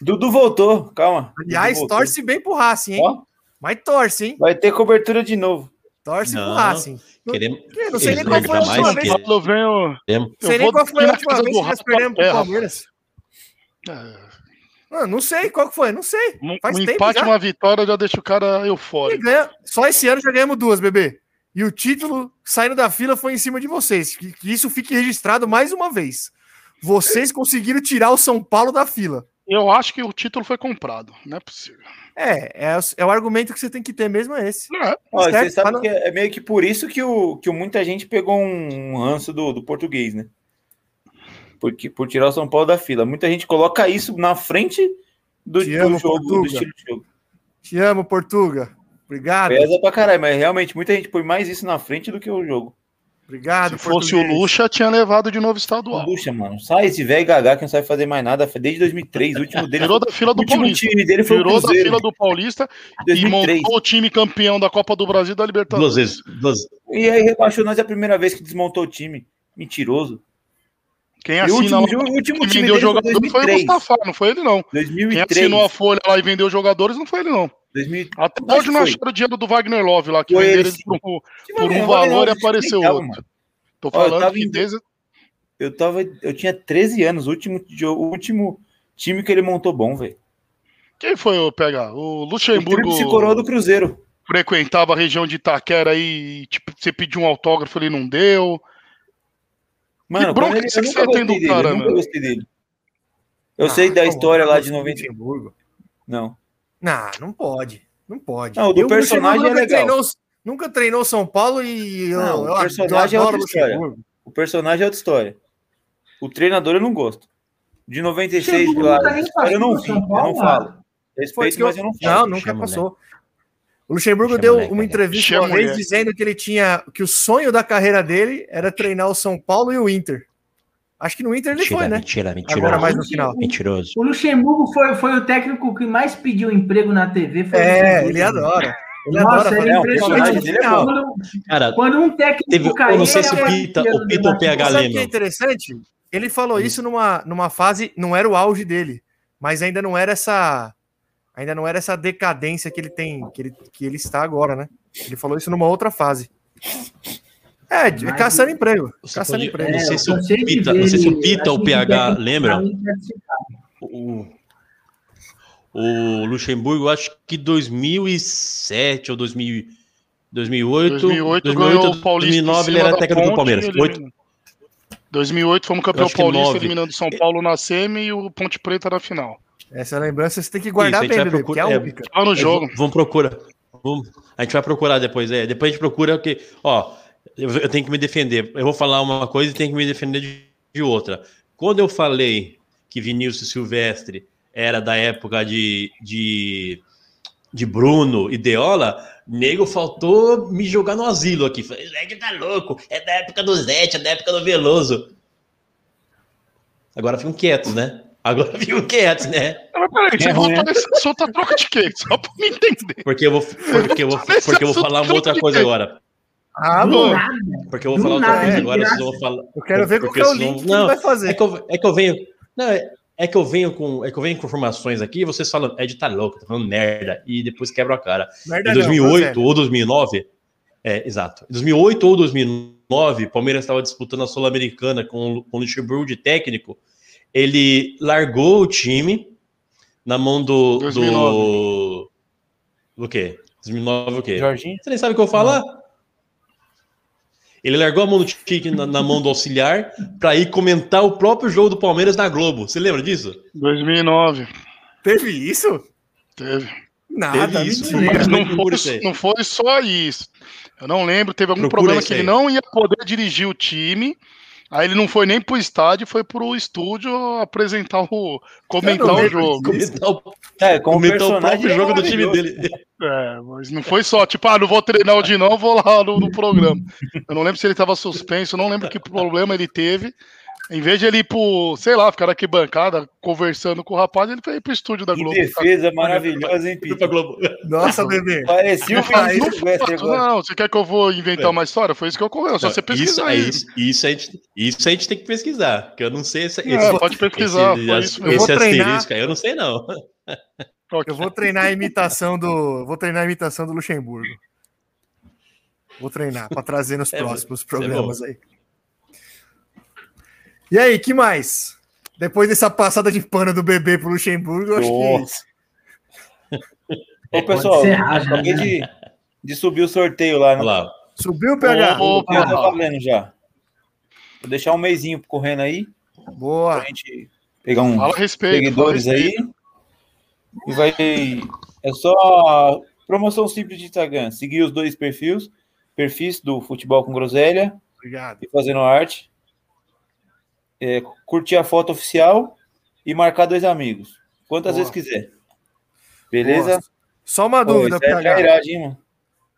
Dudu voltou, calma. Aliás, Dudu voltou. torce bem pro Racing, hein? Ó, Mas torce, hein? vai ter cobertura de novo. Torce pro Não. Racing. queremos. Eu não sei nem Eles qual foi a última mais vez. eu venho. Sei nem qual foi a última vez que nós perdemos pro. Palmeiras. Ah, não sei qual que foi, não sei. Faz um tempo empate já. uma vitória já deixa o cara eufórico. ganha- Só esse ano já ganhamos duas, bebê. E o título saindo da fila foi em cima de vocês. Que, que isso fique registrado mais uma vez. Vocês conseguiram tirar o São Paulo da fila. Eu acho que o título foi comprado. Não é possível. É, é, o- é o argumento que você tem que ter mesmo é esse. Não é. Certo, você sabe no- que é meio que por isso que, o, que muita gente pegou um ranço do, do português, né? Porque, por tirar o São Paulo da fila. Muita gente coloca isso na frente do, Te do amo, jogo, do estilo de jogo. Te amo, Portuga. Obrigado. Pesa pra caralho, mas realmente muita gente põe mais isso na frente do que o jogo. Obrigado, Se fosse o português. Lucha, tinha levado de novo estadual. Puxa, mano. Sai esse velho gagá que não sabe fazer mais nada. Desde 2003, o último dele. Tirou da fila o do Paulista. time dele foi o Tirou da fila do Paulista e 2003. montou o time campeão da Copa do Brasil e da Libertadores. Duas vezes. Duas... E aí rebaixou nós a primeira vez que desmontou o time. Mentiroso. Quem E o último, lá, o último quem time vendeu dele foi jogador foi o 2003. Mustafa, não foi ele não. Quem 2003. assinou a folha lá e vendeu jogadores não foi ele não. 2000, Até hoje que não acharam o dinheiro do Wagner Love lá, que Foi venderam ele, ele por, um- Se por vai um valor e apareceu outro. mano. Tô Ó, eu falando tava que em- desde. Eu tava, eu tinha 13 anos, o último, o último time que ele montou bom, velho. Quem foi o pegar? O O Luxemburgo Tríplice Coroa do Cruzeiro. frequentava a região de Itaquera aí, e, tipo, você pediu um autógrafo, ele não deu. Mano, bronca quando ele, que eu você nunca tem gostei do dele, cara, eu nunca gostei dele. Eu Ah, sei da história lá de do 90. Luxemburgo. Não. Não, não pode. Não pode. Não, o do E personagem é nunca legal. Treinou, nunca treinou São Paulo e eu, Não, o eu personagem é adoro outra história. Luxemburgo. O personagem é outra história. O treinador eu não gosto. De 96, Luxemburgo lá, nunca história eu não vi, eu não falo. Foi Respeito, isso que eu... mas eu não Não, falo. nunca Chama, passou. O Luxemburgo Chama, deu moleque, uma né? entrevista uma vez dizendo que ele tinha que o sonho da carreira dele era treinar o São Paulo e o Inter. Acho que no Inter ele Mentira, foi, né? mentira, mentiroso. Agora mais no final. Mentiroso. O Luxemburgo foi, foi o técnico que mais pediu emprego na TV. É, ele adora. Ele Nossa, adora ele é impressionante. é. Quando, Cara, quando um técnico Teve- eu não sei se o ele Pita- o Pita ou o PH Sabe o que é interessante? Ele falou isso numa, numa fase, não era o auge dele, mas ainda não era essa ainda não era essa decadência que ele tem, que ele, que ele está agora, né? Ele falou isso numa outra fase. É, de- Mas- caçando emprego, Você caçando pode- emprego. não sei se o de Pita- não sei se o ele- Pita ou o PH lembra. o, o Luxemburgo, acho que 2007 ou 2000, 2008, 2008, ganhou o Paulista. em 2009 ele era da técnico do Ponte, Palmeiras. ele- Oito- 2008 fomos campeão paulista, nove. eliminando São Paulo na semi e o Ponte Preta na final. Essa lembrança você tem que guardar Isso, bem, bebê, porque é é. Tava no É, jogo. v- Vamos procurar. Vamos- a gente vai procurar depois. É, depois a gente procura que, ó, eu, eu tenho que me defender. Eu vou falar uma coisa e tenho que me defender de, de outra. Quando eu falei que Vinícius Silvestre era da época de, de, de Bruno e Deola, nego faltou me jogar no asilo aqui. Falei, que tá louco, é da época do Zete, é da época do Veloso. Agora ficam quietos, né? Agora ficam quietos, né? Mas peraí, você É voltou nesse assunto a troca de quê? Só pra me entender. Porque eu vou, porque eu vou, porque eu vou falar uma outra coisa agora. Ah, Do bom. nada. Porque eu vou Do falar outra nada, coisa de agora, vocês vão falar. Eu quero ver qual é o link que não, vai fazer. É que eu, é que eu venho. Não, é, é que eu venho com. É que eu venho com informações aqui e vocês falam, Ed tá louco, tá falando merda, e depois quebra a cara. Merda Em não, 2008 groselha. ou 2009, é, exato. Em 2008 ou 2009, o Palmeiras estava disputando a Sul-Americana com, o- com o Luxemburgo de técnico. Ele largou o time na mão do. 2009. Do, do quê? 2009 o quê? Jorginho? Você nem sabe o que eu vou falar? Ele largou a mão do tique na, na mão do auxiliar para ir comentar o próprio jogo do Palmeiras na Globo. Você lembra disso? 2009. Teve isso? Teve. Nada, Teve isso. mentira. Mas não foi, não foi só isso. Eu não lembro, teve algum Procura problema que ele não ia poder dirigir o time. Aí ele não foi nem pro estádio, foi pro estúdio apresentar o. comentar o jogo. Comentar o, É, comentar o próprio é jogo do time dele. É, mas não foi só, tipo, ah, não vou treinar o de não, vou lá no, no programa. Eu não lembro se ele tava suspenso, não lembro que problema ele teve. Em vez de ele ir pro, sei lá, ficar aqui bancada conversando com o rapaz, ele foi ir pro estúdio da Que Globo. defesa maravilhosa, hein? Globo. Nossa, bebê. Parecia o Vinícius agora. não, você quer que eu vou inventar uma história? Foi isso que ocorreu, só Não, você pesquisar isso, é isso. isso, a gente, isso a gente tem que pesquisar, que eu não sei esse, É, esse, pode pesquisar, esse, isso Eu vou esse treinar. asterisco aí, eu não sei não. Eu vou treinar a imitação do. Vou treinar a imitação do Luxemburgo. Vou treinar para trazer nos É, próximos é programas aí. E aí, que mais? Depois dessa passada de pano do bebê pro Luxemburgo, eu acho que. Nossa. Ô, pessoal, encerrar já, acabei né? de, de subir o sorteio lá. No, lá. Subiu o PH. Ô, ô, eu tô valendo já. Vou deixar um mêsinho correndo aí, Boa. pra gente pegar um Fala respeito. seguidores fala a aí. respeito. E vai. É só promoção simples de Instagram. Seguir os dois perfis, perfis do Futebol com Groselha Obrigado. e fazendo arte. É, curtir a foto oficial e marcar dois amigos. Quantas Boa. vezes quiser. Beleza? Boa. Só uma Pô, dúvida, é PH. hein, mano?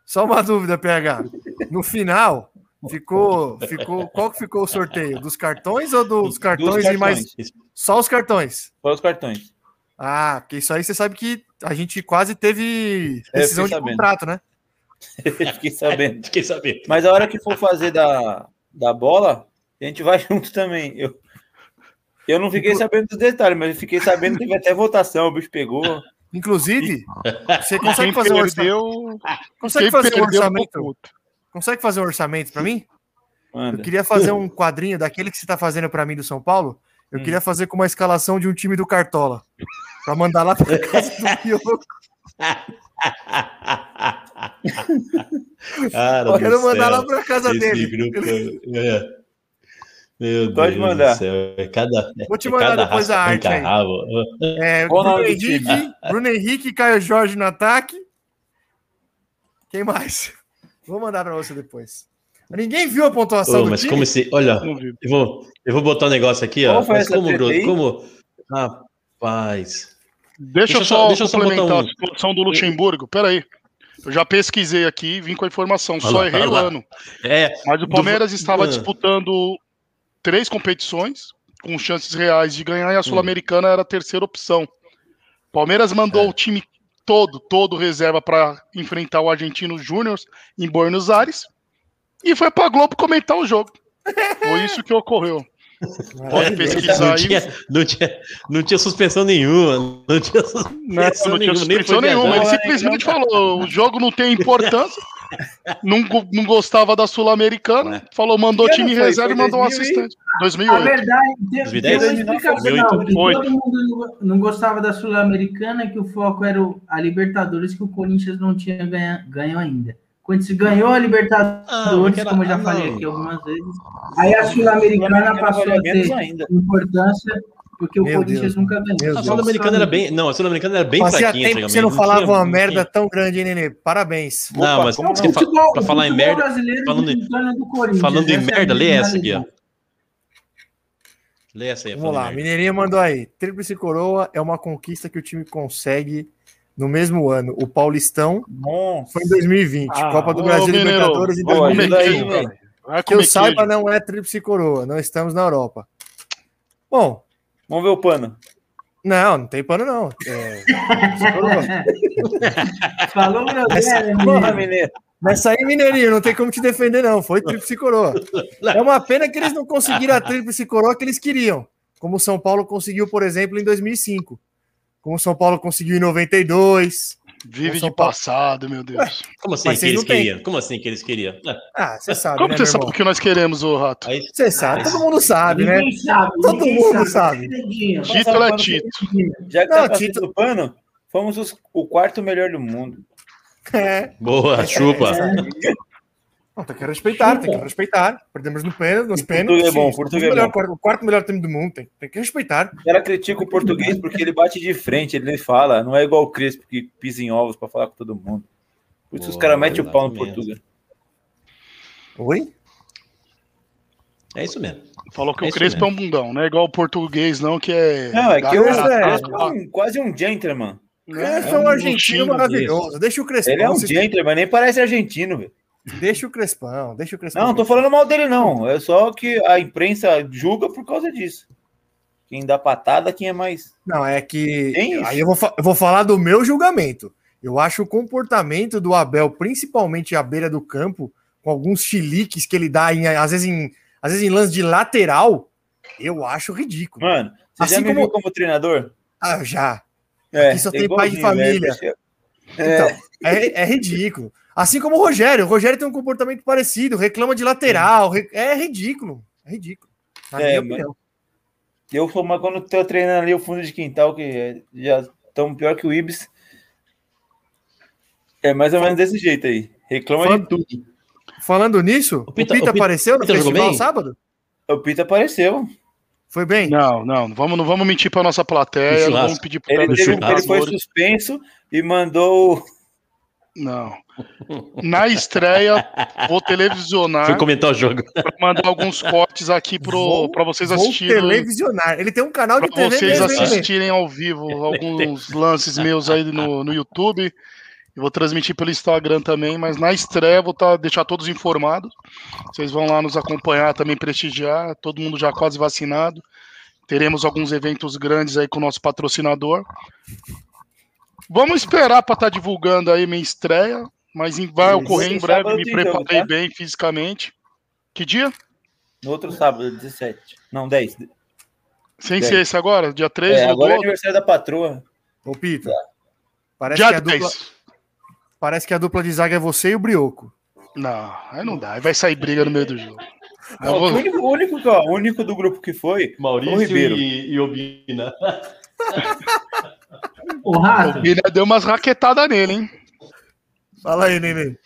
Só uma dúvida, PH. No final, ficou, ficou. Qual que ficou o sorteio? Dos cartões ou dos cartões, Dos e mais. Só os cartões? Só os cartões. Ah, porque isso aí você sabe que a gente quase teve É, decisão de sabendo. contrato, né? Fiquei sabendo. Fiquei sabendo. Mas a hora que for fazer da, da bola, a gente vai junto também. Eu, eu não fiquei sabendo dos detalhes, mas eu fiquei sabendo que teve até votação, o bicho pegou. Inclusive, você consegue Quem fazer um orçamento? perdeu, Consegue fazer um perdeu orçamento? Consegue fazer um orçamento pra mim? Eu Manda. queria fazer um quadrinho daquele que você tá fazendo pra mim do São Paulo. Eu Hum. queria fazer com uma escalação de um time do Cartola. Pra mandar lá pra casa do Pioco. Cara Eu quero mandar céu. lá pra casa Esse dele. grupo é- Meu Pode Deus mandar. do céu. É cada, Vou te é mandar cada depois a arte aí. É, Bruno do Henrique? Bruno Henrique e Caio Jorge no ataque. Quem mais? Vou mandar pra você depois. Ninguém viu a pontuação do mas time? como se. Olha, eu vou, eu vou botar um negócio aqui, ó. Qual foi Mas como, aí? como. Rapaz. Deixa, Deixa eu só, deixa eu só complementar botar um- a situação do Luxemburgo. Peraí. Eu já pesquisei aqui, vim com a informação, Olha só lá, errei o lá. ano. É, Mas o Do- Palmeiras estava Ah. disputando três competições, com chances reais de ganhar, e a Sul-Americana era a terceira opção. Palmeiras mandou É. o time todo, todo reserva para enfrentar o Argentino Júnior em Buenos Aires e foi para Globo comentar o jogo. Foi isso que ocorreu. Pode pesquisar não aí. tinha, não, tinha, não tinha suspensão nenhuma. Não tinha suspensão Não, não tinha nenhuma. nem suspensão nenhuma. Ele simplesmente falou: o jogo não tem importância. Não, não gostava da Sul-Americana. Falou, mandou Que time ano foi? reserva e mandou um 2000 assistente. A 2008. verdade, tem, tem 2010, uma 2009, explicação. 2008. que Todo mundo não- não gostava da Sul-Americana, que o foco era o- a Libertadores, que o Corinthians não tinha ganha, ganho ainda. Quando se ganhou a Ah, Libertadores, era- como eu já ah, falei não. aqui algumas vezes, aí a Sul-Americana passou a ter ainda. importância, porque o Meu Corinthians Deus, nunca ganhou. A. Sul-Americana era bem. Não, a Sul-Americana era bem Fazia fraquinha. tempo que você não falava uma merda tão grande, hein, Nenê? Parabéns. Não, Opa, mas como você fa- Futebol- pra falar em merda. falando em- em torno do Corinthians, Falando em é a merda, lê essa aqui, ó. Lê essa aí. Vamos lá, merda. Mineirinho mandou aí. Tríplice coroa é uma conquista que o time consegue no mesmo ano. O Paulistão Nossa. foi em 2020. Ah, Copa do ô, Brasil e Mineiro, Libertadores em Pô, Vai comer ajuda aí, 2020. queijo, velho. cara. Vai Que eu saiba, não é tríplice coroa. Não estamos na Europa. Bom, Vamos ver o pano. não, não tem pano, não. É. Falou, meu Essa- Deus, Porra, mineiro. Nessa aí, Mineirinho, não tem como te defender, não. Foi tríplice coroa. É uma pena que eles não conseguiram a tríplice coroa que eles queriam. Como o São Paulo conseguiu, por exemplo, em 2005. Como o São Paulo conseguiu em 92. Vive de passado, meu Deus. Como assim que eles queriam? Como assim que eles queriam? Ah, Ah, você sabe, Como né, você sabe o que nós queremos, ô Rato? Você sabe, todo mundo sabe, né? Sabe. Todo mundo sabe. Dedinho. Título é título. Já que Não, tá Tito- do pano, fomos os- o quarto melhor do mundo. É. boa, chupa. Não, tem que respeitar, tem que respeitar. Perdemos no pênalti, nos pênaltis. Português é bom, sim. português é melhor, bom. quarto- o quarto melhor time do mundo, tem, tem que respeitar. O cara critica o português porque ele bate de frente, ele fala. Não é igual o Crespo que pisa em ovos pra falar com todo mundo. Por isso os Boa, caras metem o pau no. Portugal. Oi? É isso mesmo. Falou que É o Crespo é um bundão, não é igual o português, não, que é. Não, é que o Crespo é- Crespo é um- quase um gentleman. Crespo é um argentino maravilhoso. Deixa o Crespão. Ele é um gentleman, nem parece argentino, velho. Deixa o Crespão, deixa o Crespão. Não, não tô falando mal dele, não. É só que a imprensa julga por causa disso. Quem dá patada, quem é mais. Não, é que. Tem. Aí eu vou, eu vou falar do meu julgamento. Eu acho o comportamento do Abel, principalmente à beira do campo, com alguns chiliques que ele dá, em, às, vezes em, às vezes em lance de lateral, eu acho ridículo. Mano, você Assim já me como- como treinador? Ah, já. É, Aqui só tem igualzinho, pai de família. velho. Então, é, é ridículo. Assim como o Rogério. O Rogério tem um comportamento parecido, reclama de lateral. É ridículo. É ridículo. Na É, minha opinião. Eu sou mas quando tô treinando ali o fundo de quintal, que já tão pior que o Ibis. É mais ou menos desse jeito aí. Reclama Fala- de tudo. Falando nisso, o Pita- Pita, o Pita- apareceu no Pita jogou festival bem? sábado? O Pita apareceu. Foi bem? Não, não, não vamos, não vamos mentir pra nossa plateia, No não vamos pedir pro Ele, teve- ele foi suspenso e mandou. Não. Na estreia, vou televisionar Fui comentar o jogo. pra mandar alguns cortes aqui Vou- para vocês Vou assistirem. televisionar. Ele tem um canal de Para TV vocês mesmo, assistirem ao vivo alguns lances meus aí no, no YouTube. Eu vou transmitir pelo Instagram também, mas na estreia vou tá, deixar todos informados. Vocês vão lá nos acompanhar, também prestigiar. Todo mundo já quase vacinado. Teremos alguns eventos grandes aí com o nosso patrocinador. Vamos esperar para estar divulgando aí minha estreia, mas em- vai ocorrer em breve. Me tem jogo, preparei tá? bem fisicamente. Que dia? No outro sábado, 17. Não, 10. Sem Bem. ser esse agora? Dia 3 É, agora é aniversário da patroa. Ô, Pita, Parece Dia que, a dupla, 10. parece que a dupla de zaga é você e o Brioco. Não, aí não dá. Aí vai sair briga no meio do jogo. Ó, vou- o, único, o, único, ó, o único do grupo que foi, o Maurício Ribeiro. e, e Obina. O Rato, O Vina deu umas raquetadas nele, hein? Fala aí, Nenê.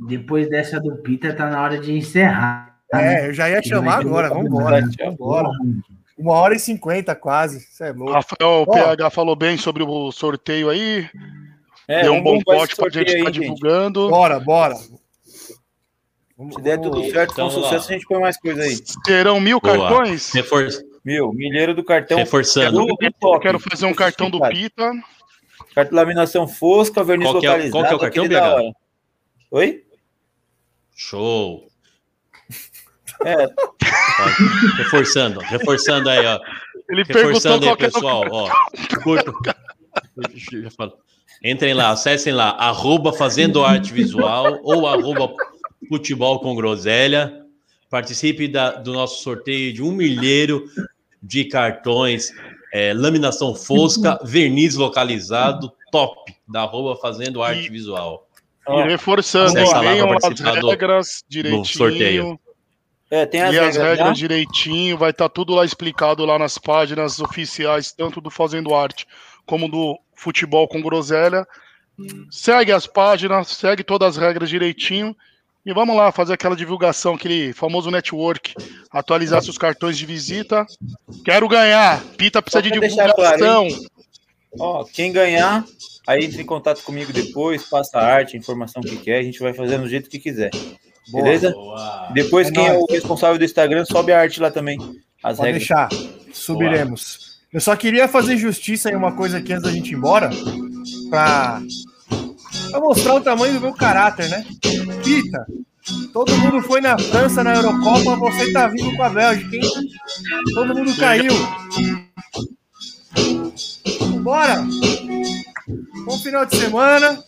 depois dessa do Pita, tá na hora de encerrar. É, eu já ia chamar agora, vamos embora. Vambora. Uma hora e cinquenta quase. Você é louco. Rafael Ó. PH falou bem sobre o sorteio aí. É, deu um bom pote pra gente estar gente. divulgando. Bora, bora. Vamos- Se der tudo certo, com Então, sucesso, lá. a gente põe mais coisa aí. Terão mil Boa. cartões? Refor- Mil, milheiro do cartão. Reforçando. do- do Eu quero fazer um cartão do Pita. Cartão laminação fosca, verniz Qual que é- localizado. qual que é o cartão, da PH? hora. Oi? Show. É, Reforçando, reforçando aí, ó. Ele perguntou Reforçando aí, pessoal, ó. Falar. Entrem lá, acessem lá, arroba Fazendo Arte Visual ou arroba Futebol com Groselha. Participe da- do nosso sorteio de um milheiro de cartões, é, laminação fosca, verniz localizado, top, da arroba Fazendo Arte E- Visual. E reforçando, leiam as regras direitinho. sorteio. é, tem as E as regras, regras já? direitinho, vai estar tudo lá explicado lá nas páginas oficiais, tanto do Fazendo Arte como do Futebol com Groselha. Segue as páginas, segue todas as regras direitinho e vamos lá fazer aquela divulgação, aquele famoso network, atualizar seus cartões de visita. Quero ganhar. Pita precisa de pra deixar claro, divulgação. Ó, quem ganhar, aí entre em contato comigo depois, passa a arte, a informação que quer, a gente vai fazer do jeito que quiser. Beleza? Boa. Depois, É quem é nóis. o responsável do Instagram, sobe a arte lá também. As Pode regras. deixar. Subiremos. Eu só queria fazer justiça em uma coisa aqui antes da gente ir embora. Pra, pra mostrar o tamanho do meu caráter, né? Pita, todo mundo foi na França na Eurocopa, você tá vindo com a Bélgica, hein? Todo mundo caiu. Bora! Bom final de semana.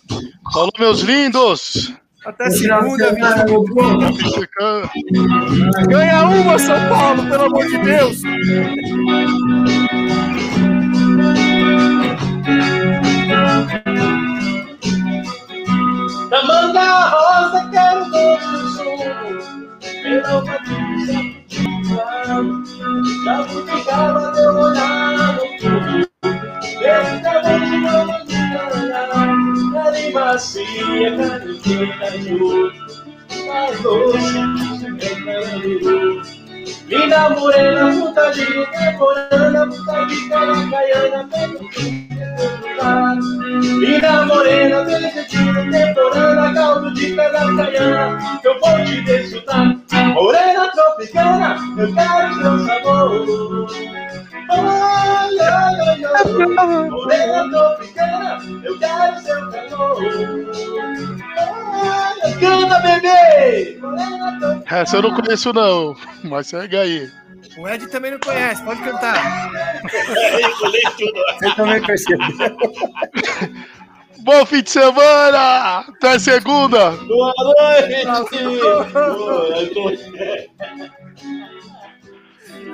Falou, meus lindos. Até segunda, semana, 20. meu povo. Ganha uma, São Paulo, pelo amor de Deus! Amanda Rosa, quero todo som. Pela Patrícia, já buscava teu olhar no tudo. Esse cabelo não me Carne macia, carne cheia de ouro. Mais doce, se Linda morena, puta de temporana, puta de caracaiana, Linda morena, desetina, temporana, caldo de caracaiana, eu vou te desfrutar. Morena tropicana, eu quero seu sabor. Ai, ai, ai, ai. Morena tropicana, eu quero seu calor. Ai, canta, bebê! Morena tropicana. Essa eu não conheço, não. Mas segue aí. O Ed também não conhece, pode cantar. Você também percebeu. Bom fim de semana! Até segunda! Boa noite!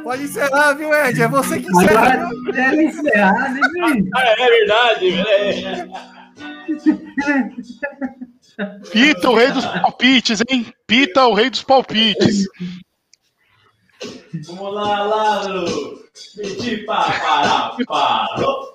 Pode encerrar, viu, Ed? É você que encerra. Agora deve encerrar, né? Ah, é verdade, velho. Pita, o rei dos palpites, hein? Pita, o rei dos palpites. Vamos lá, Lalo. Pedi para, para, parou.